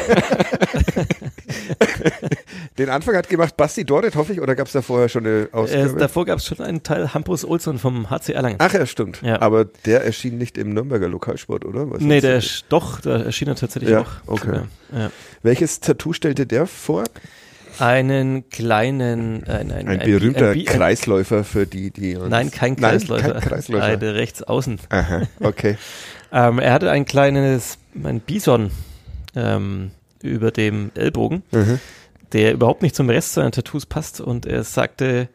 Den Anfang hat gemacht Basti Dorrit, hoffe ich, oder gab es da vorher schon eine Ausgabe? Äh, davor gab es schon einen Teil Hampus Olsson vom HC Erlangen. Ach ja, stimmt. Ja. Aber der erschien nicht im Nürnberger Lokalsport, oder? Was nee, der doch, da erschien er tatsächlich ja, auch. Okay. Ja. Welches Tattoo stellte der vor? Einen kleinen, äh, ein, ein, ein berühmter ein, Kreisläufer für die, die Nein, kein Kreisläufer. Nein, kein Kreisläufer. Eine rechts außen. Aha, okay. ähm, er hatte ein kleines, ein Bison ähm, über dem Ellbogen. Mhm der überhaupt nicht zum Rest seiner Tattoos passt. Und er sagte,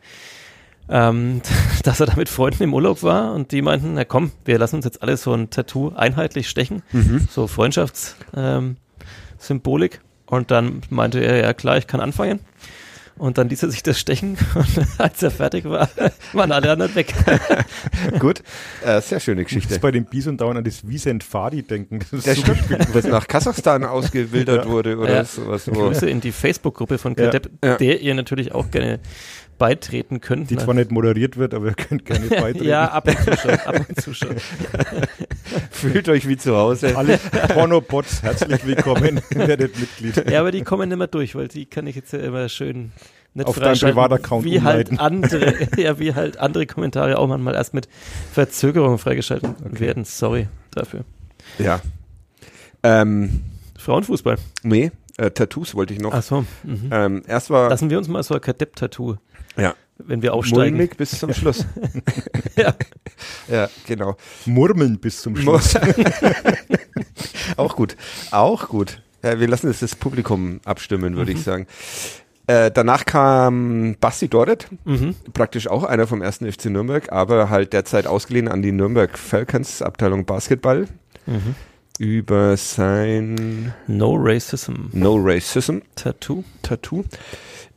ähm, dass er da mit Freunden im Urlaub war und die meinten, na komm, wir lassen uns jetzt alle so ein Tattoo einheitlich stechen, mhm. so Freundschaftssymbolik. Ähm, und dann meinte er, ja klar, ich kann anfangen. Und dann ließ er sich das stechen und als er fertig war, waren alle anderen weg. Gut, äh, sehr schöne Geschichte. Ich bei dem Bison dauernd an das Wiesent Fadi denken. Das, das stimmt, was nach Kasachstan ausgewildert ja. wurde oder ja. sowas. Grüße in die Facebook-Gruppe von Kadepp, ja. der ihr natürlich auch gerne beitreten könnt. Die zwar nicht moderiert wird, aber ihr könnt gerne beitreten. ja, ab und zu schon. Ab und zu schon. Fühlt euch wie zu Hause. Alle Pornobots, herzlich willkommen, werdet Mitglied. Ja, aber die kommen nicht mehr durch, weil die kann ich jetzt ja immer schön nicht auf deinem Privataccount wie halt andere, ja, wie halt andere Kommentare auch manchmal erst mit Verzögerung freigeschaltet okay. werden. Sorry dafür. Ja. Ähm, Frauenfußball. Nee, äh, Tattoos wollte ich noch. Ach so. Mhm. Ähm, erst war. Lassen wir uns mal so ein Kadepp-Tattoo. Ja. Wenn wir aufsteigen. Mulmig bis zum Schluss. ja. Ja, genau. Murmeln bis zum Schluss. auch gut. Auch gut. Ja, wir lassen jetzt das Publikum abstimmen, würde mhm. ich sagen. Äh, danach kam Basti Dorret, mhm. praktisch auch einer vom ersten FC Nürnberg, aber halt derzeit ausgeliehen an die Nürnberg Falcons Abteilung Basketball. Mhm. Über sein No Racism. No Racism. Tattoo. Tattoo.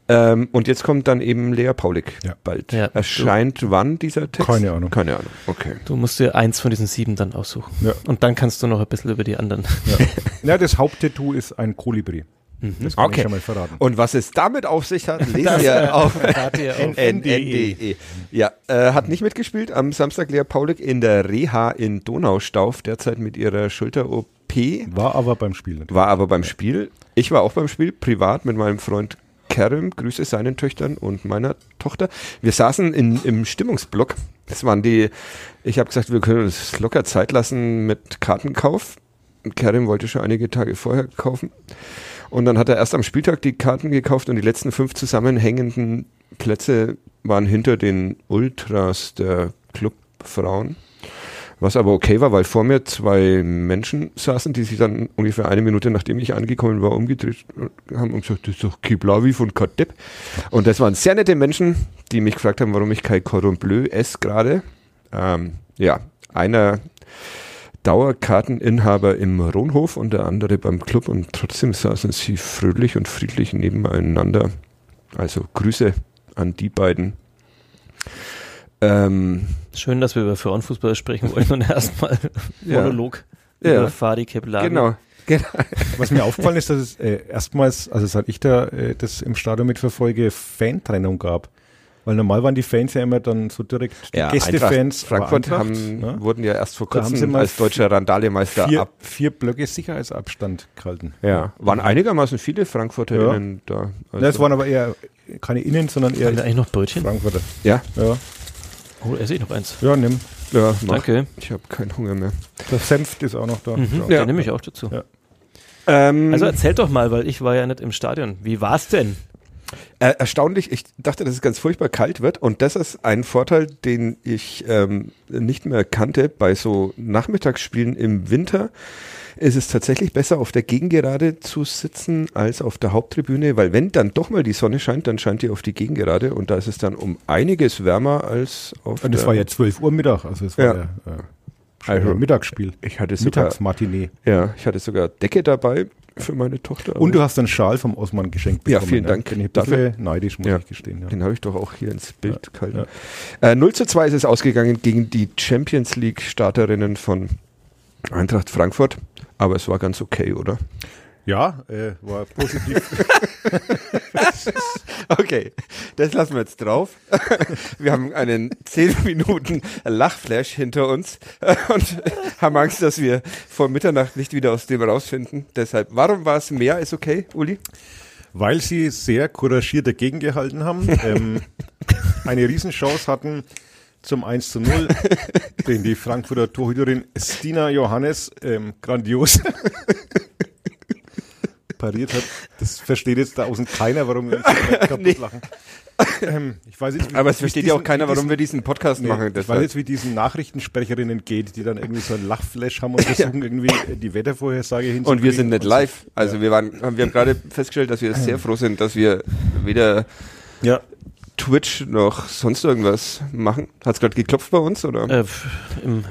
Ähm, und jetzt kommt dann eben Lea Paulik ja. bald. Ja, Erscheint du, wann dieser Text? Keine Ahnung. Keine Ahnung, okay. Du musst dir eins von diesen sieben dann aussuchen. Ja. Und dann kannst du noch ein bisschen über die anderen. Ja, ja das Haupttattoo ist ein Kolibri. Mhm. Das kann okay. ich schon mal verraten. Und was es damit auf sich hat, lesen wir auf nde. Ja, äh, hat nicht mitgespielt am Samstag Lea Paulik in der Reha in Donaustauf, derzeit mit ihrer Schulter-OP. War aber beim Spiel. Natürlich. War aber beim Spiel. Ich war auch beim Spiel, privat mit meinem Freund Kerem, Grüße seinen Töchtern und meiner Tochter. Wir saßen in, im Stimmungsblock. Es waren die, ich habe gesagt, wir können uns locker Zeit lassen mit Kartenkauf. Kerem wollte schon einige Tage vorher kaufen. Und dann hat er erst am Spieltag die Karten gekauft und die letzten fünf zusammenhängenden Plätze waren hinter den Ultras der Clubfrauen. Was aber okay war, weil vor mir zwei Menschen saßen, die sich dann ungefähr eine Minute nachdem ich angekommen war, umgedreht haben und gesagt, das ist doch Kiblavi von Kadepp. Und das waren sehr nette Menschen, die mich gefragt haben, warum ich kein Cordon Bleu esse gerade. Ähm, ja, einer Dauerkarteninhaber im Ronhof und der andere beim Club und trotzdem saßen sie fröhlich und friedlich nebeneinander. Also Grüße an die beiden. Ähm, Schön, dass wir über Frauenfußball sprechen wollen und erstmal Monolog ja. über Fadi Keblavi. Genau. Genau. Was mir aufgefallen ist, dass es äh, erstmals, also seit ich da äh, das im Stadion mitverfolge, Fantrennung gab. Weil normal waren die Fans ja immer dann so direkt ja, Gästefans. Frankfurt Eintracht, haben, ne? wurden ja erst vor kurzem als deutscher Randalemeister vier, ab. Vier Blöcke Sicherheitsabstand gehalten. Ja, waren einigermaßen viele FrankfurterInnen ja. da. Also. Das waren aber eher keine Innen, sondern eher eigentlich noch Brötchen? Frankfurter. Ja. ja. Oh, esse ich noch eins. Ja, nimm. Ja, mach. Danke. Ich habe keinen Hunger mehr. Der Senft ist auch noch da. Mhm. Ja. Den nehme ich auch dazu. Ja. Ähm, also erzähl doch mal, weil ich war ja nicht im Stadion. Wie war's denn? Äh, erstaunlich, ich dachte, dass es ganz furchtbar kalt wird und das ist ein Vorteil, den ich ähm, nicht mehr kannte bei so Nachmittagsspielen im Winter. Ist es tatsächlich besser, auf der Gegengerade zu sitzen als auf der Haupttribüne, weil wenn dann doch mal die Sonne scheint, dann scheint die auf die Gegengerade und da ist es dann um einiges wärmer als auf Und es war ja 12 Uhr Mittag, also es war ja, ja äh, also, Mittagsspiel. Ich hatte sogar, Mittagsmatinee. Ja, ich hatte sogar Decke dabei für meine Tochter. Und du hast einen Schal vom Osman geschenkt bekommen. Ja, vielen Dank. Bin ich Dafür neidisch, muss ja, ich gestehen. Ja. Den habe ich doch auch hier ins Bild ja, gehalten. Ja. Äh, 0 zu 2 ist es ausgegangen gegen die Champions League Starterinnen von Eintracht Frankfurt. Aber es war ganz okay, oder? Ja, äh, war positiv. okay, das lassen wir jetzt drauf. Wir haben einen 10 Minuten Lachflash hinter uns und haben Angst, dass wir vor Mitternacht nicht wieder aus dem rausfinden. Deshalb, warum war es mehr als okay, Uli? Weil sie sehr couragiert dagegen gehalten haben, ähm, eine Riesenchance hatten zum 1 zu 0, den die Frankfurter Torhüterin Stina Johannes ähm, grandios pariert hat. Das versteht jetzt da außen keiner, warum wir uns kaputt nee. lachen. Ähm, ich weiß nicht, wie, Aber es versteht ja auch keiner, warum wir diesen Podcast nee, machen. Ich weiß jetzt, wie diesen Nachrichtensprecherinnen geht, die dann irgendwie so ein Lachflash haben und versuchen irgendwie die Wettervorhersage hinzukriegen. Und wir sind nicht live. Also ja. wir waren, wir haben gerade festgestellt, dass wir sehr froh sind, dass wir weder ja. Twitch noch sonst irgendwas machen. Hat es gerade geklopft bei uns oder? Äh, Im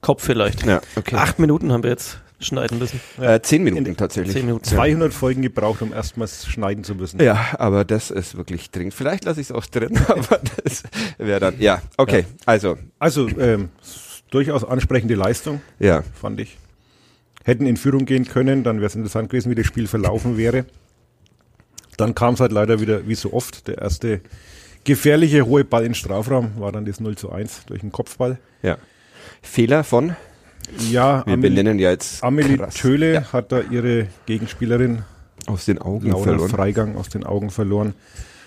Kopf vielleicht. Ja, okay. Acht Minuten haben wir jetzt schneiden müssen. Ja. Äh, zehn Minuten tatsächlich. Zehn Minuten. 200 Folgen gebraucht, um erstmals schneiden zu müssen. Ja, aber das ist wirklich dringend. Vielleicht lasse ich es auch drin, aber das wäre dann, ja, okay, ja. also. Also, ähm, durchaus ansprechende Leistung, ja. fand ich. Hätten in Führung gehen können, dann wäre es interessant gewesen, wie das Spiel verlaufen wäre. Dann kam es halt leider wieder, wie so oft, der erste gefährliche hohe Ball in Strafraum war dann das 0 zu 1 durch den Kopfball. Ja. Fehler von? Ja, wir Amelie, benennen ja jetzt. Amelie krass. Töle ja. hat da ihre Gegenspielerin aus den Augen Laura verloren. Freigang aus den Augen verloren.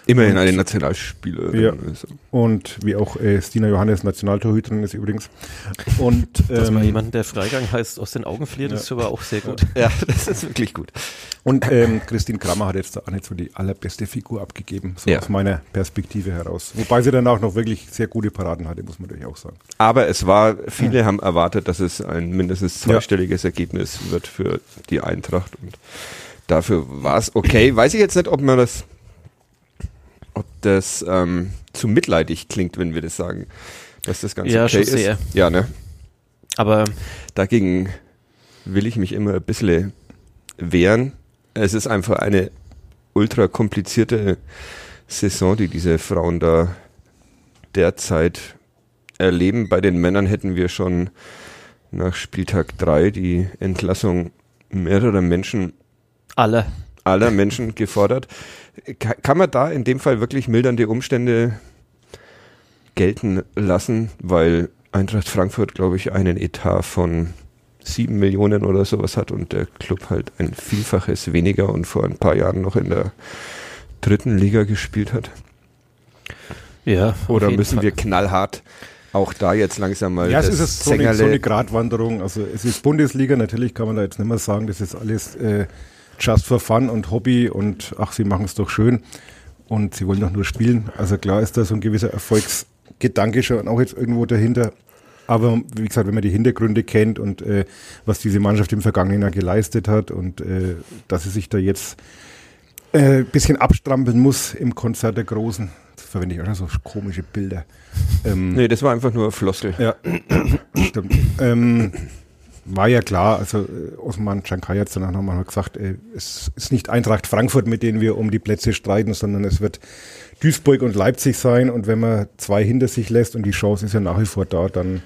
Immerhin eine Nationalspielerin. Ja. Also. Und wie auch äh, Stina Johannes Nationaltorhüterin ist übrigens. Und, ähm, Dass man jemanden, der Freigang heißt, aus den Augen verliert, ja. ist aber auch sehr gut. Ja, das ist wirklich gut. Und ähm, Christine Krammer hat jetzt auch nicht so die allerbeste Figur abgegeben, so ja. aus meiner Perspektive heraus. Wobei sie dann auch noch wirklich sehr gute Paraden hatte, muss man natürlich auch sagen. Aber es war, viele haben erwartet, dass es ein mindestens zweistelliges Ergebnis wird für die Eintracht und dafür war es okay. Weiß ich jetzt nicht, ob man das ob das ähm, zu mitleidig klingt, wenn wir das sagen, dass das Ganze ja, okay ist. Sehr. Ja, ne? Aber dagegen will ich mich immer ein bisschen wehren. Es ist einfach eine ultra komplizierte Saison, die diese Frauen da derzeit erleben. Bei den Männern hätten wir schon nach Spieltag 3 die Entlassung mehrerer Menschen. Alle. Aller Menschen gefordert kann man da in dem Fall wirklich mildernde Umstände gelten lassen, weil Eintracht Frankfurt, glaube ich, einen Etat von sieben Millionen oder sowas hat und der Club halt ein Vielfaches weniger und vor ein paar Jahren noch in der dritten Liga gespielt hat. Ja. Oder müssen Fall. wir knallhart auch da jetzt langsam mal. Ja, es ist so eine, so eine Gratwanderung. Also es ist Bundesliga, natürlich kann man da jetzt nicht mehr sagen, das ist alles äh, just for fun und Hobby und ach, sie machen es doch schön und sie wollen doch nur spielen. Also klar ist da so ein gewisser Erfolgsgedanke schon auch jetzt irgendwo dahinter. Aber wie gesagt, wenn man die Hintergründe kennt und äh, was diese Mannschaft im vergangenen Jahr geleistet hat und äh, dass sie sich da jetzt ein äh, bisschen abstrampeln muss im Konzert der Großen, das verwende ich auch schon so komische Bilder. Ähm, nee, das war einfach nur Floskel. Ja, stimmt. Ähm, war ja klar, also äh, Osman Chankay hat es dann auch nochmal gesagt, es ist nicht Eintracht Frankfurt, mit denen wir um die Plätze streiten, sondern es wird Duisburg und Leipzig sein und wenn man zwei hinter sich lässt und die Chance ist ja nach wie vor da, dann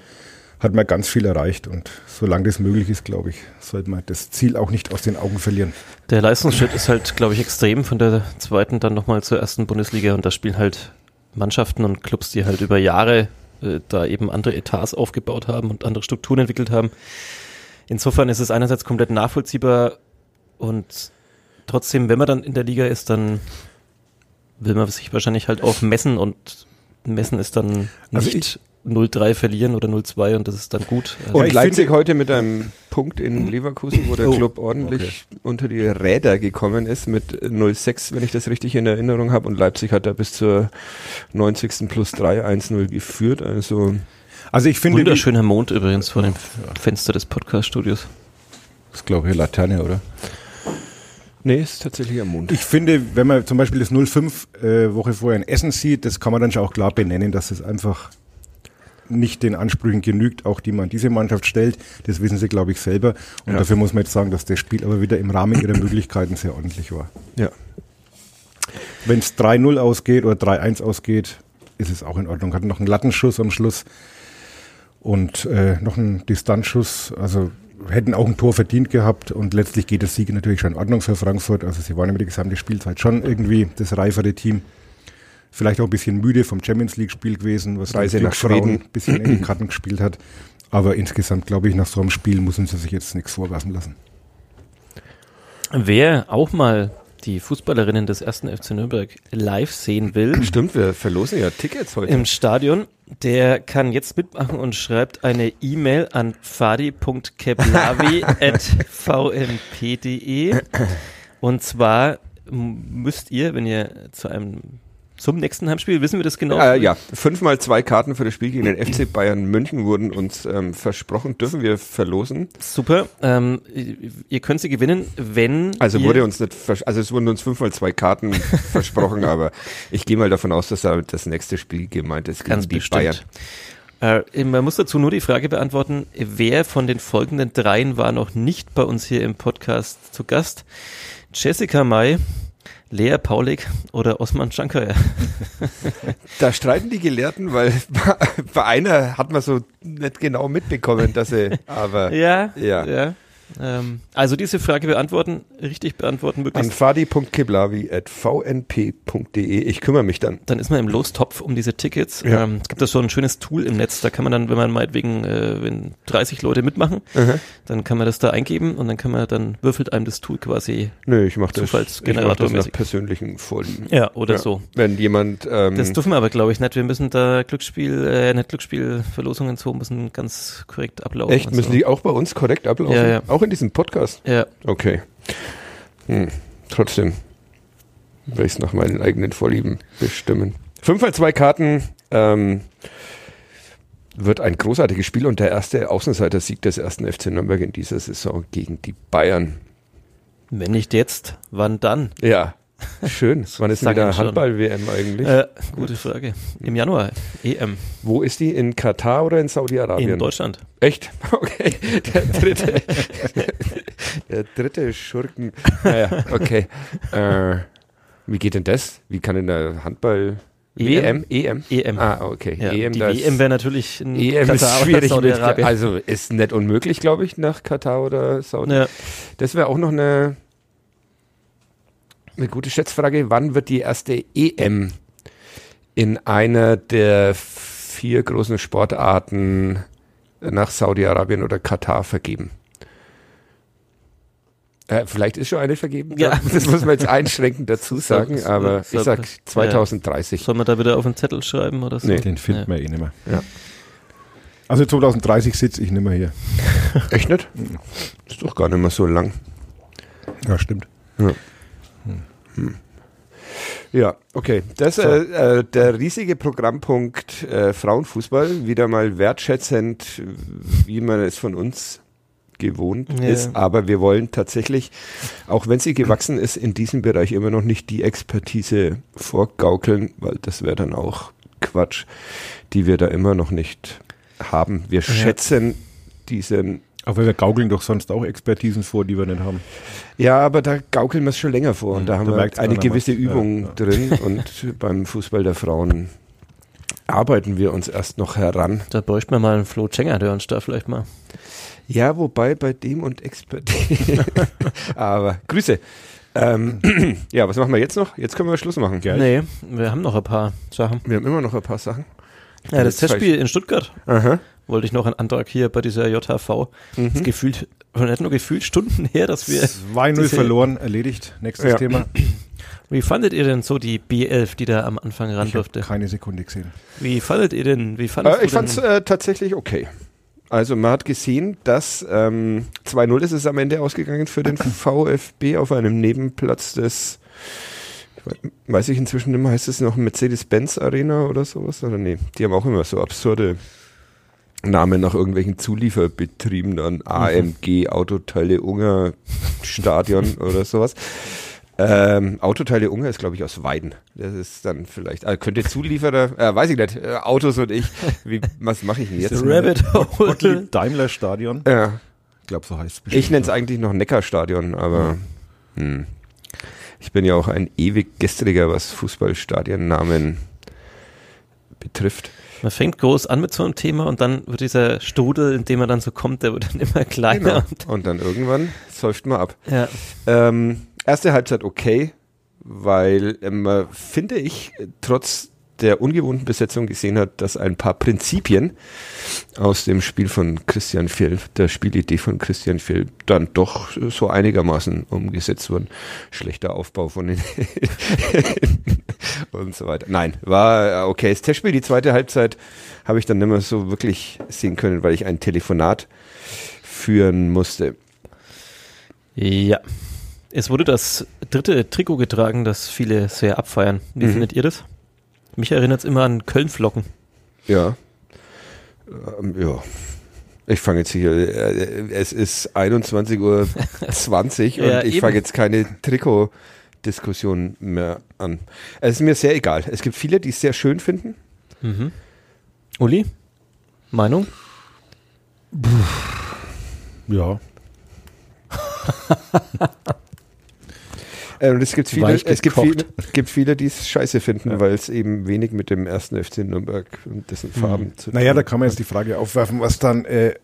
hat man ganz viel erreicht und solange das möglich ist, glaube ich, sollte man das Ziel auch nicht aus den Augen verlieren. Der Leistungsschritt ist halt, glaube ich, extrem von der zweiten dann nochmal zur ersten Bundesliga und da spielen halt Mannschaften und Clubs, die halt über Jahre äh, da eben andere Etats aufgebaut haben und andere Strukturen entwickelt haben. Insofern ist es einerseits komplett nachvollziehbar und trotzdem, wenn man dann in der Liga ist, dann will man sich wahrscheinlich halt auch messen und messen ist dann also nicht 0-3 verlieren oder 0-2 und das ist dann gut. Also und Leipzig heute mit einem Punkt in Leverkusen, wo der oh, Club ordentlich okay. unter die Räder gekommen ist mit 0-6, wenn ich das richtig in Erinnerung habe und Leipzig hat da bis zur 90. plus 3 1-0 geführt, also also ich finde. Wunderschöner Mond übrigens vor dem Fenster des Podcast-Studios. Das ist, glaube ich, Laterne, oder? Nee, ist tatsächlich am Mond. Ich finde, wenn man zum Beispiel das 05 äh, Woche vorher in Essen sieht, das kann man dann schon auch klar benennen, dass es einfach nicht den Ansprüchen genügt, auch die man diese Mannschaft stellt. Das wissen sie, glaube ich, selber. Und ja. dafür muss man jetzt sagen, dass das Spiel aber wieder im Rahmen ihrer Möglichkeiten sehr ordentlich war. Ja. Wenn es 3-0 ausgeht oder 3-1 ausgeht, ist es auch in Ordnung. Hat noch einen Lattenschuss am Schluss und äh, noch ein Distanzschuss. Also hätten auch ein Tor verdient gehabt und letztlich geht das Sieg natürlich schon in Ordnung für Frankfurt. Also sie waren über die gesamte Spielzeit schon irgendwie das reifere Team. Vielleicht auch ein bisschen müde vom Champions League Spiel gewesen, was Reise nach Schweden ein bisschen in die Karten gespielt hat. Aber insgesamt glaube ich, nach so einem Spiel müssen sie sich jetzt nichts vorwerfen lassen. Wer auch mal die Fußballerinnen des ersten FC Nürnberg live sehen will. Stimmt, wir verlosen ja Tickets heute. Im Stadion. Der kann jetzt mitmachen und schreibt eine E-Mail an fadi.keblavi.vmp.de. Und zwar müsst ihr, wenn ihr zu einem zum nächsten Heimspiel, wissen wir das genau? Äh, ja, fünfmal zwei Karten für das Spiel gegen den FC Bayern München wurden uns ähm, versprochen, dürfen wir verlosen. Super, ähm, ihr könnt sie gewinnen, wenn Also wurde uns nicht, also es wurden uns fünfmal zwei Karten versprochen, aber ich gehe mal davon aus, dass da das nächste Spiel gemeint ist gegen Ganz die bestimmt. Bayern. Äh, man muss dazu nur die Frage beantworten, wer von den folgenden dreien war noch nicht bei uns hier im Podcast zu Gast? Jessica May, Lea Paulik oder Osman Shankar. da streiten die Gelehrten, weil bei einer hat man so nicht genau mitbekommen, dass sie, aber ja, ja, ja. Ähm, also diese Frage beantworten, richtig beantworten möglichst. An fadi.kiblavi.vnp.de. Ich kümmere mich dann. Dann ist man im Lostopf um diese Tickets. Ja. Ähm, es gibt da so ein schönes Tool im Netz, da kann man dann, wenn man meinetwegen, äh, wenn 30 Leute mitmachen, mhm. dann kann man das da eingeben und dann kann man, dann würfelt einem das Tool quasi Nö, ich mache das, ich mach das nach persönlichen Vorlieben. Ja, oder ja. so. Wenn jemand... Ähm, das dürfen wir aber, glaube ich, nicht. Wir müssen da Glücksspiel, äh, nicht Glücksspielverlosungen so, müssen ganz korrekt ablaufen. Echt? Müssen so. die auch bei uns korrekt ablaufen? Ja, ja. Auch in diesem Podcast? Ja. Okay. Hm. Trotzdem werde ich es nach meinen eigenen Vorlieben bestimmen. 5 mal 2 Karten ähm, wird ein großartiges Spiel und der erste Außenseiter-Sieg des ersten FC Nürnberg in dieser Saison gegen die Bayern. Wenn nicht jetzt, wann dann? Ja, Schön. Wann ist denn wieder Handball-WM eigentlich? Äh, gute Frage. Im Januar, EM. Wo ist die? In Katar oder in Saudi-Arabien? In Deutschland. Echt? Okay. Der dritte, der dritte Schurken. Naja, okay. Äh, wie geht denn das? Wie kann denn der Handball... EM? EM? EM. Ah, okay. Ja, EM, die WM wäre natürlich in EM Katar ist schwierig. also ist nicht unmöglich, glaube ich, nach Katar oder Saudi. Ja. Das wäre auch noch eine eine gute Schätzfrage. Wann wird die erste EM in einer der vier großen Sportarten nach Saudi-Arabien oder Katar vergeben? Äh, vielleicht ist schon eine vergeben. Ja. Das muss man jetzt einschränkend dazu sagen, so, aber so, ich sag 2030. Ja. Soll man da wieder auf den Zettel schreiben oder so? Nee, den finden ja. wir eh nicht mehr. Ja. Also 2030 sitze ich nicht mehr hier. Echt nicht? Ist doch gar nicht mehr so lang. Ja, stimmt. Ja. Hm. Ja, okay. Das ist äh, äh, der riesige Programmpunkt äh, Frauenfußball. Wieder mal wertschätzend, wie man es von uns gewohnt ja. ist. Aber wir wollen tatsächlich, auch wenn sie gewachsen ist, in diesem Bereich immer noch nicht die Expertise vorgaukeln, weil das wäre dann auch Quatsch, die wir da immer noch nicht haben. Wir ja. schätzen diesen aber wir gaukeln doch sonst auch Expertisen vor, die wir nicht haben. Ja, aber da gaukeln wir es schon länger vor. Und mhm, da haben da wir eine gewisse was. Übung ja, ja. drin. Und beim Fußball der Frauen arbeiten wir uns erst noch heran. Da bräuchte man mal einen Flo Cenger, der uns da vielleicht mal. Ja, wobei bei dem und Expertise. aber Grüße. Ähm, ja, was machen wir jetzt noch? Jetzt können wir Schluss machen. Gell? Nee, wir haben noch ein paar Sachen. Wir haben immer noch ein paar Sachen. Ja, das Testspiel in Stuttgart. Aha wollte ich noch einen Antrag hier bei dieser JHV. Mhm. Das gefühlt, nicht nur gefühlt Stunden her, dass wir. 2-0 verloren, erledigt. Nächstes ja. Thema. Wie fandet ihr denn so die B11, die da am Anfang ran ich durfte? Keine Sekunde gesehen. Wie fandet ihr denn? Wie äh, ich fand es äh, tatsächlich okay. Also man hat gesehen, dass ähm, 2-0 ist es am Ende ausgegangen für den VfB auf einem Nebenplatz des, ich weiß ich inzwischen mehr, heißt es noch Mercedes-Benz Arena oder sowas? Oder nee, die haben auch immer so absurde Namen nach irgendwelchen Zulieferbetrieben, dann AMG, Autoteile Unger Stadion oder sowas. Ähm, Autoteile Unger ist, glaube ich, aus Weiden. Das ist dann vielleicht, also könnte Zulieferer, äh, weiß ich nicht, äh, Autos und ich, wie, was mache ich denn jetzt? Rabbit Hole. Daimler Stadion. Ja. Ich glaube, so heißt es Ich nenne es eigentlich noch Neckarstadion, aber hm. ich bin ja auch ein ewig gestriger, was Fußballstadionnamen betrifft man fängt groß an mit so einem Thema und dann wird dieser Strudel, in dem man dann so kommt, der wird dann immer kleiner. Genau. Und, und, dann irgendwann säuft man ab. Ja. Ähm, erste Halbzeit okay, weil ähm, finde ich, trotz der ungewohnten Besetzung gesehen hat, dass ein paar Prinzipien aus dem Spiel von Christian Fjell, der Spielidee von Christian Fjell, dann doch so einigermaßen umgesetzt wurden. Schlechter Aufbau von den und so weiter. Nein, war okay. Das Testspiel, die zweite Halbzeit, habe ich dann nicht mehr so wirklich sehen können, weil ich ein Telefonat führen musste. Ja. Es wurde das dritte Trikot getragen, das viele sehr abfeiern. Wie mhm. findet ihr das? Mich erinnert es immer an Köln-Flocken. Ja. Ähm, ja. Ich fange jetzt hier, äh, es ist 21.20 Uhr 20 und ja, ich fange jetzt keine Trikot-Diskussion mehr an. Es ist mir sehr egal. Es gibt viele, die es sehr schön finden. Mhm. Uli, Meinung? Ja. Äh, und es gibt viele, es gibt viele, gibt viele, die es scheiße finden, ja. weil es eben wenig mit dem ersten FC Nürnberg und dessen hm. Farben mhm. zu tun hat. Naja, da kann man jetzt die Frage aufwerfen, was dann äh,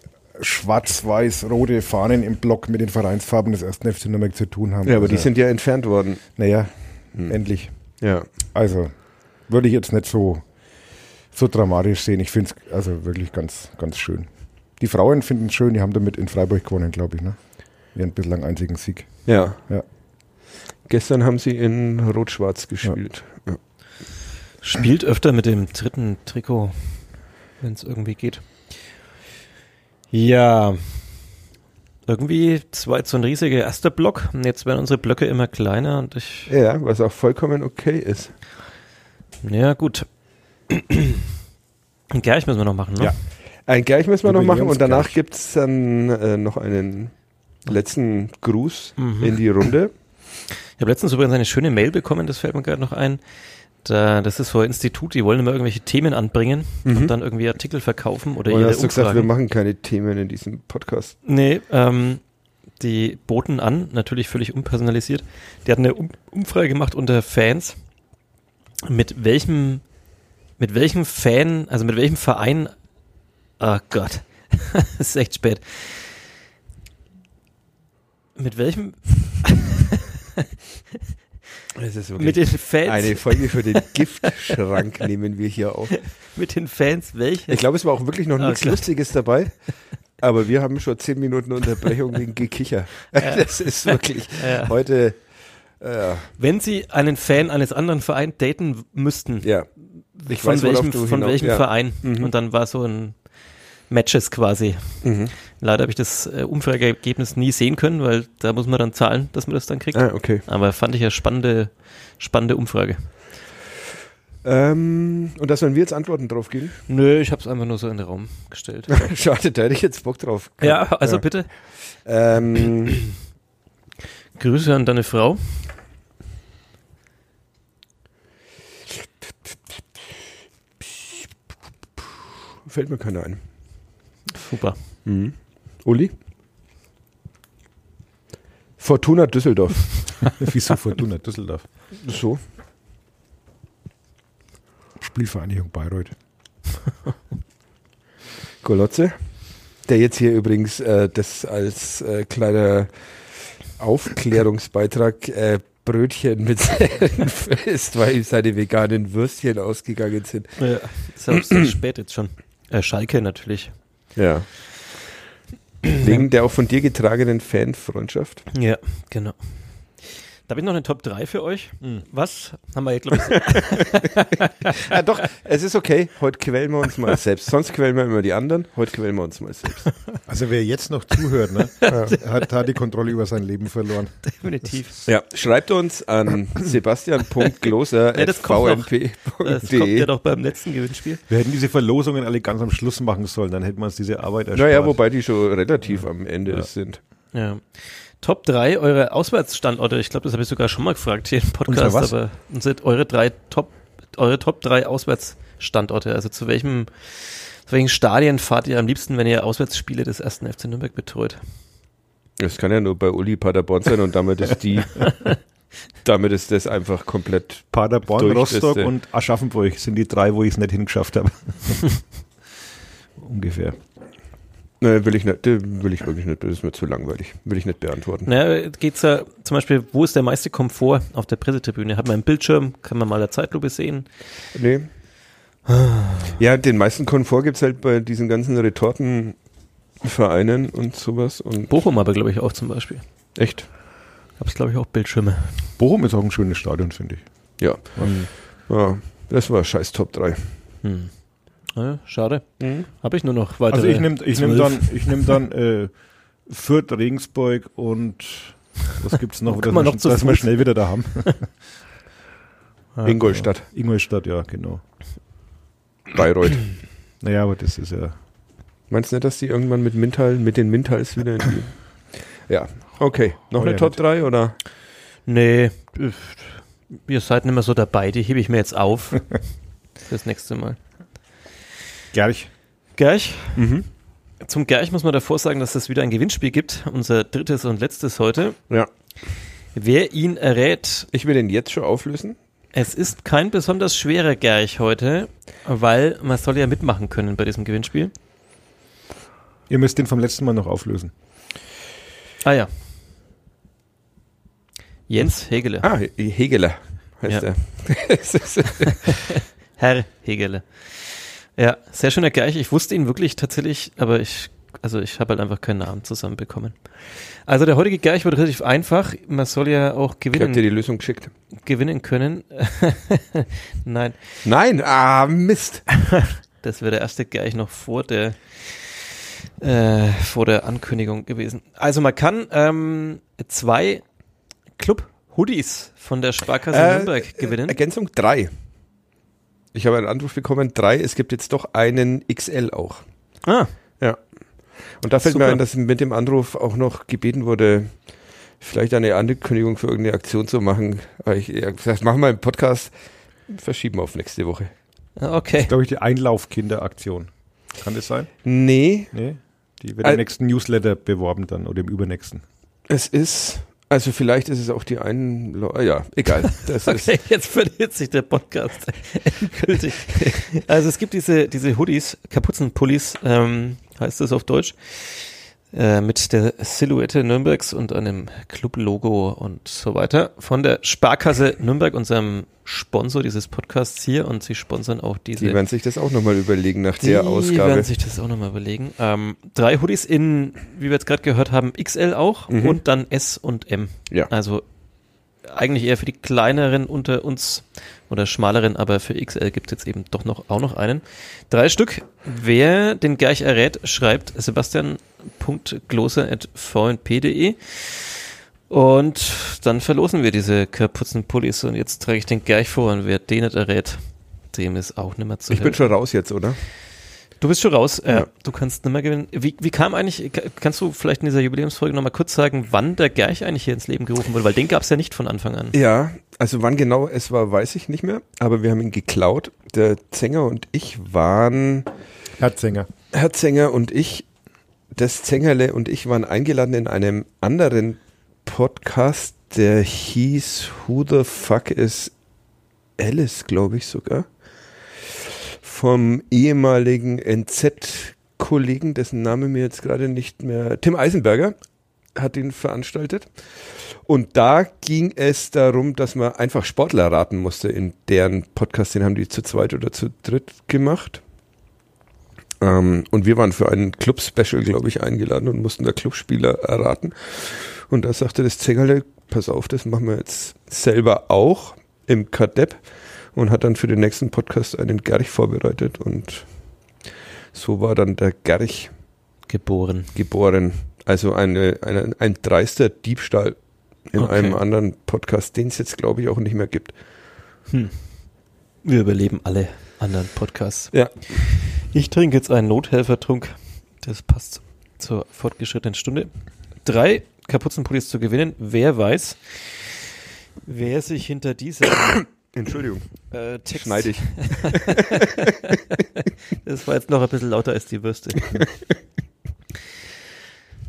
schwarz-weiß-rote Fahnen im Block mit den Vereinsfarben des ersten FC Nürnberg zu tun haben. Ja, aber also, die sind ja entfernt worden. Naja, hm. endlich. Ja. Also, würde ich jetzt nicht so, so dramatisch sehen. Ich finde es also wirklich ganz, ganz schön. Die Frauen finden es schön, die haben damit in Freiburg gewonnen, glaube ich, ne? Ihren bislang einzigen Sieg. Ja. ja. Gestern haben sie in Rot-Schwarz gespielt. Ja. Ja. Spielt öfter mit dem dritten Trikot, wenn es irgendwie geht. Ja. Irgendwie zwei so ein riesiger erster Block. Und jetzt werden unsere Blöcke immer kleiner und ich. Ja, was auch vollkommen okay ist. Ja, gut. Ein Gerch müssen wir noch machen, ne? Ja. Ein Gerch müssen wir noch machen und danach gibt es dann äh, noch einen letzten Gruß mhm. in die Runde. Ich habe letztens übrigens eine schöne Mail bekommen, das fällt mir gerade noch ein. Da, das ist vor Institut, die wollen immer irgendwelche Themen anbringen mhm. und dann irgendwie Artikel verkaufen oder ihre hast du gesagt, wir machen keine Themen in diesem Podcast? Nee, ähm, die boten an, natürlich völlig unpersonalisiert. Die hatten eine um Umfrage gemacht unter Fans, mit welchem, mit welchem Fan, also mit welchem Verein, oh Gott, das ist echt spät. Mit welchem Das ist mit den Fans. Eine Folge für den Giftschrank nehmen wir hier auf. Mit den Fans, welche? Ich glaube, es war auch wirklich noch oh, nichts Gott. Lustiges dabei. Aber wir haben schon zehn Minuten Unterbrechung wegen Gekicher. Ja. Das ist wirklich ja. heute. Äh, Wenn Sie einen Fan eines anderen Vereins daten müssten, ja. ich von weiß, welchem, von welchem ja. Verein? Mhm. Und dann war so ein Matches quasi. Mhm. Leider habe ich das äh, Umfrageergebnis nie sehen können, weil da muss man dann zahlen, dass man das dann kriegt. Ah, okay. Aber fand ich eine spannende, spannende Umfrage. Ähm, und da sollen wir jetzt Antworten drauf geben? Nö, ich habe es einfach nur so in den Raum gestellt. Schade, da hätte ich jetzt Bock drauf. Ja, also ja. bitte. Ähm, Grüße an deine Frau. Fällt mir keiner ein. Super. Mhm. Uli? Fortuna Düsseldorf. Wieso Fortuna Düsseldorf? So. Spielvereinigung Bayreuth. Golotze, der jetzt hier übrigens äh, das als äh, kleiner Aufklärungsbeitrag äh, Brötchen mit isst, weil ihm seine veganen Würstchen ausgegangen sind. Ja, ist ja spät jetzt schon. Äh, Schalke natürlich. Ja. Wegen der auch von dir getragenen Fanfreundschaft. Ja, genau. Da habe ich noch eine Top 3 für euch. Mhm. Was haben wir hier, glaube ich. ja, doch, es ist okay. Heute quälen wir uns mal selbst. Sonst quälen wir immer die anderen. Heute quälen wir uns mal selbst. Also wer jetzt noch zuhört, ne, hat, hat die Kontrolle über sein Leben verloren. Definitiv. Ja, schreibt uns an sebastian.gloser.vmp.de. das, kommt das kommt ja doch beim letzten Gewinnspiel. Wir hätten diese Verlosungen alle ganz am Schluss machen sollen. Dann hätten wir uns diese Arbeit erspart. Naja, wobei die schon relativ ja. am Ende ja. sind. Ja. Top 3 eure Auswärtsstandorte. Ich glaube, das habe ich sogar schon mal gefragt hier im Podcast, was? aber sind eure drei Top, eure Top 3 Auswärtsstandorte. Also zu welchem, zu welchen Stadien fahrt ihr am liebsten, wenn ihr Auswärtsspiele des ersten FC Nürnberg betreut? Das kann ja nur bei Uli Paderborn sein und damit ist die, damit ist das einfach komplett Paderborn, Rostock und Aschaffenburg sind die drei, wo ich es nicht hingeschafft habe. Ungefähr. Nein, will ich nicht, will ich wirklich nicht, das ist mir zu langweilig. Will ich nicht beantworten. Naja, geht's ja zum Beispiel, wo ist der meiste Komfort auf der Pressetribüne? Hat man einen Bildschirm, kann man mal der Zeitlupe sehen? Nee. Ja, den meisten Komfort gibt's halt bei diesen ganzen Retortenvereinen und sowas. Und Bochum aber, glaube ich, auch zum Beispiel. Echt? Gab's, glaube ich, auch Bildschirme. Bochum ist auch ein schönes Stadion, finde ich. Ja. Mhm. ja. Das war scheiß Top 3. Hm. Ja, schade. Mhm. Habe ich nur noch weitere. Also ich nehme ich nehm dann, ich nehm dann äh, Fürth, Regensburg und was gibt es noch, dass, wir, noch dass wir schnell wieder da haben. Ingolstadt. Ingolstadt, ja, genau. Bayreuth. Naja, aber das ist ja. Meinst du nicht, dass die irgendwann mit Mintal, mit den Mintals wieder in die. Ja, okay. Noch oh, eine ja, Top 3 oder? Nee, ihr seid nicht mehr so dabei, die hebe ich mir jetzt auf. Fürs nächste Mal. Gerch. Gerch. Mhm. Zum Gerch muss man davor sagen, dass es wieder ein Gewinnspiel gibt. Unser drittes und letztes heute. Ja. Wer ihn errät. Ich will den jetzt schon auflösen. Es ist kein besonders schwerer Gerch heute, weil man soll ja mitmachen können bei diesem Gewinnspiel. Ihr müsst den vom letzten Mal noch auflösen. Ah ja. Jens Hegele. Ah, Hegele heißt ja. er. Herr Hegele. Ja, sehr schöner Geich. Ich wusste ihn wirklich tatsächlich, aber ich, also ich habe halt einfach keinen Namen zusammenbekommen. Also der heutige Geich wird relativ einfach. Man soll ja auch gewinnen. Ich hab dir die Lösung geschickt. Gewinnen können. Nein. Nein, ah, Mist. das wäre der erste Geich noch vor der äh, vor der Ankündigung gewesen. Also man kann ähm, zwei Club-Hoodies von der Sparkasse äh, Nürnberg gewinnen. Ergänzung drei. Ich habe einen Anruf bekommen, drei. Es gibt jetzt doch einen XL auch. Ah. Ja. Und da fällt Super. mir ein, dass mit dem Anruf auch noch gebeten wurde, vielleicht eine Ankündigung für irgendeine Aktion zu machen. Ich habe gesagt, machen wir einen Podcast, verschieben auf nächste Woche. Okay. Das ist, glaube ich, die Einlaufkinderaktion. Kann das sein? Nee. Nee. Die wird im nächsten Newsletter beworben dann oder im übernächsten. Es ist, also vielleicht ist es auch die einen, ja, egal. Das okay, ist jetzt verliert sich der Podcast endgültig. Also es gibt diese, diese Hoodies, Kapuzenpullis, ähm, heißt das auf Deutsch. Äh, mit der Silhouette Nürnbergs und einem Club-Logo und so weiter von der Sparkasse Nürnberg, unserem Sponsor dieses Podcasts hier und sie sponsern auch diese. Die werden sich das auch nochmal überlegen nach der Ausgabe. Die werden sich das auch nochmal überlegen. Ähm, drei Hoodies in, wie wir jetzt gerade gehört haben, XL auch mhm. und dann S und M. Ja. Also eigentlich eher für die kleineren unter uns oder schmaleren, aber für XL gibt es jetzt eben doch noch auch noch einen. Drei Stück. Wer den gleich errät, schreibt sebastian.glose.vnp.de und dann verlosen wir diese Kapuzenpullis und jetzt trage ich den gleich vor und wer den nicht errät, dem ist auch nicht mehr zu Ich helfen. bin schon raus jetzt, oder? Du bist schon raus. Äh, ja. Du kannst nicht mehr gewinnen. Wie, wie kam eigentlich, kannst du vielleicht in dieser Jubiläumsfolge nochmal kurz sagen, wann der Gerch eigentlich hier ins Leben gerufen wurde? Weil den gab es ja nicht von Anfang an. Ja, also wann genau es war, weiß ich nicht mehr. Aber wir haben ihn geklaut. Der Zenger und ich waren... Herr Zenger. Herr Zenger und ich, das Zengerle und ich waren eingeladen in einem anderen Podcast, der hieß Who the Fuck is Alice, glaube ich sogar vom ehemaligen NZ-Kollegen, dessen Name mir jetzt gerade nicht mehr, Tim Eisenberger, hat ihn veranstaltet. Und da ging es darum, dass man einfach Sportler raten musste in deren Podcast. Den haben die zu zweit oder zu dritt gemacht. Ähm, und wir waren für ein Club-Special, glaube ich, eingeladen und mussten da Clubspieler erraten. Und da sagte das Zengerle, pass auf, das machen wir jetzt selber auch im Kadepp und hat dann für den nächsten Podcast einen Gerch vorbereitet und so war dann der Gerch geboren. Geboren. Also eine, eine, ein dreister Diebstahl in okay. einem anderen Podcast, den es jetzt glaube ich auch nicht mehr gibt. Hm. Wir überleben alle anderen Podcasts. Ja. Ich trinke jetzt einen Nothelfertrunk. Das passt zur fortgeschrittenen Stunde. Drei Kapuzenpullis zu gewinnen. Wer weiß, wer sich hinter dieser Entschuldigung. Äh, Text. Schneide ich. das war jetzt noch ein bisschen lauter als die Würste.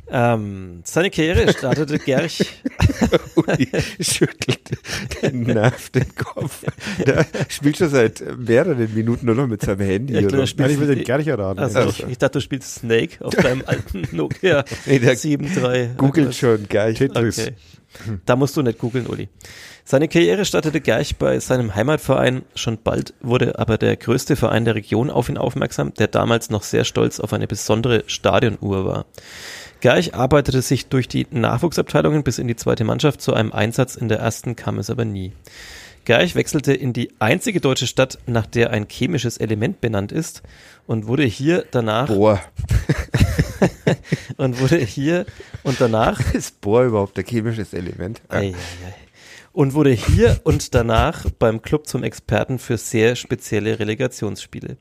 ähm, seine Karriere startete Gerch. Uli schüttelt den Nerv den Kopf. Der spielt schon seit mehreren Minuten nur noch mit seinem Handy. Ja, klar, ich will den Gerch erraten. Also, also. Ich, dachte, du spielst Snake auf deinem alten Nokia nee, 7.3. Googelt schon Gerch. Tetris. Okay. Da musst du nicht googeln, Uli. Seine Karriere startete gleich bei seinem Heimatverein. Schon bald wurde aber der größte Verein der Region auf ihn aufmerksam, der damals noch sehr stolz auf eine besondere Stadionuhr war. Gleich arbeitete sich durch die Nachwuchsabteilungen bis in die zweite Mannschaft. Zu einem Einsatz in der ersten kam es aber nie. Gleich wechselte in die einzige deutsche Stadt, nach der ein chemisches Element benannt ist und wurde hier danach Bohr. und wurde hier und danach ist Bohr überhaupt ein chemisches Element? Ja. Ei, ei, ei und wurde hier und danach beim Club zum Experten für sehr spezielle Relegationsspiele.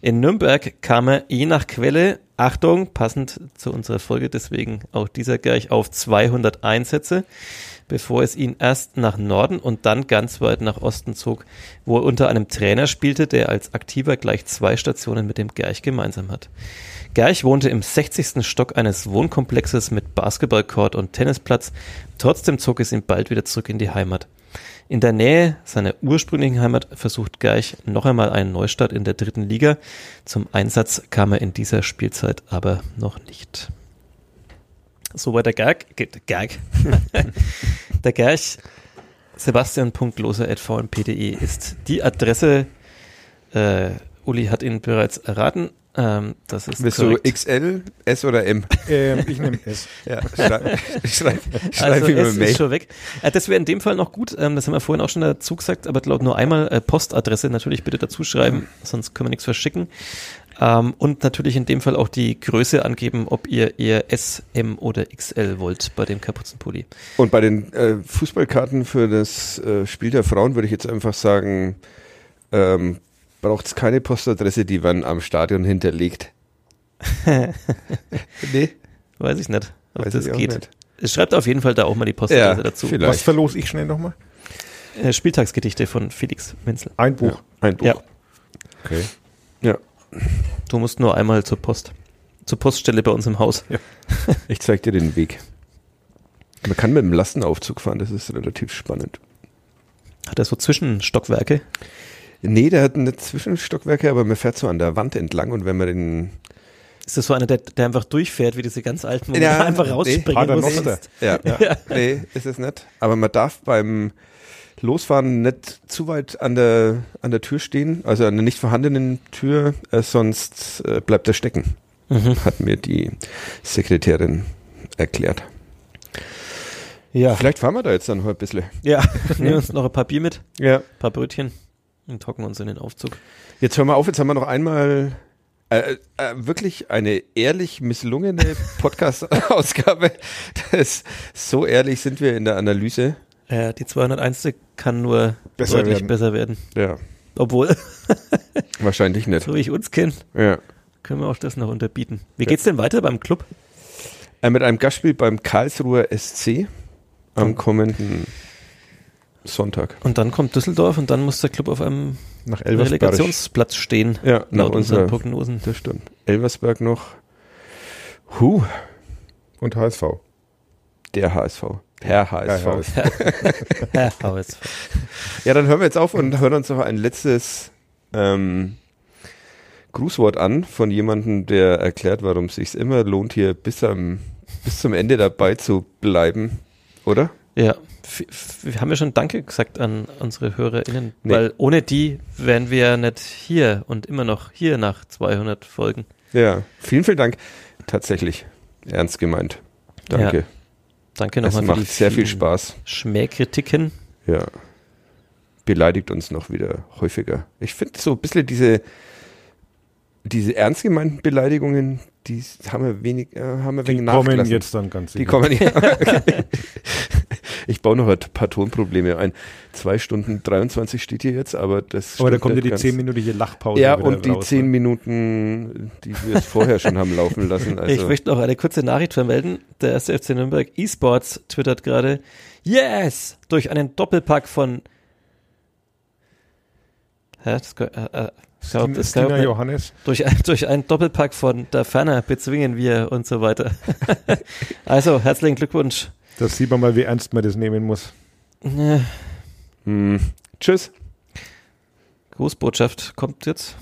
In Nürnberg kam er je nach Quelle, Achtung, passend zu unserer Folge, deswegen auch dieser gleich auf 200 Einsätze, bevor es ihn erst nach Norden und dann ganz weit nach Osten zog, wo er unter einem Trainer spielte, der als Aktiver gleich zwei Stationen mit dem Gerch gemeinsam hat. Gerch wohnte im 60. Stock eines Wohnkomplexes mit Basketballcourt und Tennisplatz. Trotzdem zog es ihn bald wieder zurück in die Heimat. In der Nähe seiner ursprünglichen Heimat versucht Gerch noch einmal einen Neustart in der dritten Liga. Zum Einsatz kam er in dieser Spielzeit aber noch nicht. Soweit der Gerg. Gerg. der Gerch sebastian.loser.vmp.de ist die Adresse. Äh, Uli hat ihn bereits erraten. Ähm, das ist Bist korrekt. du XL, S oder M? Ähm, ich nehme S. ja, schreib, schreib, schreib also S ist schon weg. Äh, das wäre in dem Fall noch gut. Ähm, das haben wir vorhin auch schon dazu gesagt, aber laut nur einmal äh, Postadresse natürlich bitte dazu schreiben, sonst können wir nichts verschicken. Ähm, und natürlich in dem Fall auch die Größe angeben, ob ihr eher S, M oder XL wollt bei dem Kapuzenpulli. Und bei den äh, Fußballkarten für das äh, Spiel der Frauen würde ich jetzt einfach sagen, ähm, braucht es keine Postadresse, die werden am Stadion hinterlegt. nee. Weiß ich nicht, ob Weiß das geht. Nicht. Schreibt auf jeden Fall da auch mal die Postadresse ja, dazu. Vielleicht. Was verlose ich schnell nochmal? Äh, Spieltagsgedichte von Felix Menzel. Ein Buch. Ja, ein Buch. Ja. Okay. Ja. Du musst nur einmal zur Post. Zur Poststelle bei uns im Haus. Ja. Ich zeig dir den Weg. Man kann mit dem Lastenaufzug fahren, das ist relativ spannend. Hat er so Zwischenstockwerke? Nee, der hat eine Zwischenstockwerke, aber man fährt so an der Wand entlang und wenn man den ist das so einer, der, der einfach durchfährt, wie diese ganz alten, wo ja, man einfach rausspringen nee, muss? Ja. ja. nee, ist es nicht. Aber man darf beim Losfahren nicht zu weit an der, an der Tür stehen, also an der nicht vorhandenen Tür, äh, sonst äh, bleibt er stecken. Mhm. Hat mir die Sekretärin erklärt. Ja. Vielleicht fahren wir da jetzt dann noch ein bisschen. Ja, nehmen uns noch ein paar Bier mit. Ja. Ein paar Brötchen. Und hocken uns in den Aufzug. Jetzt hören wir auf, jetzt haben wir noch einmal äh, äh, wirklich eine ehrlich misslungene Podcast-Ausgabe. So ehrlich sind wir in der Analyse. Ja, die 201. kann nur besser deutlich werden. besser werden. Ja. Obwohl. Wahrscheinlich nicht. So wie ich uns kenne. Ja. Können wir auch das noch unterbieten. Wie geht's denn weiter beim Club? Äh, mit einem Gastspiel beim Karlsruher SC am kommenden Sonntag. Und dann kommt Düsseldorf und dann muss der Club auf einem nach Relegationsplatz stehen. Ja, nach unseren Prognosen. Das stimmt. Elversberg noch. Huh. Und HSV. Der HSV. Herr HSV. Herr HSV. ja, dann hören wir jetzt auf und hören uns noch ein letztes ähm, Grußwort an von jemandem, der erklärt, warum es sich immer lohnt, hier bis, am, bis zum Ende dabei zu bleiben. Oder? Ja, wir haben ja schon Danke gesagt an unsere HörerInnen, nee. weil ohne die wären wir ja nicht hier und immer noch hier nach 200 Folgen. Ja, vielen, vielen Dank. Tatsächlich. Ernst gemeint. Danke. Ja. Danke nochmal. Es macht sehr viel Spaß. Schmähkritiken. Ja. Beleidigt uns noch wieder häufiger. Ich finde so ein bisschen diese, diese ernst gemeinten Beleidigungen, die haben wir wenig, äh, haben wir die wenig kommen jetzt dann ganz Die kommen ja. Ich baue noch ein paar Tonprobleme ein. Zwei Stunden 23 steht hier jetzt, aber das. Aber da kommt ja die zehnminütige Lachpause. Ja, und die raus, zehn ne? Minuten, die wir jetzt vorher schon haben laufen lassen. Also. Ich möchte noch eine kurze Nachricht vermelden. Der erste FC Nürnberg eSports twittert gerade, yes! Durch einen Doppelpack von ja, das, äh, äh, ich glaub, das Stina Johannes. Durch, durch einen Doppelpack von der Ferner bezwingen wir und so weiter. also, herzlichen Glückwunsch. Das sieht man mal, wie ernst man das nehmen muss. Ja. Hm. Tschüss. Grußbotschaft kommt jetzt.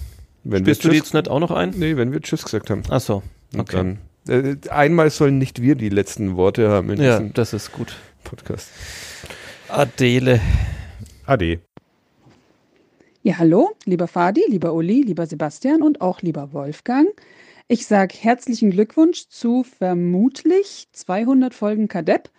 Wenn Spielst du die jetzt nicht auch noch ein? Nee, wenn wir Tschüss gesagt haben. Ach so. Okay. Dann, äh, einmal sollen nicht wir die letzten Worte haben in ja, das ist gut. Podcast. Adele. Ade. Ja, hallo, lieber Fadi, lieber Uli, lieber Sebastian und auch lieber Wolfgang. Ich sage herzlichen Glückwunsch zu vermutlich 200 Folgen Kadepp.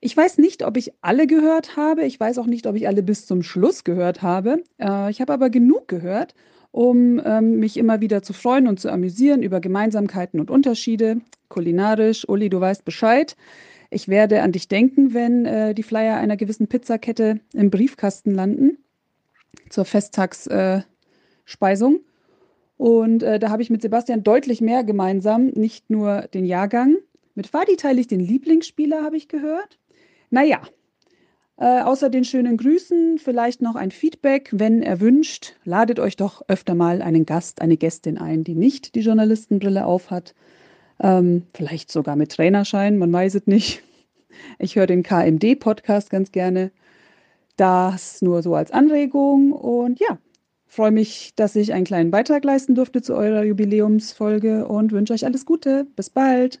Ich weiß nicht, ob ich alle gehört habe. Ich weiß auch nicht, ob ich alle bis zum Schluss gehört habe. Äh, ich habe aber genug gehört, um ähm, mich immer wieder zu freuen und zu amüsieren über Gemeinsamkeiten und Unterschiede. Kulinarisch, Uli, du weißt Bescheid. Ich werde an dich denken, wenn äh, die Flyer einer gewissen Pizzakette im Briefkasten landen zur Festtagsspeisung. Äh, und da habe ich mit Sebastian deutlich mehr gemeinsam, nicht nur den Jahrgang. Mit Fadi teile ich den Lieblingsspieler, habe ich gehört. Naja, äh, außer den schönen Grüßen vielleicht noch ein Feedback. Wenn erwünscht, ladet euch doch öfter mal einen Gast, eine Gästin ein, die nicht die Journalistenbrille aufhat. Ähm, vielleicht sogar mit Trainerschein, man weiß es nicht. Ich höre den KMD-Podcast ganz gerne. Das nur so als Anregung und ja, freue mich, dass ich einen kleinen Beitrag leisten durfte zu eurer Jubiläumsfolge und wünsche euch alles Gute. Bis bald.